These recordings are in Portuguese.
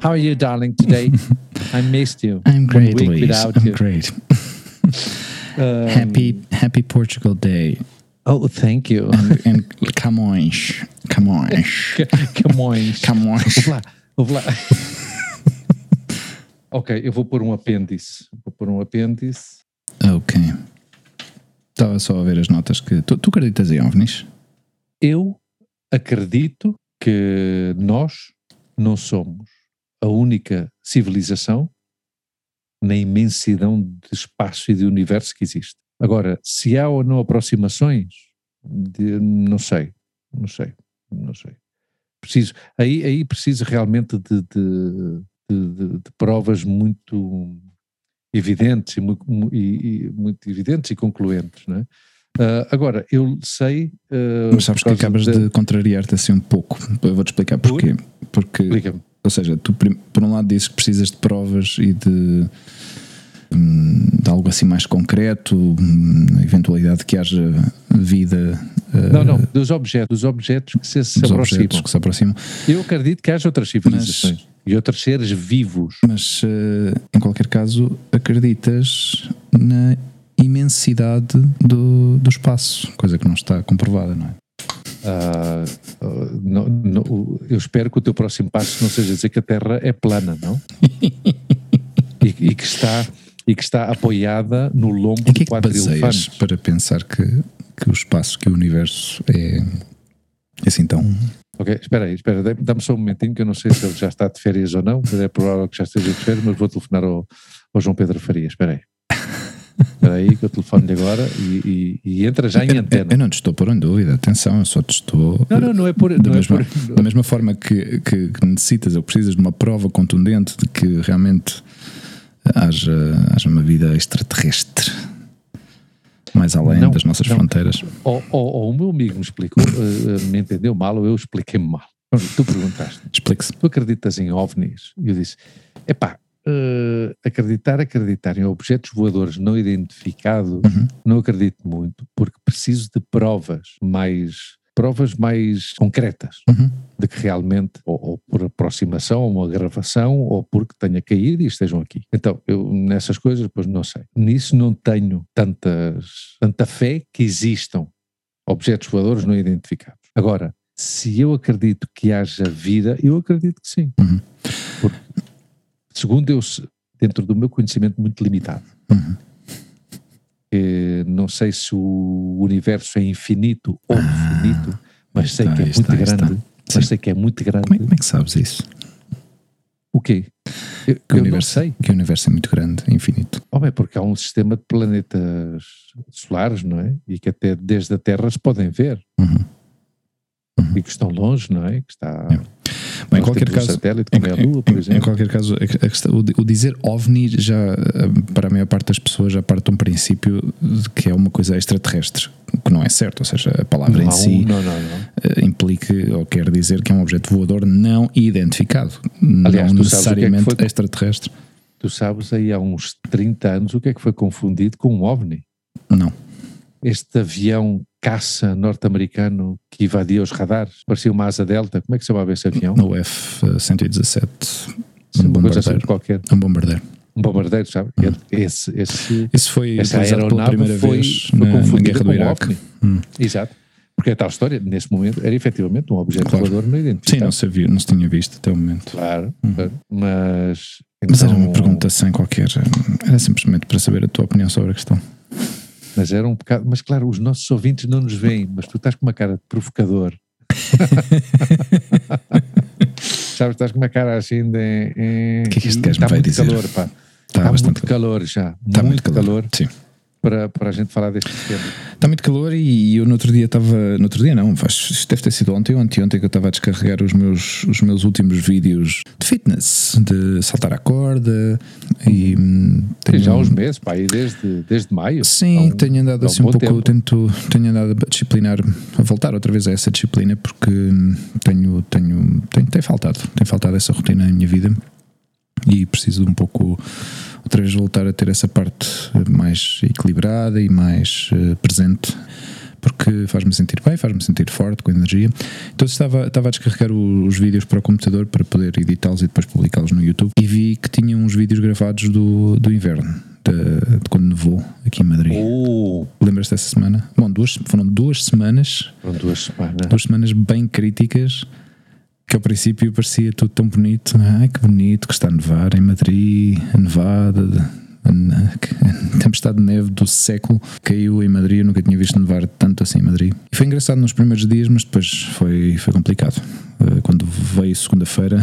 How are you, darling, today? I missed you. I'm great, Luis. without I'm you. great. Um, Happy Happy Portugal Day. Oh, thank you. And, and Camões. Camões. Camões. Camões. Ouve lá, ouve lá. Ok, eu vou pôr um apêndice. Vou pôr um apêndice. Ok. Estava só a ver as notas que. Tu, tu acreditas em OVNIs? Eu acredito que nós não somos a única civilização na imensidão de espaço e de universo que existe. Agora, se há ou não aproximações, de- não sei, não sei, não sei. Preciso, aí, aí preciso realmente de, de- de- de- de provas muito evidentes e, e- e muito evidentes e concluentes, não é? Ah, agora, eu sei. ah, Mas sabes que acabas de contrariar-te assim um pouco. Eu vou-te explicar porquê. Porque, Explica-me. ou seja, tu por um lado dizes que precisas de provas e de, hum, de algo assim mais concreto, hum, eventualidade de que haja vida uh, Não, não, dos objetos, dos objetos que se, se aproximam. que se aproximam. Eu acredito que haja outras civilizações e outros seres vivos. Mas uh, em qualquer caso, acreditas na imensidade do, do espaço, coisa que não está comprovada, não é? Ah, ah, não- não- eu espero que o teu próximo passo não seja dizer que a Terra é plana, não? e, e que está, e que está apoiada no lombo Em que é que quatro elefantes. para pensar que, que o espaço, que o universo é, é assim tão. Ok, espera aí, espera, dá- dá-me só um momentinho que eu não sei se ele já está de férias ou não, mas é provável que já esteja de férias, mas vou telefonar ao, ao João Pedro Faria, espera aí. Espera aí que eu telefono-lhe agora e, e- e entra já em Eu, antena. eu não te estou por em dúvida, atenção, eu só te estou. Não, não, não é por. Da é mesma, por da mesma forma que, que, que necessitas ou precisas de uma prova contundente de que realmente haja, haja uma vida extraterrestre mais além Não, das nossas não. fronteiras. ou, ou- ou o meu amigo me explicou, eh, me entendeu mal, ou eu expliquei-me mal. Tu perguntaste, Explique-se. tu acreditas em ovnis? E eu disse, epá, eh, acreditar, acreditar em objetos voadores não identificados, Uhum. não acredito muito, porque preciso de provas mais, provas mais concretas. Uhum. de que realmente, ou, ou por aproximação, ou uma gravação, ou porque tenha caído e estejam aqui. Então, eu nessas coisas, pois não sei. Nisso não tenho tantas, tanta fé que existam objetos voadores não identificados. Agora, se eu acredito que haja vida, eu acredito que sim. Uhum. Porque, segundo eu, dentro do meu conhecimento muito limitado, Uhum. Eh, não sei se o universo é infinito ou Ah, infinito, mas sei está, que é muito está, grande. Mas sei que é muito grande. Como é, como é que sabes isso? O quê? Eu, Que o, eu não universo, sei. que o universo é muito grande, infinito. Oh, bem, porque há um sistema de planetas solares, não é? E que até desde a Terra se podem ver. Uhum. Uhum. E que estão longe, não é? Que está. É. Bem, em qualquer caso, satélite, Em, como é a Lua, por em- em exemplo. qualquer caso, o, di- o dizer ovni já, eh, para a maior parte das pessoas, já parte de um princípio de que é uma coisa extraterrestre, que não é certo, ou seja, a palavra não, em si não, não, eh, implica ou quer dizer que é um objeto voador não identificado, Aliás, não o que é que necessariamente extraterrestre. Tu sabes aí há uns 30 anos o que é que foi confundido com um OVNI? Não. Este avião caça norte-americano que invadia os radares, parecia uma asa delta. Como é que se chamava esse avião? No F-117, um uma coisa assim bombardeiro. qualquer. Um bombardeiro. Um bombardeiro, sabe? Esse, esse, Isso foi essa utilizado pela aeronave primeira foi, vez foi na, na Guerra do um Iraque. Hum. Exato. Porque a tal história, nesse momento, era efetivamente um objeto Claro. voador não Sim, identificado. não se, viu, não se tinha visto até o momento. Claro, claro. Mas. Mas era uma então- pergunta sem qualquer. Era simplesmente para saber a tua opinião sobre a questão. Mas era um bocado. Mas claro, os nossos ouvintes não nos veem, mas tu estás com uma cara de provocador. Sabes, estás com uma cara assim de. eh, O que é que este gajo me está vai muito dizer? calor, pá. Está Está muito calor já. Está muito calor, Sim. Para, para a gente falar deste tema. Está muito calor e eu no outro dia estava. No outro dia não, faz, isto deve ter sido ontem ou anteontem que eu estava a descarregar os meus, os meus últimos vídeos de fitness, de saltar a corda e. hum, Tem tenho- já uns meses, pá, desde, desde maio. Sim, um- tenho andado assim um pouco, tempo. tento, tenho andado a disciplinar, a voltar outra vez a essa disciplina porque hum, tenho, tenho, tenho, tem faltado, tem faltado essa rotina na minha vida e preciso de um pouco outra vez voltar a ter essa parte mais equilibrada e mais uh, presente porque faz-me sentir bem, faz-me sentir forte, com energia. Então estava, estava a descarregar os vídeos para o computador para poder editá-los e depois publicá-los no YouTube e vi que tinha uns vídeos gravados do, do inverno. De, de quando nevou aqui em Madrid. Oh. Lembras-te dessa semana? Bom, duas, foram duas semanas. Foram duas semanas. Duas semanas bem críticas que ao princípio parecia tudo tão bonito. Ai que bonito que está a nevar em Madrid, a nevada a tempestade de neve do século caiu em Madrid. Eu nunca tinha visto nevar tanto assim em Madrid. E foi engraçado nos primeiros dias, mas depois foi, foi complicado. Eh, quando veio segunda-feira.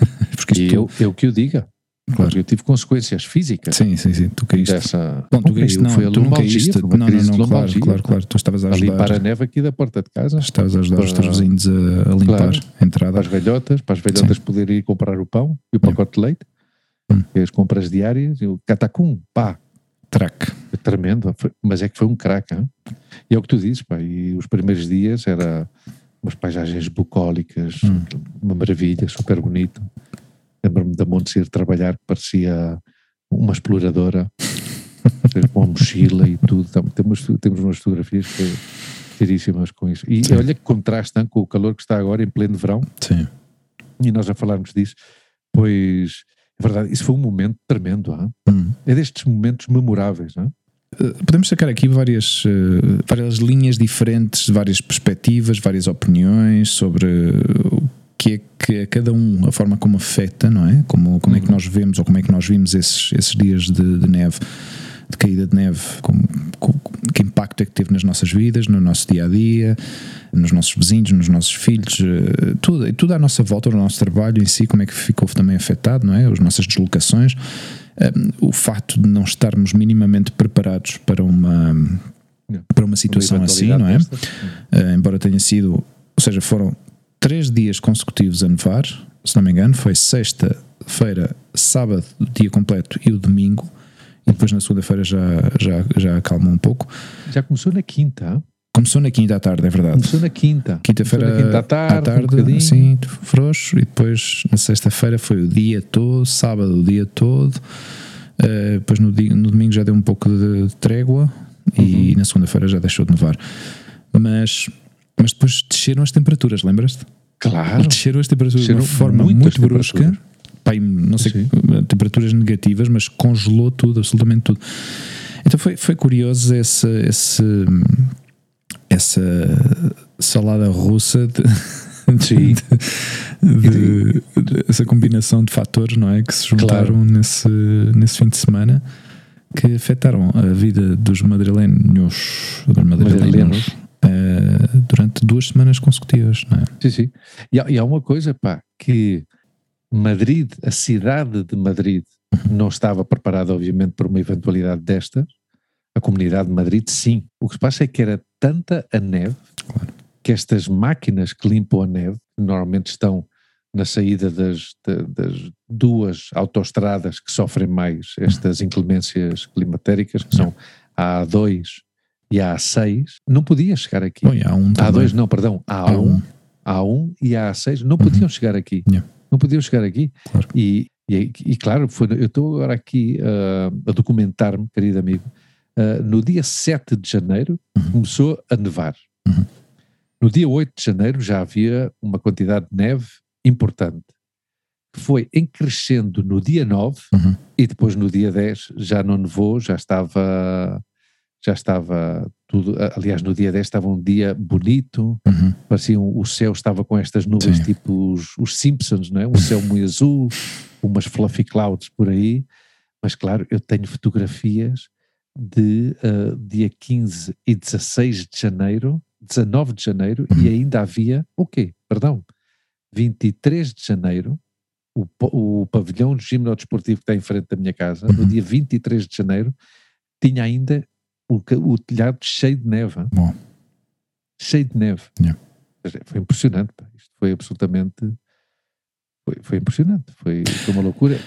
e eu, eu que o diga. Claro. Eu tive consequências físicas. Sim, sim, sim. Tu caíste. Dessa... Bom, tu caíste, não, foi tu não caíste. Não, não, não, claro, claro, claro. Tu estavas a ajudar. A limpar a neve aqui da porta de casa. Estavas a ajudar para... os teus vizinhos a, a limpar claro, a entrada. Para as velhotas, para as velhotas poderem ir comprar o pão e o pacote de leite. Hum. As compras diárias, e o catacum, pá. Track. É tremendo, mas é que foi um crack. Hein? E é o que tu dizes, pá. E os primeiros dias era umas paisagens bucólicas, hum. uma maravilha, super bonito. Lembro-me da Monte ir trabalhar que parecia uma exploradora, com a mochila e tudo. Temos, temos umas fotografias que giríssimas com isso. E Sim. olha que contrastam com o calor que está agora em pleno verão. Sim. E nós já falarmos disso, pois é verdade, isso foi um momento tremendo. Hum. É destes momentos memoráveis. Hein? Eh, podemos sacar aqui várias, uh, várias linhas diferentes, várias perspectivas, várias opiniões sobre que é que a cada um, a forma como afeta, não é? Como, como é que uhum. nós vemos ou como é que nós vimos esses, esses dias de, de neve, de caída de neve, como, como, que impacto é que teve nas nossas vidas, no nosso dia a dia, nos nossos vizinhos, nos nossos filhos, eh, tudo, tudo à nossa volta, o nosso trabalho em si, como é que ficou também afetado, não é? As nossas deslocações, eh, o facto de não estarmos minimamente preparados para uma para uma situação assim, não é? Uh, embora tenha sido, ou seja, foram três dias consecutivos a nevar, se não me engano, foi sexta-feira, sábado, dia completo e o domingo, e depois na segunda-feira já, já, já acalmou um pouco. Já começou na quinta? Começou na quinta à tarde, é verdade. Começou na quinta. Quinta-feira quinta à tarde, à tarde um sim, frouxo. E depois na sexta-feira foi o dia todo, sábado o dia todo. Uh, depois no, no, domingo já deu um pouco de, de trégua uhum. e na segunda-feira já deixou de nevar. Mas, mas depois desceram as temperaturas, lembras-te? Claro. Desceram as temperaturas desceram de uma forma muito brusca. Pai, não sei, Sim. temperaturas negativas, mas congelou tudo, absolutamente tudo. Então foi, foi curioso esse, esse essa salada russa de, de, de, de, essa combinação de fatores não é que se juntaram claro. nesse, nesse fim de semana que afetaram a vida dos madrilenhos, dos madrilenhos, uh, durante duas semanas consecutivas, não é? Sim, sim. E há, e há uma coisa, pá, que Madrid, a cidade de Madrid, uhum. não estava preparada, obviamente, para uma eventualidade destas, a comunidade de Madrid, sim. O que se passa é que era tanta a neve claro. que estas máquinas que limpam a neve, que normalmente estão na saída das, das, duas autoestradas que sofrem mais estas inclemências climatéricas, que são a A2 e a A6, não podia chegar aqui. Bom, A1 a A2 não, perdão, a A1, a A1 e a A6 não podiam uhum. chegar aqui. Yeah. Não podiam chegar aqui. Claro. E, e, e, claro, foi, eu estou agora aqui uh, a documentar-me, querido amigo, uh, no dia 7 de janeiro uhum. começou a nevar. Uhum. No dia 8 de janeiro já havia uma quantidade de neve importante. Foi em crescendo no dia 9 uhum. e depois no dia 10 já não nevou, já estava já estava tudo, aliás no dia 10 estava um dia bonito, uhum. parecia o céu estava com estas nuvens Sim. tipo os, os, Simpsons, não é? Um céu muito azul, umas fluffy clouds por aí, mas claro, eu tenho fotografias de uh, dia 15 e 16 de janeiro, 19 de janeiro, e uhum. ainda havia o quê? Perdão, 23 de janeiro, o, o pavilhão de desportivo que está em frente da minha casa, no uhum. dia 23 de janeiro, tinha ainda o, o telhado cheio de neve. Bom. Cheio de neve. Yeah. Foi impressionante. Pá. Isto foi absolutamente. Foi, foi impressionante. Foi, foi uma loucura.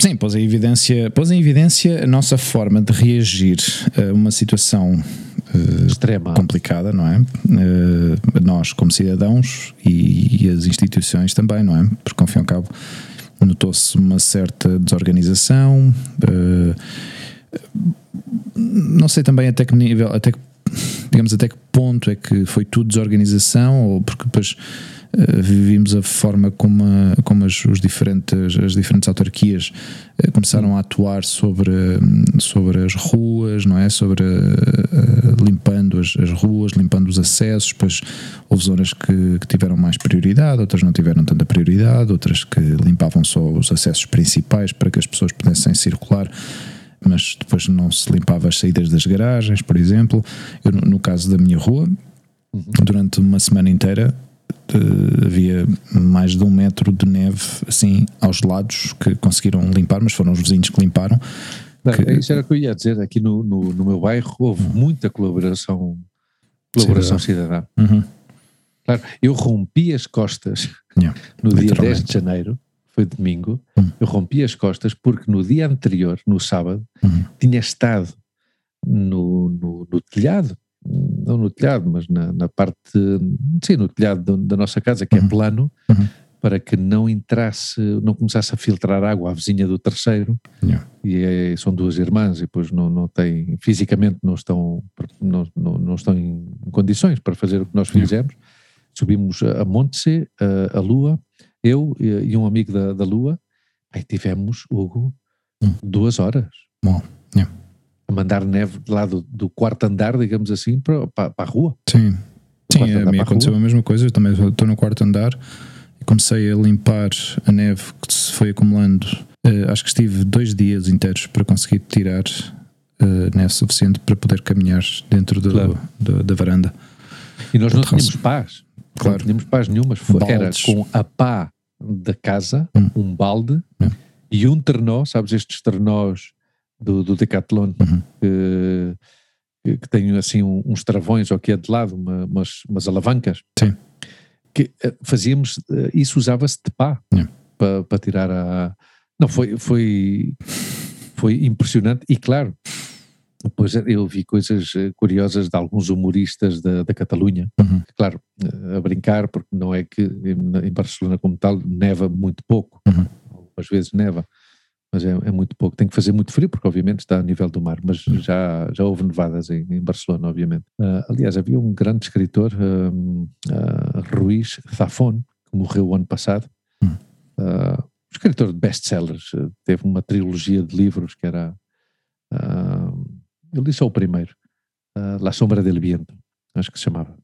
Sim, pôs em, evidência, pôs em evidência a nossa forma de reagir a uma situação uh, extrema, complicada, não é? Uh, nós, como cidadãos, e, e, as instituições também, não é? Porque, ao fim e ao cabo, notou-se uma certa desorganização. Uh, não sei também até que nível, até que, digamos, até que ponto é que foi tudo desorganização, ou porque depois uh, vivimos a forma como, a, como as, os diferentes, as diferentes autarquias uh, começaram a atuar sobre, sobre as ruas, não é? Sobre uh, limpando as, as, ruas, limpando os acessos, depois houve zonas que, que, tiveram mais prioridade, outras não tiveram tanta prioridade, outras que limpavam só os acessos principais para que as pessoas pudessem circular mas depois não se limpava as saídas das garagens, por exemplo. Eu, no caso da minha rua, uhum. durante uma semana inteira uh, havia mais de um metro de neve assim aos lados que conseguiram limpar, mas foram os vizinhos que limparam. que... Isso era o que eu ia dizer. Aqui no, no, no meu bairro houve uhum. muita colaboração, colaboração cidadã. cidadã. Uhum. Claro, eu rompi as costas yeah, no dia 10 de janeiro foi domingo, uhum. eu rompi as costas porque no dia anterior, no sábado, uhum. tinha estado no, no, no, telhado, não no telhado, mas na, na parte, sim, no telhado da nossa casa, que é uhum. plano, uhum. para que não entrasse, não começasse a filtrar água à vizinha do terceiro, yeah. e é, são duas irmãs, e depois não, não têm, fisicamente não estão, não, não, não estão em condições para fazer o que nós fizemos. Yeah. Subimos a Monte a, a Lua, eu e um amigo da, da Lua, aí tivemos, Hugo, hum. duas horas. Bom, yeah. A mandar neve lá do, do, quarto andar, digamos assim, para, para, para a rua. Sim, Sim a mim aconteceu a, a mesma coisa. Eu também estou no quarto andar e comecei a limpar a neve que se foi acumulando. Uh, acho que estive dois dias inteiros para conseguir tirar uh, neve suficiente para poder caminhar dentro do, claro. do, da varanda. E nós não tínhamos paz. Claro. Não tínhamos paz nenhuma. Era com a pá da casa, hum. um balde hum. e um trenó, sabes, estes trenós do, do Decathlon uhum. que, que têm assim uns travões aqui é de lado, uma, umas, umas alavancas. Sim. Que eh, fazíamos, eh, isso usava-se de pá para, para tirar a. Não, foi, foi, foi impressionante e claro, depois eu vi coisas eh, curiosas de alguns humoristas da, da Catalunha, uhum. claro, eh, a brincar, porque não é que em Barcelona como tal neva muito pouco, uhum. algumas vezes neva, mas é, é, muito pouco. Tem que fazer muito frio, porque obviamente está a nível do mar, mas uhum. já, já houve nevadas em, em Barcelona, obviamente. Uh, aliás, havia um grande escritor, uh, uh, Ruiz Zafón, que morreu o ano passado, uh, escritor de best-sellers, teve uma trilogia de livros que era ele disse ao primeiro, uh, La Sombra del Viento, acho que se chamava.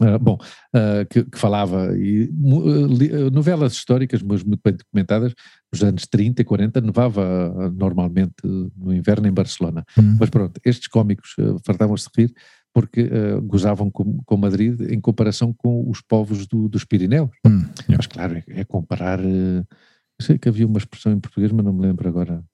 Uh, bom, uh, que, que, falava, e, uh, novelas históricas, mas muito bem documentadas, nos anos 30 e 40, nevava normalmente no inverno em Barcelona. Uhum. Mas pronto, estes cómicos fartavam-se de rir porque gozavam com, com, Madrid em comparação com os povos do, dos Pirineus. Uhum. Mas claro, é, é comparar. eu sei que havia uma expressão em português, mas não me lembro agora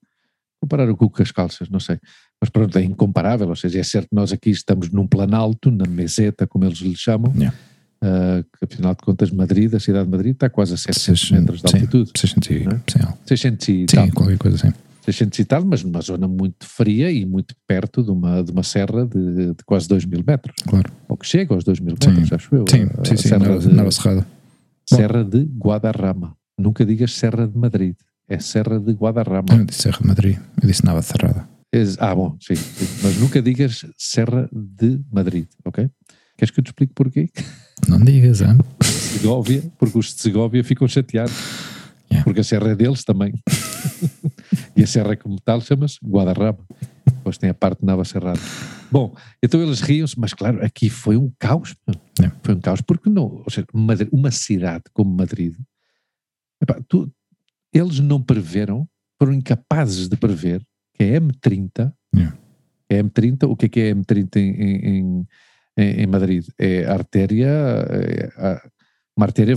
comparar o cu com as calças, não sei. Mas pronto, é incomparável, ou seja, é certo que nós aqui estamos num planalto, na meseta, como eles lhe chamam, yeah. uh, que afinal de contas Madrid, a cidade de Madrid, está quase a 700 600, metros de altitude. Sim, 600 e, é? 600 e sim, tal. qualquer coisa assim. 600 e tal, mas numa zona muito fria e muito perto de uma, de uma serra de, de quase 2 mil metros. Claro. Ou que chega aos 2 mil metros, sim. acho eu. Sim, a, sim, sim, serra Nova, de, Serrada. Serra de Guadarrama. Nunca digas Serra de Madrid é Serra de Guadarrama. Eu não disse Serra de Madrid, eu disse Nava Cerrada. Ah, bom, sim, sim, Mas nunca digas Serra de Madrid, ok? Queres que eu te explique porquê? Não digas, é? Segóvia, porque os de Segóvia ficam chateados. Yeah. Porque a serra é deles também. e a serra como tal chama-se Guadarrama. Depois tem a parte de Nava Serrada. Bom, então eles riam-se, mas claro, aqui foi um caos. Yeah. Foi um caos, porque não, ou seja, uma cidade como Madrid, epá, tu, eles não preveram, foram incapazes de prever que a M30, yeah. a M30, o que é que é a M30 em, em, em, Madrid? É a artéria, é uma artéria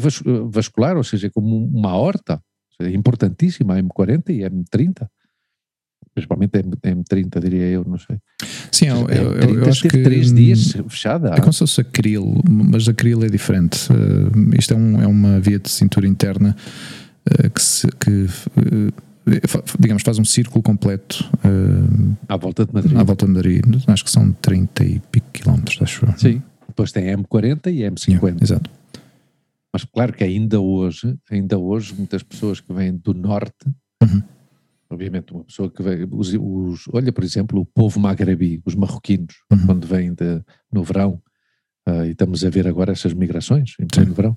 vascular, ou seja, é como uma horta, é importantíssima, a M40 e a M30 principalmente a M30, diria eu, não sei. Sim, eu, eu, eu, acho que três dias fechada. É como se fosse acril, mas acril é diferente. Uh, isto é, um, é uma via de cintura interna que, se, que eh, digamos, faz um círculo completo uh, à volta de Madrid. À volta de Madrid. Acho que são 30 e pico quilómetros, acho Sim. Depois tem M40 e M50. Yeah, exato. Mas claro que ainda hoje, ainda hoje, muitas pessoas que vêm do norte, Uhum. obviamente uma pessoa que vem, os, os- olha por exemplo o povo magrebi, os marroquinos, Uhum. quando vêm de- no verão, ah, e estamos a ver agora essas migrações pleno verão,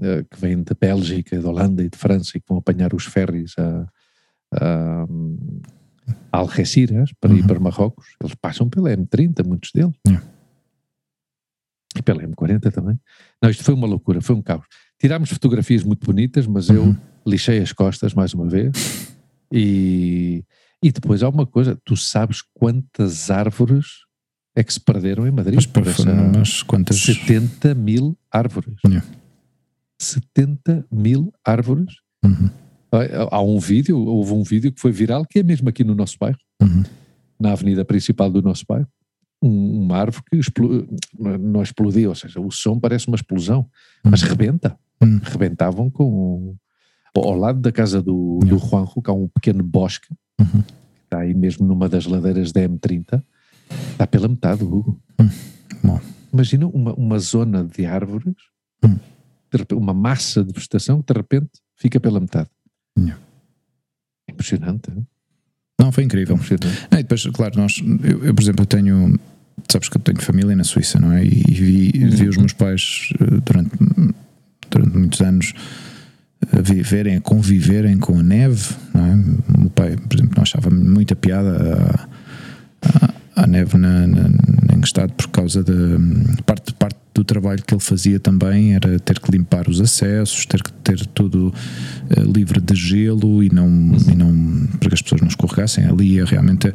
que vêm da Bélgica, de Holanda e de França e que vão apanhar os ferries a, a, a Algeciras para ir Uhum. para Marrocos, eles passam pela M30, muitos deles. Yeah. E pela M40 também. Não, isto foi uma loucura, foi um caos. Tirámos fotografias muito bonitas, mas eu Uhum. lixei as costas mais uma vez. E, e depois há uma coisa, tu sabes quantas árvores é que se perderam em Madrid? Mas, por essa- mas quantas. 70 mil árvores. Yeah. 70 mil árvores. Uhum. Há- um vídeo, houve um vídeo que foi viral, que é mesmo aqui no nosso bairro, Uhum. na avenida principal do nosso bairro, um- uma árvore que explo- não explodiu, ou seja, o som parece uma explosão, mas rebenta. Uhum. Rebentavam com. Ao lado da casa do, do. Juanjo, que há um pequeno bosque, Uhum. que está aí mesmo numa das ladeiras da M30, está pela metade, Hugo. Bom. Imagina uma, uma zona de árvores, repente, uma massa de vegetação que de repente fica pela metade. Yeah. Impressionante, não? Não, foi incrível. impressionante. Ah, e depois, claro, nós, eu, eu, por exemplo, eu tenho, sabes que eu tenho família na Suíça, não é? E, vi, vi os meus pais eh, durante, durante muitos anos a viverem, a conviverem com a neve, não é? O meu pai, por exemplo, não achava muita piada à, à- à neve na, na, em estado por causa da parte, parte do trabalho que ele fazia também era ter que limpar os acessos, ter que ter tudo eh, livre de gelo e não, e não para que as pessoas não escorregassem. Ali é realmente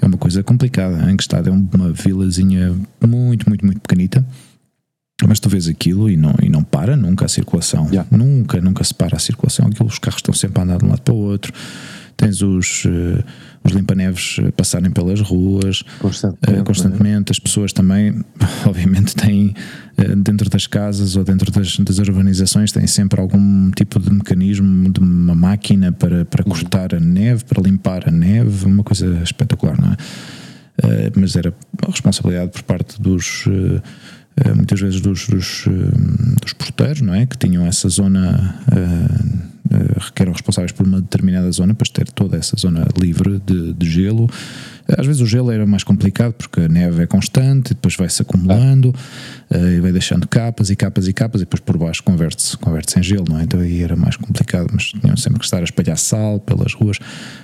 é uma coisa complicada. Em que estado é uma vilazinha muito, muito, muito pequenita. Mas tu vês aquilo e não, e não para nunca a circulação. Yeah. Nunca, nunca se para a circulação. Aquilo, os carros estão sempre a andar de um lado para o outro. Tens os, eh, os limpa-neves a passarem pelas ruas Constantemente. eh, constantemente. As pessoas também, obviamente, têm eh, dentro das casas ou dentro das, das urbanizações, têm sempre algum tipo de mecanismo, de uma máquina para, para cortar a neve, para limpar a neve, uma coisa espetacular, não é? Eh, mas era a responsabilidade por parte dos. Eh, muitas vezes dos, dos, eh, dos porteiros, não é? Que tinham essa zona, eh, que eram responsáveis por uma determinada zona, para ter toda essa zona livre de, de gelo. Às vezes o gelo era mais complicado porque a neve é constante, depois vai-se acumulando eh, e vai deixando capas e capas e capas, e depois por baixo converte-se converte em gelo, não é? Então aí era mais complicado, mas tinham sempre que estar a espalhar sal pelas ruas.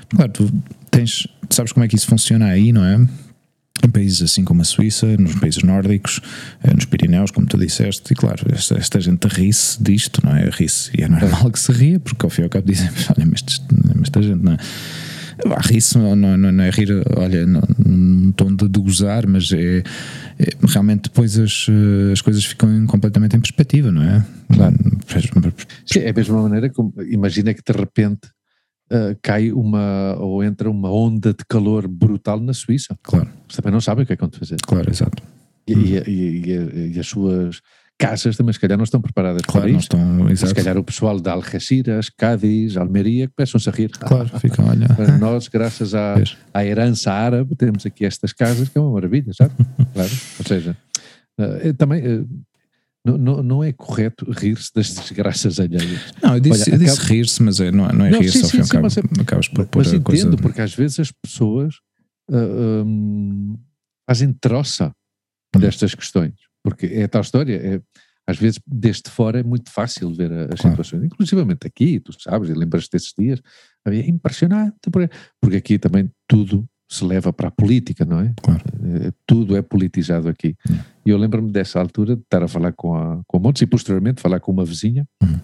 Claro, tu tens, sabes como é que isso funciona aí, não é? Em países assim como a Suíça, nos países nórdicos, eh, nos Pirineus, como tu disseste, e claro, esta, esta gente ri-se disto, não é? Ri-se, e é normal que se ria, porque ao fim e ao cabo dizem, olha, mas esta gente não é. Vá, Ri-se não, não, não é rir, olha, não- num tom de, de gozar, mas é, é- realmente depois as, eh, as coisas ficam completamente em perspectiva, não é? Claro. Sim, é a mesma maneira como imagina que de repente ah, cai uma ou entra uma onda de calor brutal na Suíça. Claro, Eles também não sabem o que é que vão fazer. claro, exato. E, e- e- e- e as suas casas também, se calhar, não estão preparadas Claro, para não isto. estão, Se exato. calhar o pessoal de Algeciras, Cádiz, Almeria, começam-se a rir. Claro, ficam, olha. Para nós, graças à, à herança árabe, temos aqui estas casas que é uma maravilha, sabe? Claro. Ou seja, eh, também eh, não, não, não é correto rir-se das desgraças alheias. Não, eu disse, Olha, eu disse rir-se, mas é, não, é- não é rir-se ao fim e ao cabo. mas é- Acabas por Mas entendo, coisa. porque às vezes as pessoas ah, hum, fazem troça Hum. destas questões. Porque é tal história, é, às vezes desde fora é muito fácil ver as Claro. situações, inclusivamente aqui, tu sabes, e lembras-te desses dias, é impressionante, porque, porque aqui também tudo se leva para a política, não é? Claro. Eh, Tudo é politizado aqui. Hum. E eu lembro-me dessa altura de estar a falar com a, com a Montes e posteriormente falar com uma vizinha, Uhum.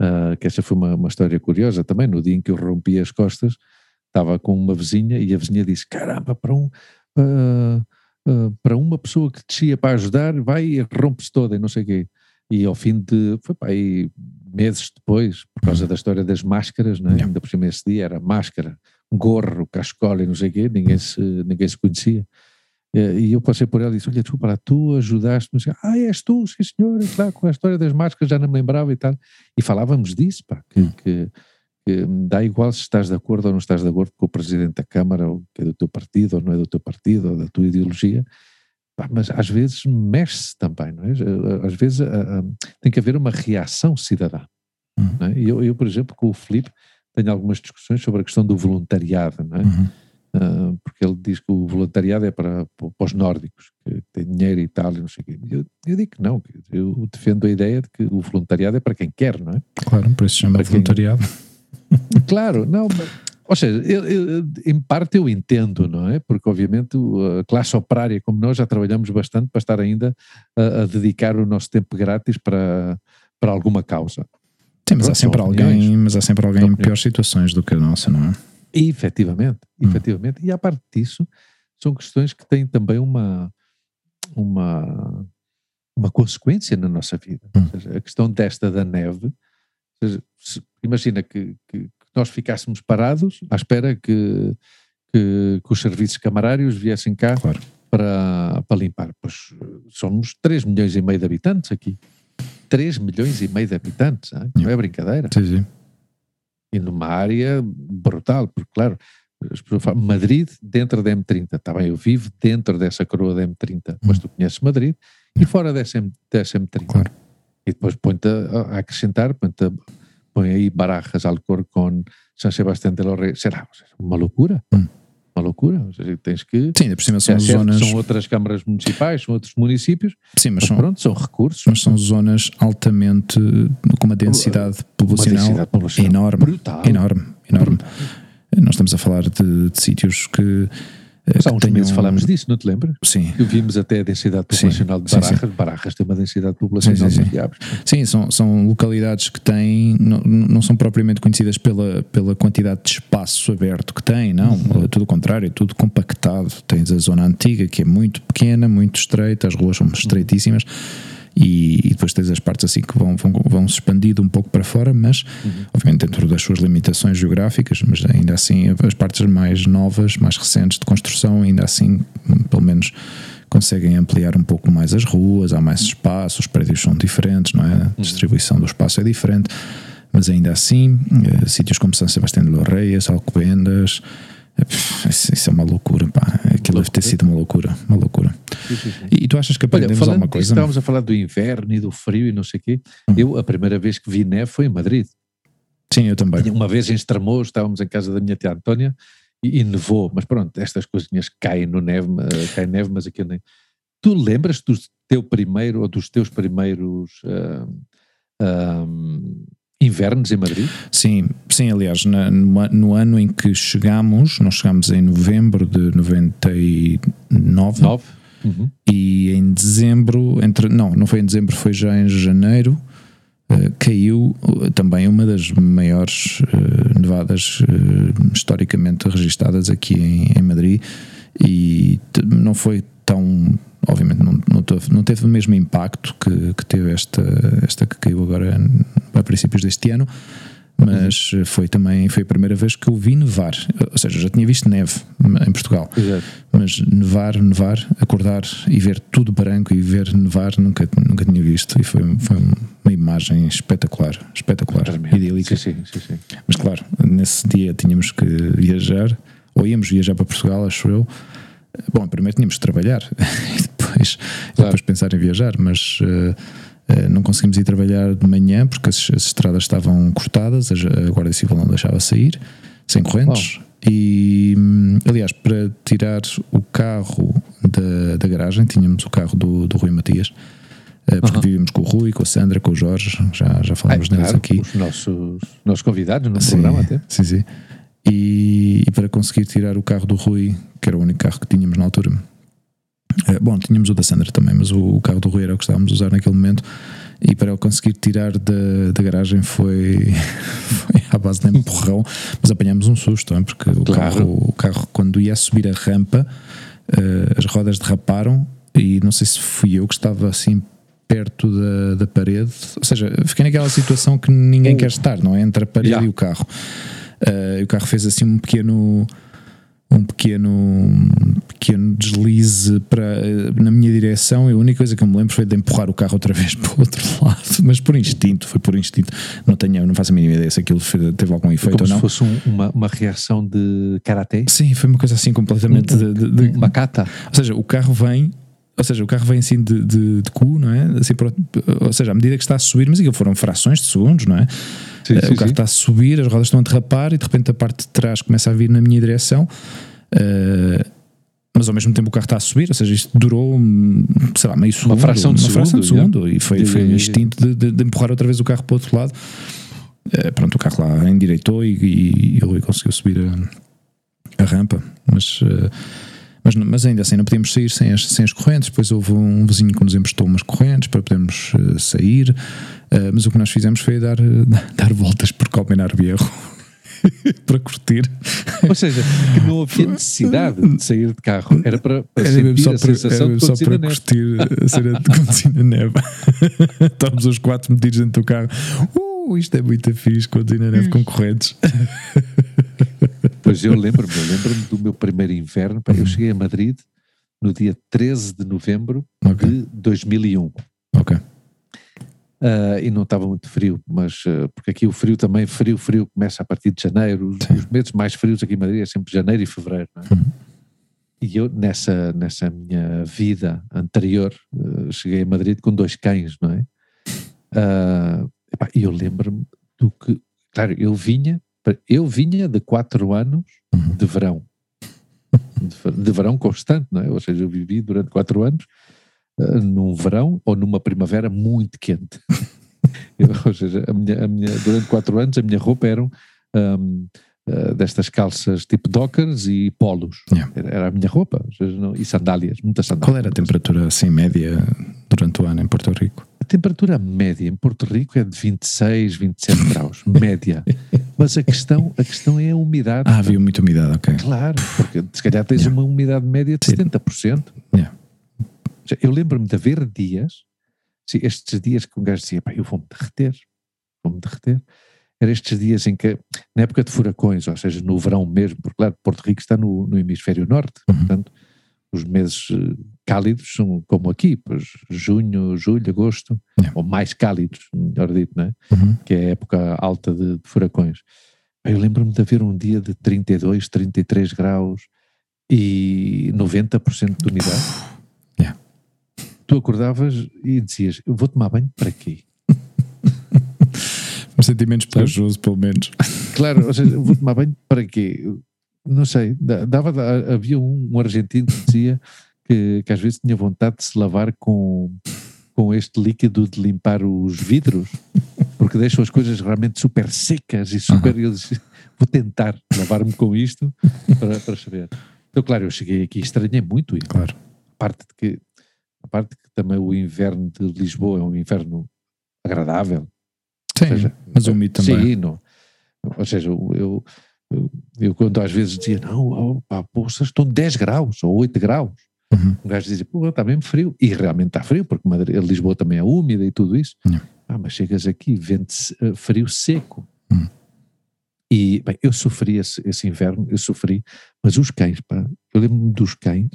ah, que essa foi uma, uma história curiosa também, no dia em que eu rompi as costas, estava com uma vizinha e a vizinha disse, caramba, para um... ah, ah, para uma pessoa que descia para ajudar, vai e rompe-se toda e não sei o quê. E ao fim de, foi para aí meses depois, por causa da história das máscaras, é? Yeah. ainda por cima esse dia era máscara, gorro, cascola e não sei o quê, ninguém se, ninguém se conhecia. Eh, E eu passei por ela e disse, olha, desculpa lá, tu ajudaste-me, ah, és tu, sim senhor, e claro, com a história das máscaras já não me lembrava e tal. E falávamos disso, pá, que, Hum. que, que dá igual se estás de acordo ou não estás de acordo com o Presidente da Câmara, ou que é do teu partido, ou não é do teu partido, ou da tua ideologia, mas às vezes mexe-se também, não é? Às vezes tem que haver uma reação cidadã. Uhum. É? Eu, eu, por exemplo, com o Filipe, tenho algumas discussões sobre a questão do voluntariado, não é? Uhum. Uh, porque ele diz que o voluntariado é para, para, os nórdicos, que têm dinheiro e tal, e não sei o quê. Eu, eu digo que não, eu defendo a ideia de que o voluntariado é para quem quer, não é? Claro, por isso se chama para voluntariado. Quem... claro, não, mas, ou seja, eu, eu, em parte eu entendo, não é? Porque obviamente a classe operária como nós já trabalhamos bastante para estar ainda a, a dedicar o nosso tempo grátis para, para alguma causa. Sim, mas há sempre alguém, mas há sempre alguém em piores situações do que a nossa, não é? E, efetivamente, hum. efetivamente. E a parte disso, são questões que têm também uma, uma, uma consequência na nossa vida. Hum. Seja, a questão desta da neve, seja, se, imagina que, que, nós ficássemos parados à espera que, que, que os serviços camarários viessem cá claro. para, para limpar. Pois somos 3 milhões e meio de habitantes aqui. 3 milhões e meio de habitantes, não é brincadeira. Sim, sim. E numa área brutal, porque claro, as pessoas falam Madrid dentro da M30, está bem, eu vivo dentro dessa coroa da M30, hum. mas tu conheces Madrid e fora dessa, M, dessa M30. Claro. E depois põe-te a, a acrescentar, põe-te põe aí Barajas, Alcorcón, San Sebastián de los Reyes, será uma loucura. Hum. Uma loucura, seja, tens que. Sim, por cima são zonas. São outras câmaras municipais, são outros municípios. Sim, mas, mas são, pronto, são recursos. Mas são zonas altamente. com uma densidade populacional, uma densidade populacional enorme. Brutal. Enorme, enorme. Brutal. Nós estamos a falar de, de sítios que mas há uns meses falámos disso, não te lembras? Sim. Que vimos até a densidade populacional sim, de Barajas. Sim, sim. Barajas tem uma densidade populacional sim, sim, diabos. Sim, são, são localidades que têm, não, não são propriamente conhecidas pela, pela quantidade de espaço aberto que têm, não. Uhum. Tudo o contrário, é tudo compactado. Tens a zona antiga que é muito pequena, muito estreita, as ruas são estreitíssimas. Uhum e, e, depois tens as partes assim que vão, vão, vão se expandindo um pouco para fora, mas uhum. obviamente dentro das suas limitações geográficas, mas ainda assim as partes mais novas, mais recentes de construção, ainda assim, pelo menos conseguem ampliar um pouco mais as ruas, há mais espaço, os prédios são diferentes, não é? A uhum. distribuição do espaço é diferente, mas ainda assim, eh, sítios como São Sebastião de los Reyes, Alcobendas, isso é uma loucura, pá. Aquilo deve ter sido uma loucura, uma loucura. Sim, sim, sim. E tu achas que aprendemos Olha, alguma coisa? Estávamos a falar do inverno e do frio e não sei o quê. Hum. Eu, a primeira vez que vi neve foi em Madrid. Sim, eu também. Uma vez em Estremoz, estávamos em casa da minha tia Antónia e, e nevou, mas pronto, estas coisinhas caem no neve, cai neve, mas aquilo nem. Tu lembras do teu primeiro ou dos teus primeiros uh, uh, invernos em Madrid? Sim, sim, aliás, na, no, no, ano em que chegámos, nós chegámos em novembro de 99 Nove? Uhum. e em dezembro, entre, não, não foi em dezembro, foi já em janeiro, uh, caiu uh, também uma das maiores uh, nevadas historicamente registadas aqui em, em Madrid e não foi tão obviamente não, não, teve, não teve o mesmo impacto que, que teve esta, esta que caiu agora a princípios deste ano, mas uhum. foi também foi a primeira vez que eu vi nevar, ou seja, já tinha visto neve em Portugal, Exato. mas nevar, nevar, acordar e ver tudo branco e ver nevar nunca, nunca tinha visto e foi, foi uma imagem espetacular, espetacular, idílica. Sim, sim, sim, mas claro, nesse dia tínhamos que viajar, ou íamos viajar para Portugal, acho eu. Bom, primeiro tínhamos que trabalhar depois, claro. depois pensar em viajar, mas uh, uh, não conseguimos ir trabalhar de manhã porque as, as estradas estavam cortadas, a, Guarda Civil não deixava sair, sem correntes. E, hum, aliás, para tirar o carro da, da garagem, tínhamos o carro do, do Rui Matias, uh, porque uhum. vivíamos com o Rui, com a Sandra, com o Jorge, já, já falamos Ai, neles claro, aqui. Os nossos, nossos convidados no sim, programa até. Sim, sim. E, e, para conseguir tirar o carro do Rui, que era o único carro que tínhamos na altura, eh, bom, tínhamos o da Sandra também, mas o, carro do Rui era o que estávamos a usar naquele momento. E para eu conseguir tirar da, da garagem foi, foi à base de empurrão, mas apanhamos um susto, hein, porque o, claro. carro, o carro, quando ia subir a rampa, uh, as rodas derraparam e não sei se fui eu que estava assim perto da, da parede, ou seja, fiquei naquela situação que ninguém quer estar, não é? Entre a parede yeah. e o carro. Uh, e o carro fez assim um pequeno um pequeno, pequeno deslize para, na minha direção e a única coisa que eu me lembro foi de empurrar o carro outra vez para o outro lado, mas por instinto, foi por instinto. Não tenho, não faço a mínima ideia se aquilo teve algum efeito Como ou não. se fosse um, uma, uma reação de karatê? Sim, foi uma coisa assim completamente. Um, de, de, de, uma cata. Ou seja, o carro vem ou seja, o carro vem assim de, de, de cu, não é? Assim, ou seja, à medida que está a subir, mas aquilo foram frações de segundos, não é? Sim, sim, o carro sim. está a subir, as rodas estão a derrapar e de repente a parte de trás começa a vir na minha direção. Uh, mas ao mesmo tempo o carro está a subir, ou seja, isto durou, sei lá, meio segundo. Uma fração de uma segundo. Fração de segundo e foi, foi instinto de, de, de, empurrar outra vez o carro para o outro lado. Uh, pronto, o carro lá endireitou e, e, e conseguiu subir a, a rampa, mas. Uh, mas, mas ainda assim não podíamos sair sem as, sem as correntes. Depois houve um vizinho que nos emprestou umas correntes para podermos uh, sair. Uh, mas o que nós fizemos foi dar, dar voltas por Calmenar Viejo. para curtir. Ou seja, que não havia necessidade de sair de carro, era para, para era sentir só a para, sensação era de só para curtir a cena de conduzir na neve. Estávamos os quatro metidos dentro do carro. Uh, isto é muito fixe, conduzir na neve com correntes. Pois eu lembro-me, eu lembro-me do meu primeiro inverno. Eu cheguei a Madrid no dia 13 de novembro okay. de 2001. Ok. Uh, e não estava muito frio, mas uh, porque aqui o frio também, frio, frio começa a partir de janeiro. Os, os meses mais frios aqui em Madrid é sempre janeiro e fevereiro. É? Uhum. E eu, nessa, nessa minha vida anterior, uh, cheguei a Madrid com dois cães, não é? E eu lembro-me do que, claro, eu vinha eu vinha de quatro anos uhum. de verão. De, de, verão constante, não é? Ou seja, eu vivi durante quatro anos uh, num verão ou numa primavera muito quente. eu, ou seja, a minha, a minha, durante quatro anos a minha roupa eram um, uh, ah, destas calças tipo dockers e polos. Yeah. Era, era, a minha roupa. Seja, não, e sandálias, muitas sandálias. Qual era a temperatura assim média durante o ano em Porto Rico? A temperatura média em Porto Rico é de 26, 27 graus, média. Mas a questão, a questão é a umidade. Ah, havia muita umidade, ok. Claro, porque se calhar tens yeah. uma umidade média de Sim. 70%. Yeah. Eu lembro-me de haver dias, estes dias que um gajo dizia, pá, eu vou-me derreter, vou-me derreter. Eram estes dias em que, na época de furacões, ou seja, no verão mesmo, porque claro, Porto Rico está no, no hemisfério norte, uhum. portanto, os meses eh, cálidos são como aqui, pois junho, julho, agosto, yeah. ou mais cálidos, melhor dito, não é? Uhum. que é a época alta de, de furacões. Eu lembro-me de haver um dia de 32, 33 graus e 90% de umidade. Yeah. Tu acordavas e dizias: Eu vou tomar banho para quê? um sentimento pegajoso, pelo menos. Claro, ou seja, vou tomar banho para quê? não sei, dava, havia um, um argentino que dizia que, que, às vezes tinha vontade de se lavar com, com este líquido de limpar os vidros, porque deixa as coisas realmente super secas e super. Uhum. Eu disse, vou tentar lavar-me com isto para, para saber. Então, claro, eu cheguei aqui e estranhei muito isso. Claro. A parte de que, a parte de que também o inverno de Lisboa é um inverno agradável. Sim, seja, mas úmido também. Sim, não, ou seja, eu, eu, quando às vezes dizia, não, oh, pá, poças estão 10 graus ou 8 graus. Uhum. Um gajo dizia, pô, está mesmo frio. E realmente está frio, porque Madrid, Lisboa também é úmida e tudo isso. Uhum. Ah, mas chegas aqui, vento uh, frio seco. Uhum. E, bem, eu sofri esse, esse, inverno, eu sofri, mas os cães, pá, eu lembro-me dos cães,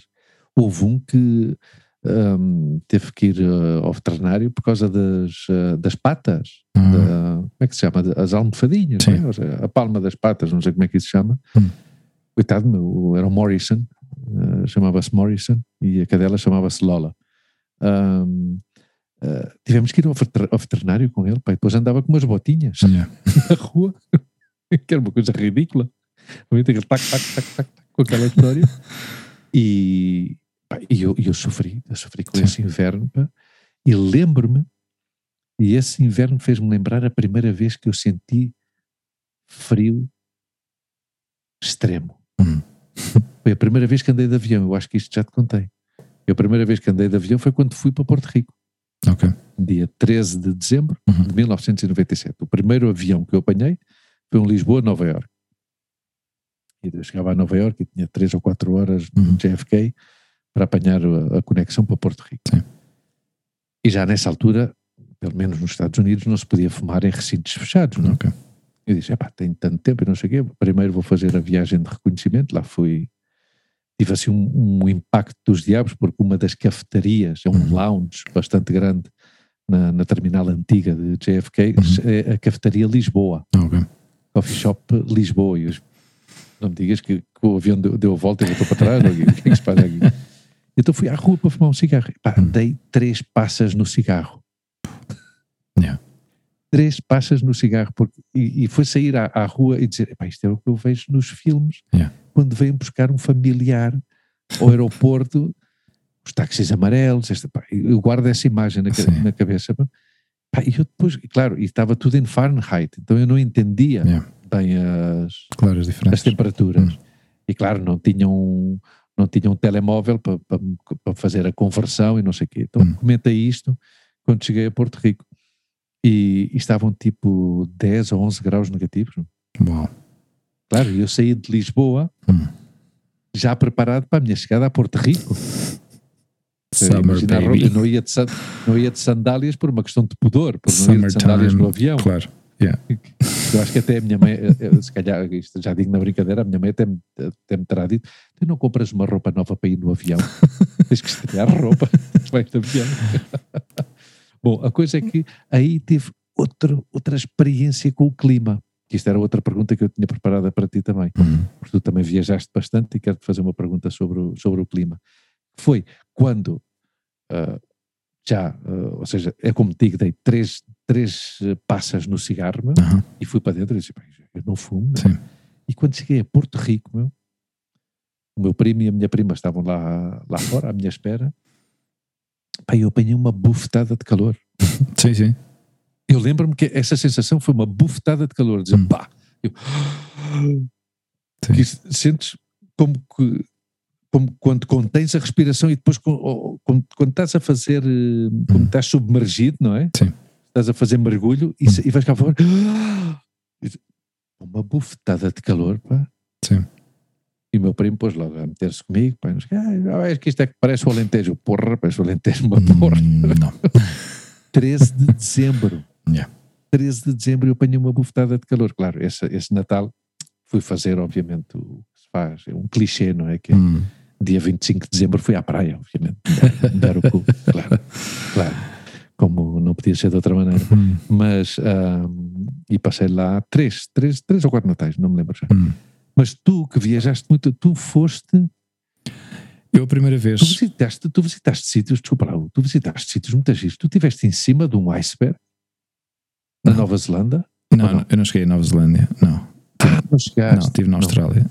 houve um que um, teve que ir uh, ao veterinário por causa das, uh, das patas, uhum. da, como é que se chama? As almofadinhas, né? seja, a palma das patas, não sei como é que isso se chama. Uhum. Coitado meu, era o Morrison, uh, chamava-se Morrison, e a cadela chamava-se Lola. Um, tivemos que ir ao, veterinário com ele, pá, depois andava com umas botinhas yeah. na rua, que era uma coisa ridícula. Tac, tac, tac, tac, tac, com aquela história. E, e eu, eu sofri, eu sofri com Sim. esse inverno, pá, e lembro-me, e esse inverno fez-me lembrar a primeira vez que eu senti frio extremo. Hum. Foi a primeira vez que andei de avião, eu acho que isto já te contei. E a primeira vez que andei de avião foi quando fui para Porto Rico. Dia 13 de dezembro uhum. de 1997. O primeiro avião que eu apanhei foi um Lisboa-Nova York. E eu chegava a Nova York e tinha 3 ou 4 horas no uhum. JFK para apanhar a, a conexão para Porto Rico. Sim. E já nessa altura, pelo menos nos Estados Unidos, não se podia fumar em recintos fechados, não? É? Okay. Eu disse, epá, tenho tanto tempo e não sei o quê, primeiro vou fazer a viagem de reconhecimento, lá fui, tive assim um, um impacto dos diabos, porque uma das cafetarias, é um uhum. lounge bastante grande na, na terminal antiga de JFK, uhum. é a cafetaria Lisboa. Okay. Coffee Shop Lisboa. E eu, não me digas que, que o avião deu, deu a volta e voltou para trás, o que é que se passa aqui? Então fui à rua para fumar um cigarro. Pá, dei três passas no cigarro. Yeah. Três passas no cigarro. Porque, e, e foi sair à, à rua e dizer: "Epá, isto é o que eu vejo nos filmes, Yeah. Quando vêm buscar um familiar ao aeroporto, os táxis amarelos. Esta, pá, eu guardo essa imagem na, na cabeça. Pá, e eu depois, claro, e estava tudo em Fahrenheit, então eu não entendia Yeah. bem as, Claro, as as temperaturas. Hum. E claro, não tinham, não tinham um telemóvel para, para, para fazer a conversão e não sei o quê. Então Hum. comentei isto quando cheguei a Porto Rico. E, e estavam tipo 10 ou 11 graus negativos. Uau. Claro, eu saí de Lisboa Hum. já preparado para a minha chegada a Porto Rico. Summer Imagina a roupa, baby. eu não ia, de, não ia de sandálias por uma questão de pudor, por não ir de sandálias Summertime. no avião. Claro. Yeah. Eu acho que até a minha mãe, eu- eu, se calhar, isto já digo na brincadeira, a minha mãe até me, até me terá dito: tu não compras uma roupa nova para ir no avião, tens que estrear roupa, vai de avião. Bom, a coisa é que aí tive outro, outra experiência com o clima, que isto era outra pergunta que eu tinha preparada para ti também, Hum. porque tu também viajaste bastante e quero-te fazer uma pergunta sobre o, sobre o clima. Foi quando ah, já, ah, ou seja, é como te digo, dei três, três eh, passas no cigarro, meu, Aham. e fui para dentro e disse, "Pá, eu não fumo. meu." Sim. E quando cheguei a Porto Rico, meu, o meu primo e a minha prima estavam lá, lá fora, à minha espera, pá, eu apanhei uma bufetada de calor. Sim, sim. Eu lembro-me que essa sensação foi uma bufetada de calor, dizer, Hum. pá, eu, que sentes como que como quando contens a respiração e depois quando, estás a fazer eh, quando Hum. estás submergido, não é? Sim. Estás a fazer mergulho e, se- e vais cá fora uma bufetada de calor, pá. Sim. E o meu primo pôs logo a meter-se comigo, pá, ah, é que isto é que parece o Alentejo, porra, parece o Alentejo, uma porra. Hum, Não. 13 de dezembro. Yeah. 13 de dezembro eu apanhei uma bufetada de calor. Claro, esse, esse Natal fui fazer, obviamente, o que se faz, é um clichê, não é? Que Hum. dia 25 de dezembro fui à praia, obviamente, dar- o cu, claro, claro, como não podia ser de outra maneira. Hum. Mas, ahm, e passei lá três, três, três ou quatro natais, não me lembro já. Hum. Mas tu que viajaste muito, tu foste, Eu a primeira vez. tu visitaste, tu visitaste sítios, desculpa lá, tu visitaste sítios muito giros, tu estiveste em cima de um iceberg na Não. Nova Zelândia? Não, não? eu não cheguei à Nova Zelândia. Não. Ah, não chegaste. Não, estive na Austrália.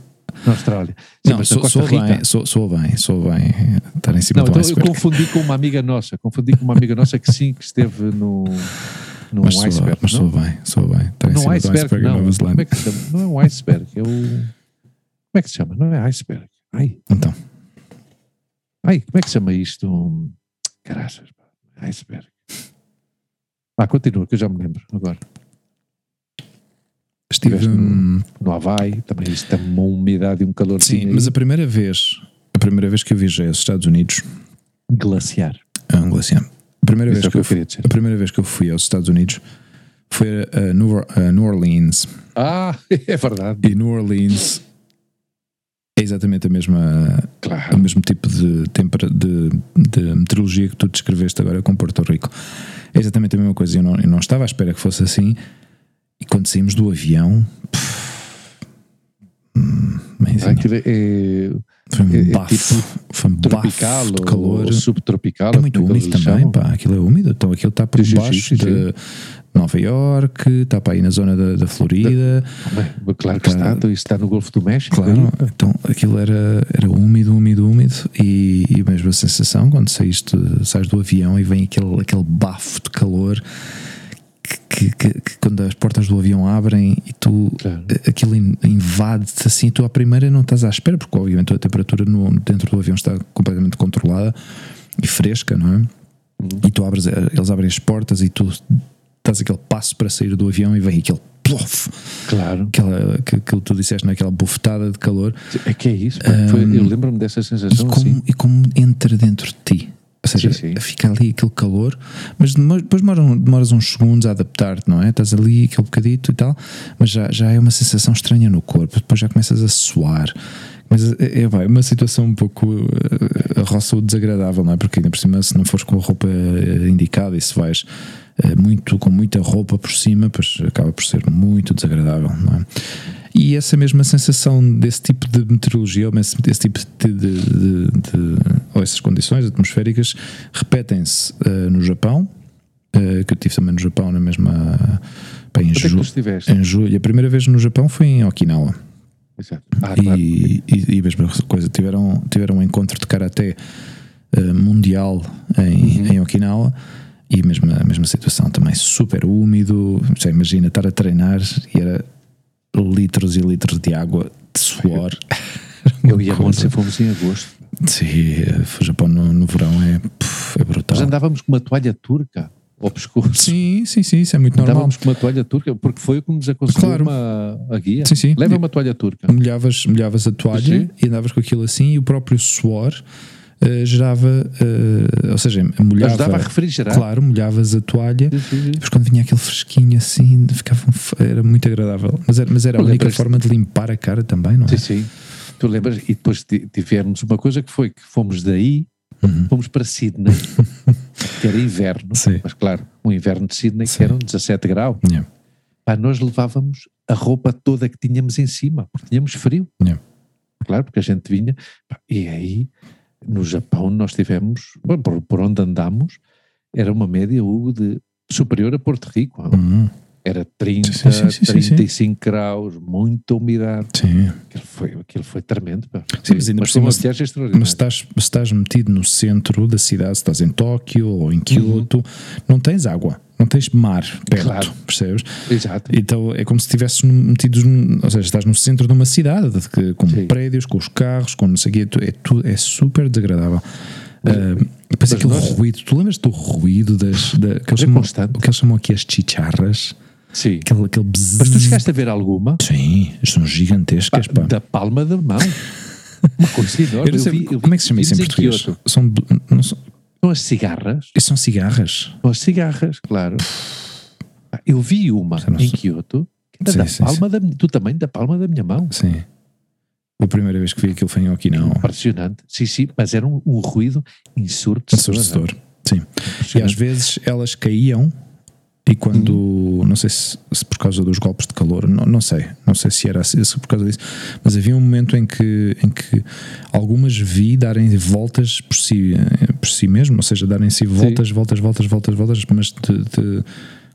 na Austrália. Sim, Não, mas sou, sou bem, sou, sou bem, sou bem. Estar em cima Não, do então eu iceberg. confundi com uma amiga nossa, confundi com uma amiga nossa que sim, que esteve no, no Mas, sou, iceberg. mas não? sou bem, sou bem. Estar em Não, cima do iceberg, iceberg em não. Nova Como Zelândia. é que se chama? Não é um iceberg, é o. Como é que se chama? Não é iceberg. Ai, Então, ai, como é que se chama isto? Caraças, pá. iceberg. Ah, continua, que eu já me lembro agora. estive. Estiveste no- hum, No Havaí, também isto tem uma umidade e um calor Sim, mas a primeira vez, a primeira vez que eu viajei aos Estados Unidos, glaciar. a Anglacian, a primeira Isso vez é o que eu fui, a primeira vez que eu fui aos Estados Unidos foi a New, a New Orleans Ah, é verdade. e New Orleans é exatamente a mesma o Claro. mesmo tipo de, de, de meteorologia que tu descreveste agora com Porto Rico. É exatamente a mesma coisa. Eu não, eu não estava à espera que fosse assim. E quando saímos do avião, pff, hum, Aquilo é foi um é- é bafo, foi um tropical bafo de calor. subtropical. É muito como úmido também, chamam. pá, aquilo é úmido. Então aquilo está por Sim, sim, baixo sim, sim. de Nova York, está para aí na zona da, da Florida. Bem, claro que está, então isso está no Golfo do México. Claro, então aquilo era, era úmido, úmido, úmido e, e mesmo a sensação quando saíste, sais do avião e vem aquele, aquele bafo de calor que, que- que- quando as portas do avião abrem e tu Claro. aquilo in- invade-te assim, tu à primeira não estás à espera, porque obviamente a temperatura no, dentro do avião está completamente controlada e fresca, não é? E tu abres, eles abrem as portas e tu estás aquele passo para sair do avião e vem aquele plof, Claro. aquela, que, que tu disseste, naquela bufetada de calor É que é isso. Foi- eu lembro-me dessa e sensação como, assim. e como entra dentro de ti. Ou seja, Sim, sim. fica ali aquele calor, mas depois demora- demoras uns segundos a adaptar-te, não é? Estás ali aquele bocadito e tal, mas já, já é uma sensação estranha no corpo, depois já começas a suar. Mas é, é, uma situação um pouco eh, a roça desagradável, não é? Porque ainda por cima, se não fores com a roupa eh, indicada e se vais eh, muito, com muita roupa por cima, pois acaba por ser muito desagradável, não é? E essa mesma sensação desse tipo de meteorologia, ou esse, esse tipo de, de- de- de- ou essas condições atmosféricas repetem-se uh, no Japão, uh, que eu tive também no Japão na mesma. Bem, em, é ju em julho. A primeira vez no Japão foi em Okinawa. Exato. Ah, claro. E, e, e a mesma coisa, tiveram, tiveram um encontro de karaté uh, mundial em, Uhum. em Okinawa e a mesma, a mesma situação também, super úmido. Já imagina estar a treinar e era litros e litros de água, de suor. Eu ia Coisa. onde fomos em agosto. Sim, o Japão no, no verão é, puf, é brutal. Nós andávamos com uma toalha turca ao pescoço. Sim, sim, sim, isso é muito normal. Andávamos com uma toalha turca, porque foi o que nos aconselhou Claro. uma, a guia. Sim, sim. Leva uma toalha turca. molhavas, molhavas a toalha Sim. e andavas com aquilo assim e o próprio suor eh, gerava, eh, ou seja, molhava. Ajudava a refrigerar. Claro, molhavas a toalha. Sim, sim, sim. Depois quando vinha aquele fresquinho assim, ficava, era muito agradável. Mas era, mas era a única forma de limpar a cara também, não é? Sim, sim. Tu lembras? E depois ti- tivemos uma coisa que foi que fomos daí, Uhum. fomos para Sydney, que era inverno, mas claro, um inverno de Sydney que eram 17 graus. Yeah. Pá, nós levávamos a roupa toda que tínhamos em cima, porque tínhamos frio. Yeah. Claro, porque a gente vinha. Pá, e aí, no Japão, nós tivemos, bom, por, por onde andamos, era uma média, Hugo, de superior a Porto Rico. Uhum. Era 30, Sim, sim, sim, sim, sim. 35 graus, muita umidade. Sim. Aquilo foi, aquilo foi tremendo. Pá. Sim, mas ainda por foi uma viagem extraordinária. Mas estás, se estás metido no centro da cidade, se estás em Tóquio ou em Kyoto, não tens água, não tens mar perto. Claro. percebes? Exato. Então é como se estivesses metidos, ou seja, estás no centro de uma cidade, de que- com Sim. prédios, com os carros, com não sei o quê, é, tu, é super desagradável. Ah, depois aquele nós- ruído, tu lembras do ruído das, da, que eles É chamam, o que eles chamam aqui as chicharras? Sim. Aquele, aquele. Mas tu chegaste a ver alguma? Sim, são gigantescas, pá. Da palma da mão. Uma coisa enorme. Eu não sei, vi- eu como é que se chama isso em português? São, não são, São as cigarras. são cigarras. São as cigarras, claro. Ah, Eu vi uma em. Kyoto, que era Sim, da sim, palma da, do tamanho da palma da minha mão. Sim. A primeira vez que vi aquilo foi em Okinawa. Impressionante. Sim, sim, mas era um, um ruído ensurdecedor. Ensurdecedor. Sim. E às vezes elas caíam e quando, não sei se, se por causa dos golpes de calor, não, não sei, não sei se era assim, se por causa disso, mas havia um momento em que, em que algumas vi darem voltas por si, por si mesmo, ou seja, darem-se voltas, voltas, voltas, voltas, voltas, mas de, de-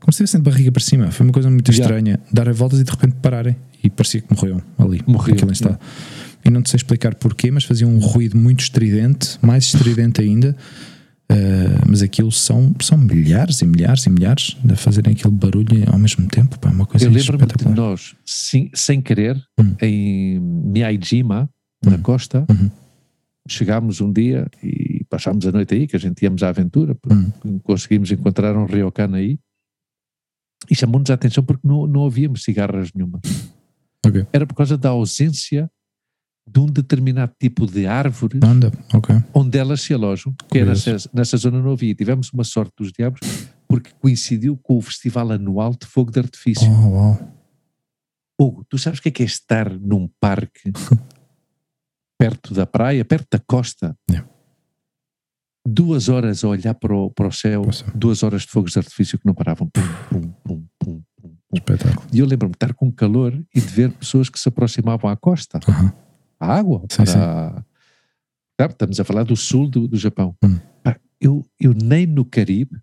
como se estivessem de barriga para cima. Foi uma coisa muito Yeah. estranha. Darem voltas e de repente pararem e parecia que morriam ali, Morriam, naquele estado. E não te sei explicar porquê, mas faziam um ruído muito estridente, mais estridente ainda. Uh, mas aquilo são, são milhares e milhares e milhares a fazerem aquele barulho ao mesmo tempo. Pá, é uma coisa Eu lembro-me de nós, sem, sem querer, Hum. em Miyajima, na Hum. costa, Uhum. chegámos um dia e passámos a noite aí, que a gente íamos à aventura, Hum. conseguimos encontrar um ryokan aí, e chamou-nos a atenção porque não, não havíamos cigarras nenhuma. Ok. Era por causa da ausência de um determinado tipo de árvore Anda, ok. onde elas se alojam, que era nessa, nessa zona não havia. Tivemos uma sorte dos diabos, porque coincidiu com o festival anual de fogo de artifício. Oh, uau. Hugo, tu sabes o que é que é estar num parque perto da praia, perto da costa, Yeah. duas horas a olhar para o, para o céu, duas horas de fogos de artifício que não paravam. Pum, pum, pum, pum, pum. Espetáculo. E eu lembro-me de estar com calor e de ver pessoas que se aproximavam à costa, água. Sim, para... Sabe, estamos a falar do sul do, do Japão. Hum. Eu, eu nem no Caribe,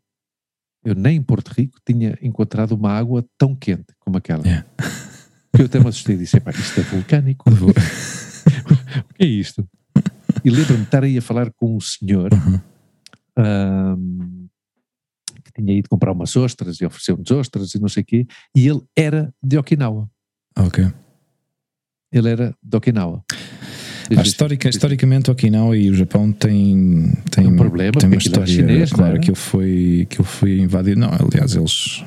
eu nem em Porto Rico tinha encontrado uma água tão quente como aquela. Yeah. Que eu até me assustei e disse: "Epá, isto é vulcânico. O que é isto? E lembro-me de estar aí a falar com um senhor Uhum. ahm, que tinha ido comprar umas ostras e ofereceu-nos ostras e não sei o quê, e ele era de Okinawa. Ok. Ele era de Okinawa. Ah, histórica, historicamente, Okinawa e o Japão têm, têm, um problema, têm uma história. chinês, não claro, aquilo foi, aquilo foi invadido. Não, aliás, eles,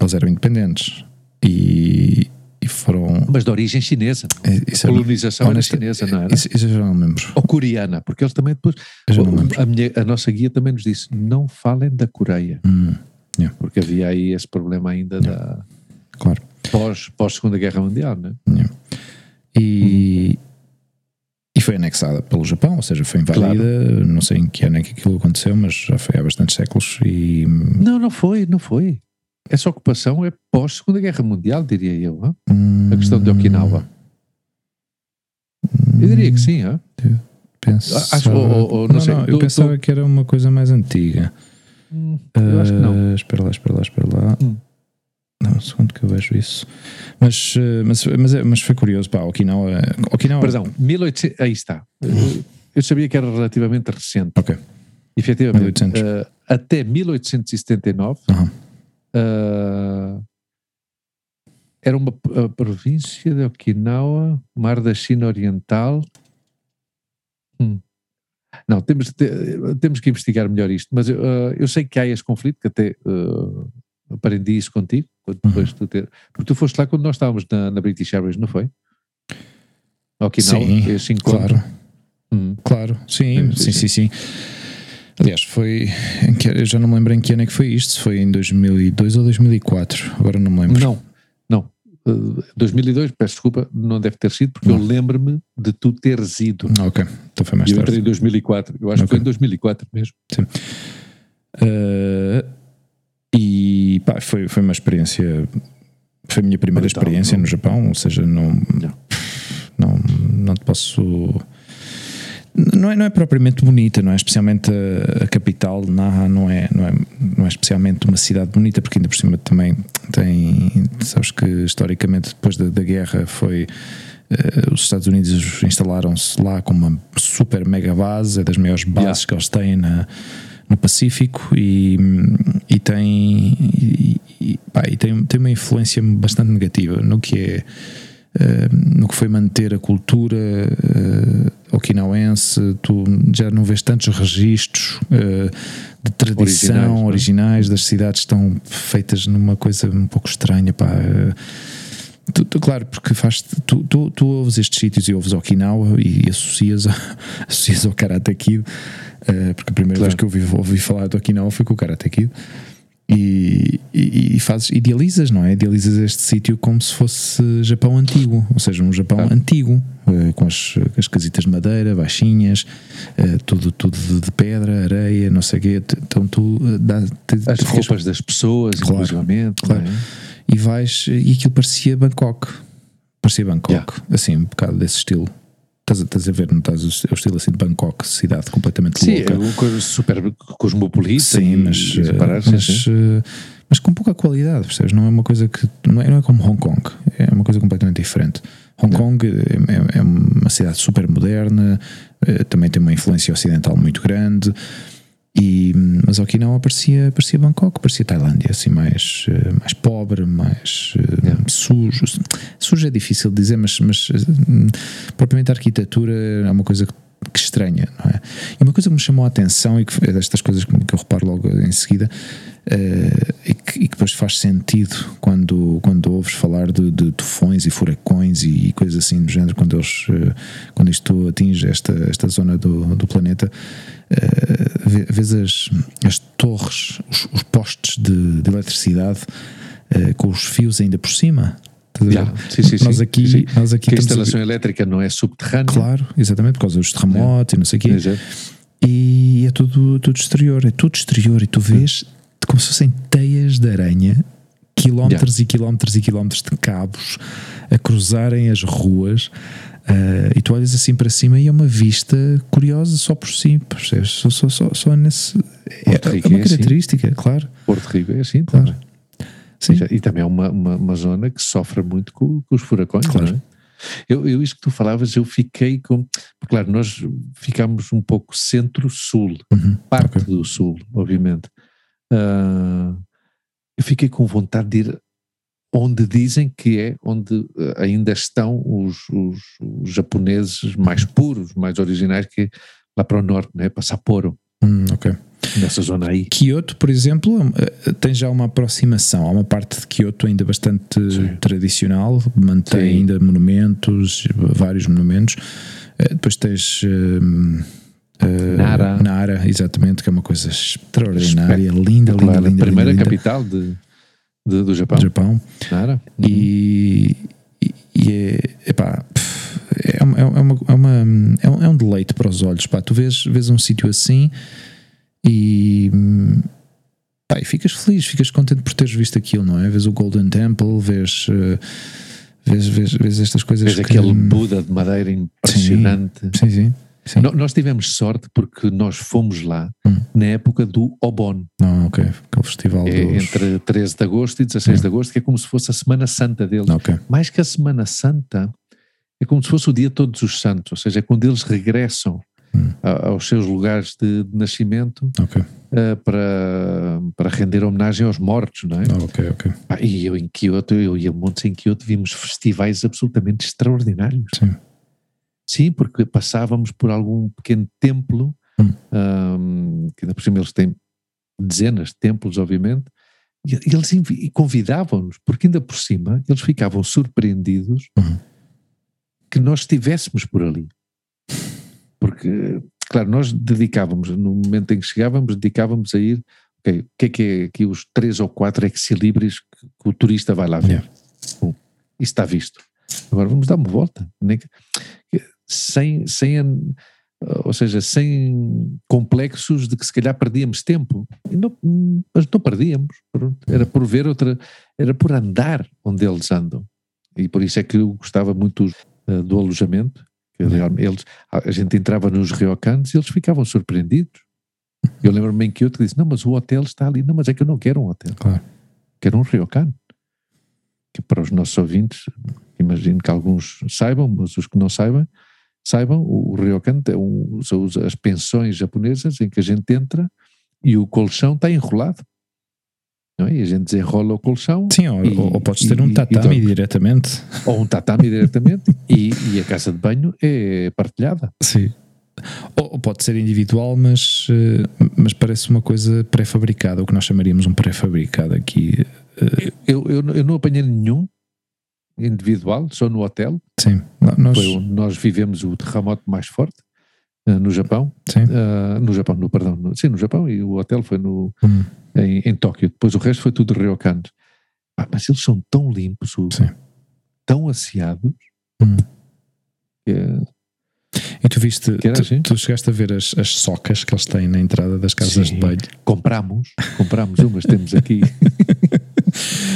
eles eram independentes e, e foram. Mas de origem chinesa. é- Isso, é- colonização era chinesa, não era? isso, isso eu já não lembro. Ou coreana, porque eles também depois. Eu já não lembro. a, minha- a nossa guia também nos disse: não falem da Coreia, Hum, porque havia aí esse problema ainda da claro. pós, pós Segunda Guerra Mundial, né? E, e foi anexada pelo Japão, ou seja, foi invadida. Não sei em que ano é que aquilo aconteceu, mas já foi há bastantes séculos. E Não, não foi, não foi. Essa ocupação é pós Segunda Guerra Mundial, diria eu. hum, A questão de Okinawa. Eu diria que sim, hã? pensava. Acho- ou- ou- não não, sei, não, eu tu- pensava que era uma coisa mais antiga. eu acho que não. Ah, espera lá, espera lá, espera lá. Hum. Não, segundo que eu vejo isso. Mas, eh, mas, mas, é- mas foi curioso, pá, Okinawa. Okinawa Perdão, 1800, aí está. Eu sabia que era relativamente recente. Ok. Efetivamente, 1800. eh, até 1879 Aham. eh, era uma província de Okinawa, Mar da China Oriental. Hum. Não, temos, ter- temos que investigar melhor isto, mas eu, eh, eu sei que há esse conflito, que até aprendi isso contigo, depois tu ter, porque tu foste lá quando nós estávamos na, na British Airways, não foi? Okinawa, Sim, encontro. Claro, Hum. claro. Sim, Sim, sim, sim, sim, sim. Aliás, foi. que- Eu já não me lembro em que ano é que foi isto, se foi em 2002 ou 2004. Agora não me lembro. Não, não. Uh, 2002, peço desculpa, não deve ter sido, porque Não. eu lembro-me de tu teres ido. Ah, ok, então foi mais E eu tarde. entrei em 2004. Eu acho que Ok. foi em 2004 mesmo. Uh, e pá, foi, foi uma experiência. Foi a minha primeira Brutal, experiência não? no Japão, ou seja, não, Não. não, não te posso. Não é, não é propriamente bonita, não é? Especialmente a, a capital, Naha, não é, não, é, não é especialmente uma cidade bonita, porque ainda por cima também tem. Sabes que historicamente, depois da, da guerra, foi. eh, os Estados Unidos instalaram-se lá com uma super mega base, é das maiores bases Yeah. que eles têm na, no Pacífico e, e tem, e, e, pá, e tem, tem uma influência bastante negativa no que é eh, no que foi manter a cultura eh, okinauense, tu já não vês tantos registros eh, de tradição Originais, é? originais das cidades estão feitas numa coisa um pouco estranha, pá. eh, Tu, tu- claro, porque faz tu, tu, tu ouves estes sítios e ouves Okinawa e associas, a- associas ao Karate Kid, eh, porque a primeira Claro. vez que eu ouvi, ouvi falar do Okinawa foi com o Karate Kid. E, e, e fazes, idealizas, não é? Idealizas este sítio como se fosse Japão antigo, ou seja, um Japão Claro. antigo, eh, com as, as casitas de madeira, baixinhas, eh, tudo, tudo de, de pedra, areia, não sei o quê. Então tu dá, te, As roupas das pessoas, Claro, inclusivamente. claro. é? E vais e aquilo parecia Bangkok parecia Bangkok, Yeah. assim um bocado desse estilo estás a, estás a ver, não estás o o estilo assim de Bangkok cidade completamente Sim, louca é uma coisa super cosmopolita. sim, mas, eh, separar, sim, mas, sim. eh, mas com pouca qualidade, percebes? Não é uma coisa que não é, não é como Hong Kong, é uma coisa completamente diferente. Hong Kong é, é- é uma cidade super moderna, eh, também tem uma influência ocidental muito grande. E, mas Okinawa parecia, parecia Bangkok, parecia Tailândia, assim, mais, eh, mais pobre, mais eh, Yeah. sujo. Sujo é difícil de dizer, mas, mas eh, propriamente a arquitetura é uma coisa que, que estranha, não é? E uma coisa que me chamou a atenção e que é destas coisas que, que eu reparo logo em seguida eh, e, que, e que depois faz sentido quando, quando ouves falar de, de tufões e furacões e, coisas assim do género, quando, eles, quando isto atinge esta, esta zona do, do planeta, vê- vês as, as torres, os, os postes de, de eletricidade eh, com os fios ainda por cima. Yeah, sim, sim, nós aqui, sim. nós aqui Que a estamos a instalação elétrica não é subterrânea. Claro, exatamente, por causa dos terremotos e não sei o quê. Exato. E é tudo, tudo exterior, é tudo exterior. E tu vês como se fossem teias de aranha, quilómetros e quilómetros e quilómetros de cabos a cruzarem as ruas. Ah, e tu olhas assim para cima e é uma vista curiosa só por si, percebes? Só, só, só, só nesse. É, é uma é assim. característica, claro. Porto Rico é assim Claro. também. Sim. E E também é uma, uma, uma zona que sofre muito com, com os furacões, Claro. não é? Eu, eu, isso que tu falavas, eu fiquei com. Claro, nós ficámos um pouco centro-sul, Uhum, parte ok. do sul, obviamente. Ah, eu fiquei com vontade de ir onde dizem que é onde ah, ainda estão os, os, os japoneses mais puros, mais originais, que é lá para o norte, né? para Sapporo, Hum, ok. nessa zona aí. Kyoto, por exemplo, eh, tem já uma aproximação. Há uma parte de Kyoto ainda bastante Sim. tradicional, mantém Sim. ainda monumentos, vários monumentos. Eh, Depois tens eh, eh, Nara. Nara, exatamente, que é uma coisa extraordinária, linda, linda, linda. a primeira linda, linda, capital de, de- do Japão. do Japão. Nara. E, e- e é, epá, é, uma, é, uma, é, uma, é, um, é um deleite para os olhos. Pá. Tu vês, vês um sítio assim e, pá, e ficas feliz, ficas contente por teres visto aquilo, não é? Vês o Golden Temple, vês, eh, vês, vês, vês estas coisas. Vês que- aquele Buda de madeira impressionante. Sim, sim. sim. No- Nós tivemos sorte porque nós fomos lá Hum. na época do Obon, Não, ok. Aquele festival é dos... entre 13 de agosto e 16 de agosto, que é como se fosse a Semana Santa deles. Ok. Mais que a Semana Santa, é como se fosse o dia de todos os santos, ou seja, é quando eles regressam Hum. a- aos seus lugares de, de nascimento Ok. eh, para, para render homenagem aos mortos, não é? Ah, ok, ok. Ah, e eu em Kyoto, eu e a Montes em Kyoto vimos festivais absolutamente extraordinários. Sim. Sim, porque passávamos por algum pequeno templo, Hum. ahm, que ainda por cima eles têm dezenas de templos, obviamente, e, e eles convidavam-nos, porque ainda por cima eles ficavam surpreendidos Uhum. que nós estivéssemos por ali. Porque, claro, nós dedicávamos, no momento em que chegávamos, dedicávamos a ir, ok, o que é que é aqui os três ou quatro ex-libris que, que o turista vai lá ver? Yeah. Bom, isso está visto. Agora vamos dar uma volta. Sem, sem, an- ou seja, sem complexos de que se calhar perdíamos tempo. Não- mas não perdíamos. Era por ver outra, era por andar onde eles andam. E por isso é que eu gostava muito eh, do alojamento. realmente eles, a gente entrava nos ryokans e eles ficavam surpreendidos. Eu lembro-me em que disse: Não, mas o hotel está ali. Não, mas é que eu não quero um hotel. Claro. Quero um ryokan. Que para os nossos ouvintes, imagino que alguns saibam, mas os que não saibam, saibam, o, o ryokan é um, são as pensões japonesas em que a gente entra e o colchão está enrolado. Não é? E a gente desenrola o colchão Sim, ou, E- ou- podes e- ter um e tatame dormes. diretamente. ou um tatame diretamente e, e a casa de banho é partilhada. Sim. Ou, ou pode ser individual, mas, eh, mas parece uma coisa pré-fabricada, o que nós chamaríamos um pré-fabricado aqui. eh, Eu, eu, eu não apanhei nenhum individual, só no hotel. Sim. Nós, Foi nós vivemos o terremoto mais forte eh, no Japão. sim. Ah, no Japão, no, perdão, no- sim, no Japão, e o hotel foi no, Hum. em, em Tóquio. Depois o resto foi tudo ryokan. Ah, mas eles são tão limpos, o- tão asseados, Hum. que é- E tu viste, tu, assim? tu chegaste a ver as, as socas que eles têm na entrada das casas Sim. de banho. compramos, compramos umas, temos aqui.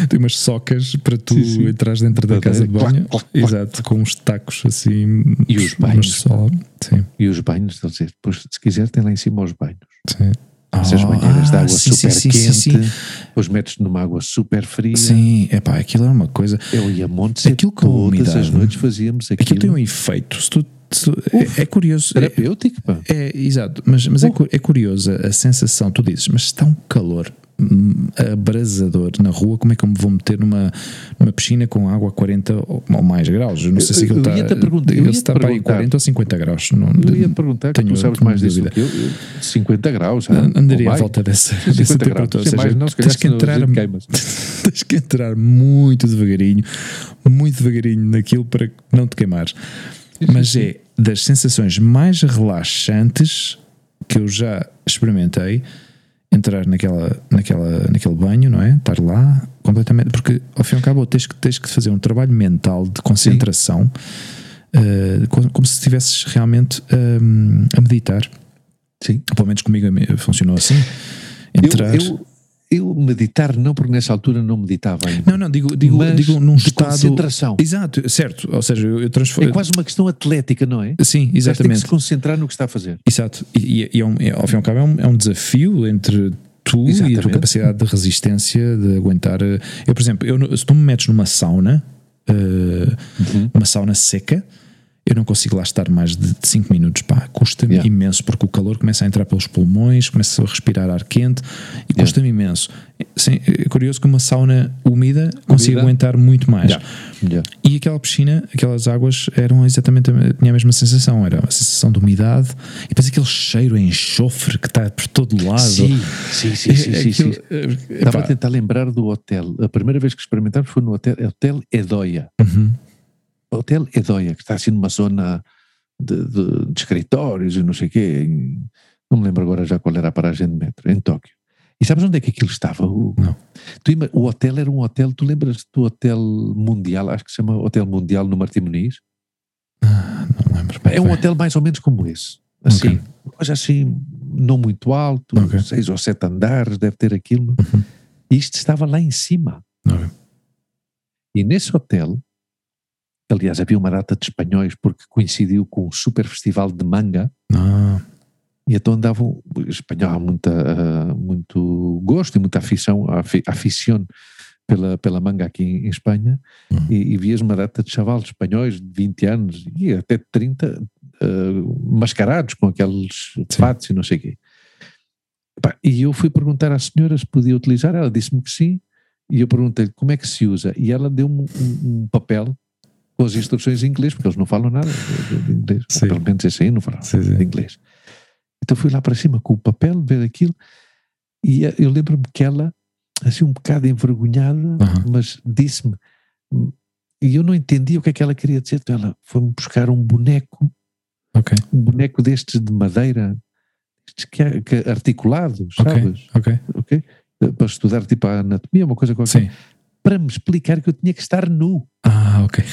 Tem umas socas para tu Sim, sim. entrares dentro da casa de banho. clac, clac, clac. Exato, com uns tacos assim. E os banhos. Só, sim, E os banhos, dizem, depois, se quiser, tem lá em cima os banhos. sim. Essas Ah, banheiras de água sim, super sim, quente, sim, depois metes numa água super fria. Sim, é pá, aquilo é uma coisa. Eu ia montes Aquilo e a todas umidade. as noites fazíamos aquilo. Aquilo tem um efeito. Se tu, se tu- é, é curioso. É, terapêutico, pá. é, exato, mas, mas é, é curioso a sensação. Tu dizes, mas está um calor abrasador na rua. Como é que eu me vou meter numa, numa piscina com água a 40 ou, ou mais graus? Eu não sei se aquilo está. ele está para aí perguntar. 40 ou 50 graus. Não, Eu ia te perguntar, tenho tu sabes mais disso que eu. eu 50 graus. ah, Andaria à volta dessa, 50 dessa temperatura. Seja, mais não, se tens que entrar tens que entrar muito devagarinho, muito devagarinho naquilo para não te queimares. Mas é das sensações mais relaxantes que eu já experimentei entrar naquela, naquela, naquele banho, não é? Estar lá completamente, porque ao fim e ao cabo tens que, tens que fazer um trabalho mental de concentração, eh, como, como se estivesses realmente hum, a meditar. Sim. Pelo menos comigo eh, funcionou assim. Entrar. eu, eu meditar não, porque nessa altura não meditava ainda. Não, não, digo, digo, Mas digo num estado. concentração. Exato, certo. Ou seja, eu, eu transformo. É quase uma questão atlética, não é? Sim, Mas Tem que exatamente. se concentrar no que está a fazer. Exato. E, e é um, é, ao fim e ao cabo é um, é um desafio entre tu e a Exatamente. tua capacidade de resistência, de aguentar. eh, Eu, por exemplo, eu, se tu me metes numa sauna, eh, Uhum. uma sauna seca, eu não consigo lá estar mais de 5 minutos. Pá, custa-me Yeah. imenso porque o calor começa a entrar pelos pulmões, começa a respirar ar quente e custa-me imenso. Sim, é curioso que uma sauna úmida consiga aguentar muito mais. Já. E aquela piscina, aquelas águas eram exatamente a, tinha a mesma sensação, era a sensação de umidade e depois aquele cheiro a enxofre que está por todo lado. Sim, sim, sim, sim, sim, Aquilo- sim. eh, Estava a tentar lembrar do hotel. A primeira vez que experimentámos foi no hotel, hotel Edoia. uhum, O Hotel Edoia, que está assim numa zona de, de- de escritórios e não sei o quê. em- não me lembro agora já qual era a paragem de metro, em Tóquio. E sabes onde é que aquilo estava? O, Não. Tu o hotel era um hotel, tu lembras do Hotel Mundial, acho que se chama Hotel Mundial no Martim Muniz? ah, não lembro. É um bem. hotel mais ou menos como esse. Assim, Ok. mas assim, não muito alto, Ok. seis ou sete andares, deve ter aquilo. Uhum. E isto estava lá em cima. Ok. E nesse hotel, Aliás, havia uma data de espanhóis porque coincidiu com o super festival de manga. Ah, E então andavam, o espanhol há muita, ah, muito gosto e muita afição, afi- aficione pela, pela manga aqui em Espanha, Uhum. e, e vias uma data de chavalos espanhóis de 20 anos e até de 30 ah, mascarados com aqueles fatos e não sei o quê. E eu fui perguntar à senhora se podia utilizar, ela disse-me que sim, e eu perguntei-lhe como é que se usa, e ela deu-me um, um papel com as instruções em inglês, porque eles não falam nada de, inglês, Sim. pelo menos esse aí não falavam Sim, sim. de inglês. Então fui lá para cima com o papel, ver aquilo, e eh, eu lembro-me que ela, assim um bocado envergonhada, mas disse-me, e eu não entendi o que é que ela queria dizer, então ela foi-me buscar um boneco, ok, um boneco destes de madeira, que, ok, sabes? ok. Ok? Para estudar tipo a anatomia, uma coisa qualquer, Sim. Para me explicar que eu tinha que estar nu. Ah, ok.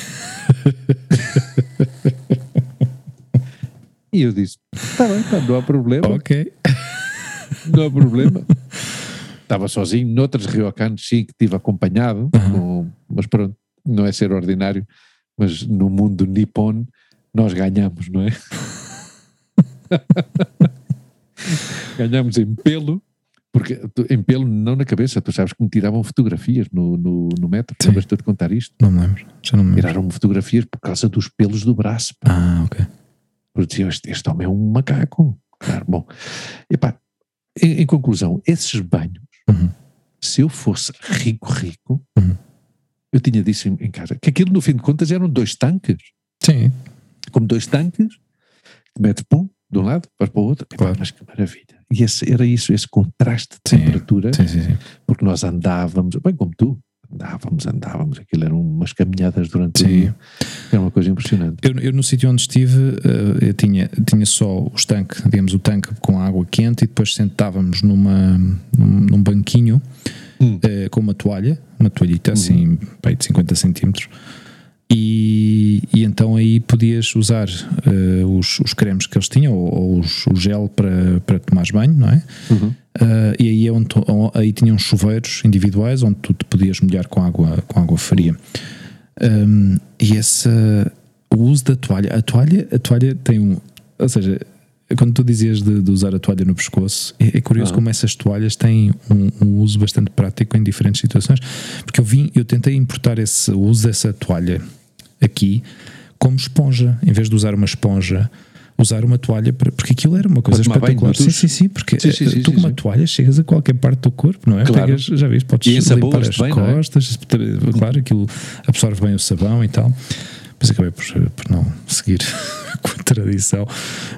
E eu disse, está bem, tá, não há problema. Ok. não há problema. Estava sozinho, noutros ryokanos sim que tive acompanhado, com- mas pronto, não é ser ordinário, mas no mundo nippon nós ganhamos, não é? ganhamos em pelo, porque em pelo não na cabeça, tu sabes que me tiravam fotografias no, no, no metro, lembras-te de contar isto? Não me lembro. Já não me lembro. Tiraram-me fotografias por causa dos pelos do braço. pá. Ah, ok. Porque diziam, este, este homem é um macaco. Claro, bom. Epá, em, em conclusão, esses banhos, Uhum. se eu fosse rico, rico, Uhum. eu tinha disso em, em casa, que aquilo no fim de contas eram dois tanques, Sim, como dois tanques, que metes pum, de um lado, vais para o outro, Claro. mas que maravilha. E esse, era isso, esse contraste de Sim, temperatura, sim, sim. porque nós andávamos, bem como tu, andávamos, andávamos, aquilo eram umas caminhadas durante o Sim. dia, era uma coisa impressionante. Eu, eu no sítio onde estive, eh, eu tinha, tinha só os tanques, digamos, o tanque com água quente e depois sentávamos numa, num, num banquinho Hum. eh, com uma toalha, uma toalhita assim, pá, aí de 50 centímetros. E, e então aí podias usar eh, os, os cremes que eles tinham ou, ou os- o gel para, para tomares banho, não é? Uhum. Ah, e aí, é onde tu- aí tinham chuveiros individuais onde tu te podias molhar com água, com água fria. Um, e esse, o uso da toalha, a toalha, a toalha tem um. Ou seja, quando tu dizias de, de usar a toalha no pescoço, é, é curioso Ah. como essas toalhas têm um, um uso bastante prático em diferentes situações. Porque eu vim, eu tentei importar esse o uso dessa toalha aqui como esponja, em vez de usar uma esponja. Usar uma toalha para, porque aquilo era uma coisa espetacular. Sim, sim, sim, porque Sim, sim, eh, sim, tu com uma toalha chegas a qualquer parte do corpo, não é? Claro. Pegas, já viste, podes limpar as bem, é? costas, claro, aquilo absorve bem o sabão e tal. Depois acabei por, por não seguir com a tradição,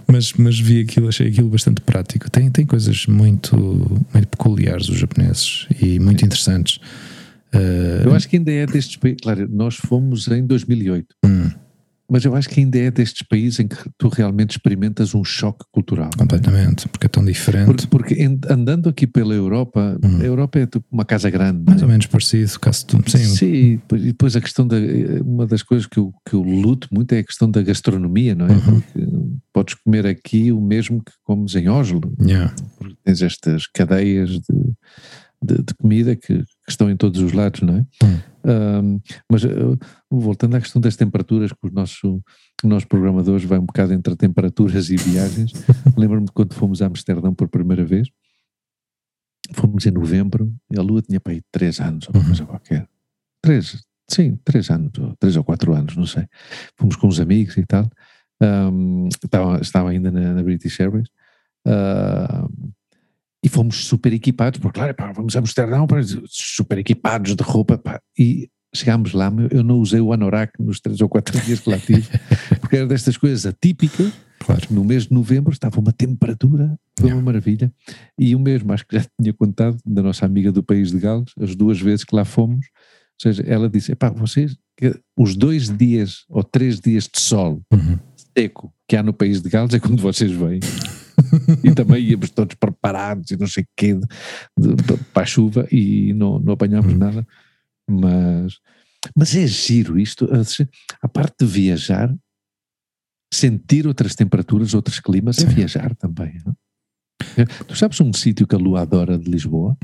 mas, mas vi aquilo, achei aquilo bastante prático. Tem, tem coisas muito, muito peculiares os japoneses e muito interessantes. Uh, Eu acho que ainda é destes países. Claro, nós fomos em 2008, hum, mas eu acho que ainda é destes países em que tu realmente experimentas um choque cultural. completamente, porque é tão diferente. Porque, porque andando aqui pela Europa, Hum. a Europa é tipo uma casa grande. mais não ou é? menos parecido, caso tu, sim, Sim, e depois- e depois a questão da. Uma das coisas que eu, que eu luto muito é a questão da gastronomia, não é? Uhum. Porque podes comer aqui o mesmo que comes em Oslo, yeah, porque tens estas cadeias de, de, de comida que, que estão em todos os lados, não é? Hum. Ahm, mas uh, voltando à questão das temperaturas, que o nosso, o nosso programadores vai um bocado entre temperaturas e viagens. Lembro-me de quando fomos a Amsterdão por primeira vez, fomos em novembro e a lua tinha para aí três anos, ou uma Uhum. coisa qualquer. Três, sim, três anos, ou três ou quatro anos, não sei. Fomos com uns amigos e tal. Ahm, estava, estava ainda na, na British Airways. Ahm, e fomos super equipados, porque claro, pá, vamos a Amsterdão, pá, super equipados de roupa, pá, e chegámos lá, eu não usei o anorak nos três ou quatro dias que lá tive, porque era destas coisas atípicas, claro. no mês de novembro estava uma temperatura, foi uma maravilha, e o mesmo, acho que já tinha contado, da nossa amiga do País de Gales, as duas vezes que lá fomos, ou seja, ela disse, epá, vocês, os dois dias ou três dias de sol Uhum. seco que há no País de Gales é quando vocês vêm. e também íamos todos preparados e não sei o quê de- de- para a chuva e não, não apanhámos Uhum. nada. Mas, mas é giro isto, a, parte de viajar, sentir outras temperaturas, outros climas, é viajar também. não é? Tu sabes um sítio que a Lua adora de Lisboa?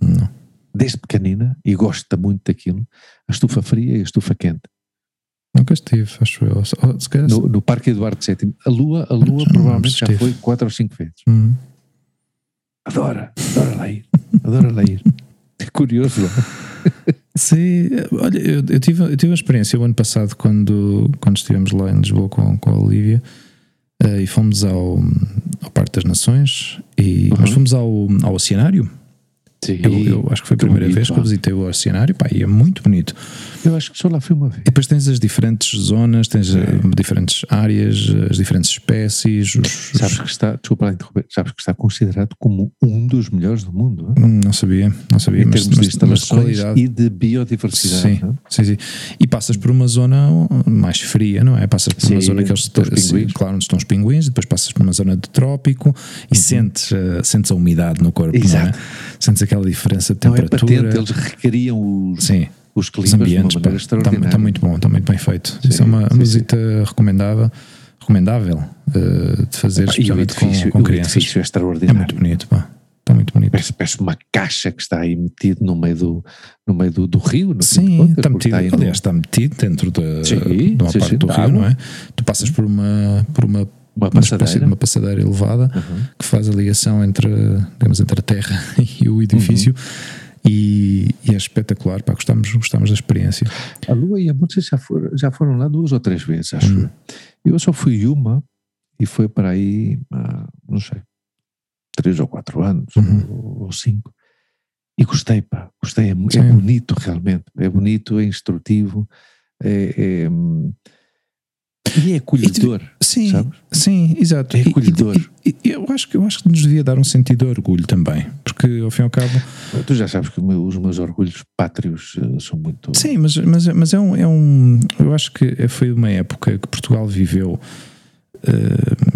Não. Desde pequenina, e gosta muito daquilo, a estufa fria e a estufa quente. Nunca estive, acho eu. Se calhar, no, no Parque Eduardo VII. A Lua, a Lua Já não provavelmente já esteve. foi quatro ou cinco vezes. Hum. Adora, adora lá ir. Adora lá ir. É curioso. não é? Sim, olha, eu, eu tive, eu tive uma experiência o ano passado quando, quando estivemos lá em Lisboa com, com a Olivia eh, e fomos ao, ao Parque das Nações, e, mas Uhum. fomos ao, ao Oceanário. Sim, Eu, eu acho que foi a primeira bonito vez que eu visitei o Oceanário, pá, e é muito bonito. Eu acho que só lá fui uma vez. E depois tens as diferentes zonas, tens eh, diferentes áreas, as diferentes espécies. Os, Sabes que está, desculpa lá interromper, sabes que está considerado como um dos melhores do mundo. não é? Hum, Não sabia, não sabia, Em mas, termos mas- de instalações e de biodiversidade. Sim, não é? sim, sim. E passas por uma zona mais fria, não é? Passas por uma Sim, zona que eles pinguins. claro, onde estão os pinguins, depois passas por uma zona de trópico e sentes, eh, sentes a umidade no corpo, não é? Uhum. Exato. Sentes aquela diferença de Então é temperatura. patente, eles recriam os, Sim, os os climas de uma ambientes, maneira está extraordinária. muito bom, está muito bem feito. Sim, Isso é uma, sim, uma sim. visita recomendável, recomendável eh, de fazer, E o edifício, com, com o crianças. edifício é É extraordinário. muito bonito, pá. Está muito bonito. Parece, parece uma caixa que está aí metido no meio do, no meio do, do rio. De Sim, contas, está metido. no- aliás, está metido dentro da, Sim, de uma parte do rio, não é? Tu passas por uma, por uma, uma de passadeira. uma passadeira elevada Uhum. que faz a ligação entre, digamos, entre a terra e o edifício. Uhum. E, e é espetacular, pá, gostamos, gostamos da experiência. A Lua e a Monte já foram, já foram lá duas ou três vezes, acho. Hum. eu. Só fui uma e foi para aí, não sei, três ou quatro anos, Uhum. ou, ou cinco. E gostei, pá, gostei. É, é bonito realmente. É bonito, é instrutivo, é, é, e é acolhedor. Sim, Sabes? sim, exato. É E- e- acolhedor. e- e eu, acho que, eu acho que nos devia dar um sentido de orgulho também, porque ao fim e ao cabo. Tu já sabes que os meus orgulhos pátrios eh, são muito. Sim, mas, mas, mas é, um, é um. Eu acho que foi uma época que Portugal viveu eh,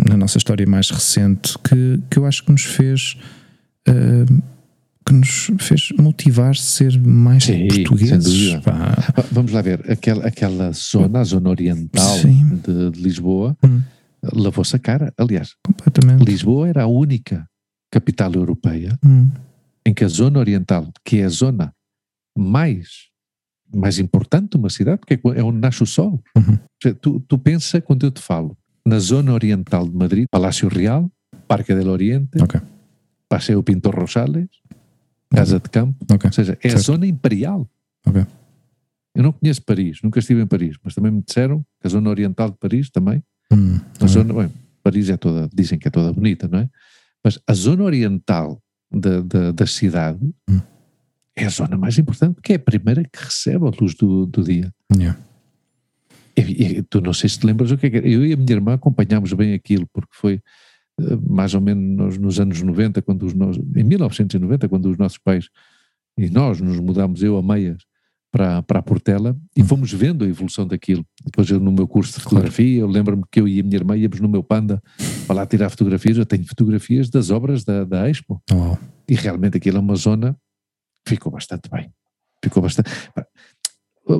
na nossa história mais recente que, que eu acho que nos fez. eh, que nos fez motivar a ser mais Sim, portugueses. Ah, Vamos lá ver, aquela, aquela zona, a zona oriental de, de Lisboa, Hum, lavou-se a cara. Aliás, completamente. Lisboa era a única capital europeia Hum, em que a zona oriental, que é a zona mais, mais importante de uma cidade, porque é onde nasce o sol. Uhum. Tu, tu pensa, quando eu te falo, na zona oriental de Madrid, Palácio Real, Parque del Oriente, Ok. Passeio Pintor Rosales, Casa de Campo, ok. ou seja, é a Certo. zona imperial. Eu não conheço Paris, nunca estive em Paris, mas também me disseram que a zona oriental de Paris também, Hum, a zona, bem, Paris é toda, dizem que é toda bonita, não é? Mas a zona oriental da, da, da cidade Hum. é a zona mais importante, porque é a primeira que recebe a luz do, do dia. Yeah. E, e tu não sei se te lembras o que é que era. Eu e a minha irmã acompanhámos bem aquilo, porque foi eh, mais ou menos nos, nos anos 90, quando os nossos, em 1990, quando os nossos pais e nós nos mudámos, eu a meias, para, para a Portela e fomos vendo a evolução daquilo. Depois eu no meu curso de fotografia, eu lembro-me que eu e a minha irmã íamos no meu Panda para lá tirar fotografias, eu tenho fotografias das obras da, da Expo Uau. e realmente aquilo é uma zona que ficou bastante bem. Ficou bastante.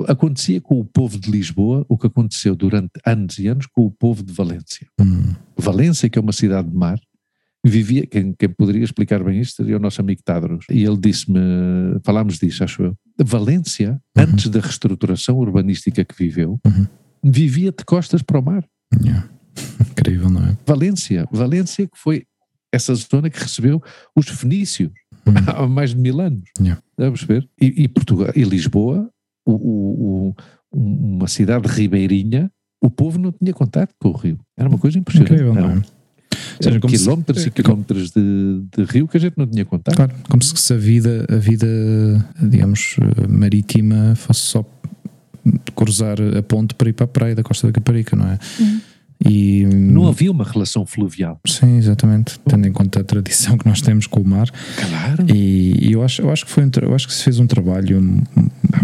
Acontecia com o povo de Lisboa o que aconteceu durante anos e anos com o povo de Valência. Hum, Valência, que é uma cidade de mar, vivia, quem, quem poderia explicar bem isto seria o nosso amigo Tadros. E ele disse-me, falámos disso, acho eu. Valência, antes da reestruturação urbanística que viveu, Uhum. vivia de costas para o mar. yeah. Incrível, não é? Valência, Valência que foi essa zona que recebeu os fenícios Hum. há mais de mil anos. Yeah. A perceber? E, e Portugal, e Lisboa, o, o- o- uma cidade ribeirinha, o povo não tinha contato com o rio. Era uma coisa impressionante. Incrível, não Eram- é? Ou seja, como se- quilómetros e quilómetros de, de rio que a gente não tinha contato. Claro, como se a vida, a vida, digamos, marítima fosse só cruzar a ponte para ir para a praia da Costa da Caparica, não é? E Não havia uma relação fluvial. sim, exatamente, tendo em conta a tradição que nós temos com o mar. Claro. E, e eu acho, eu acho que foi um, eu acho que se fez um trabalho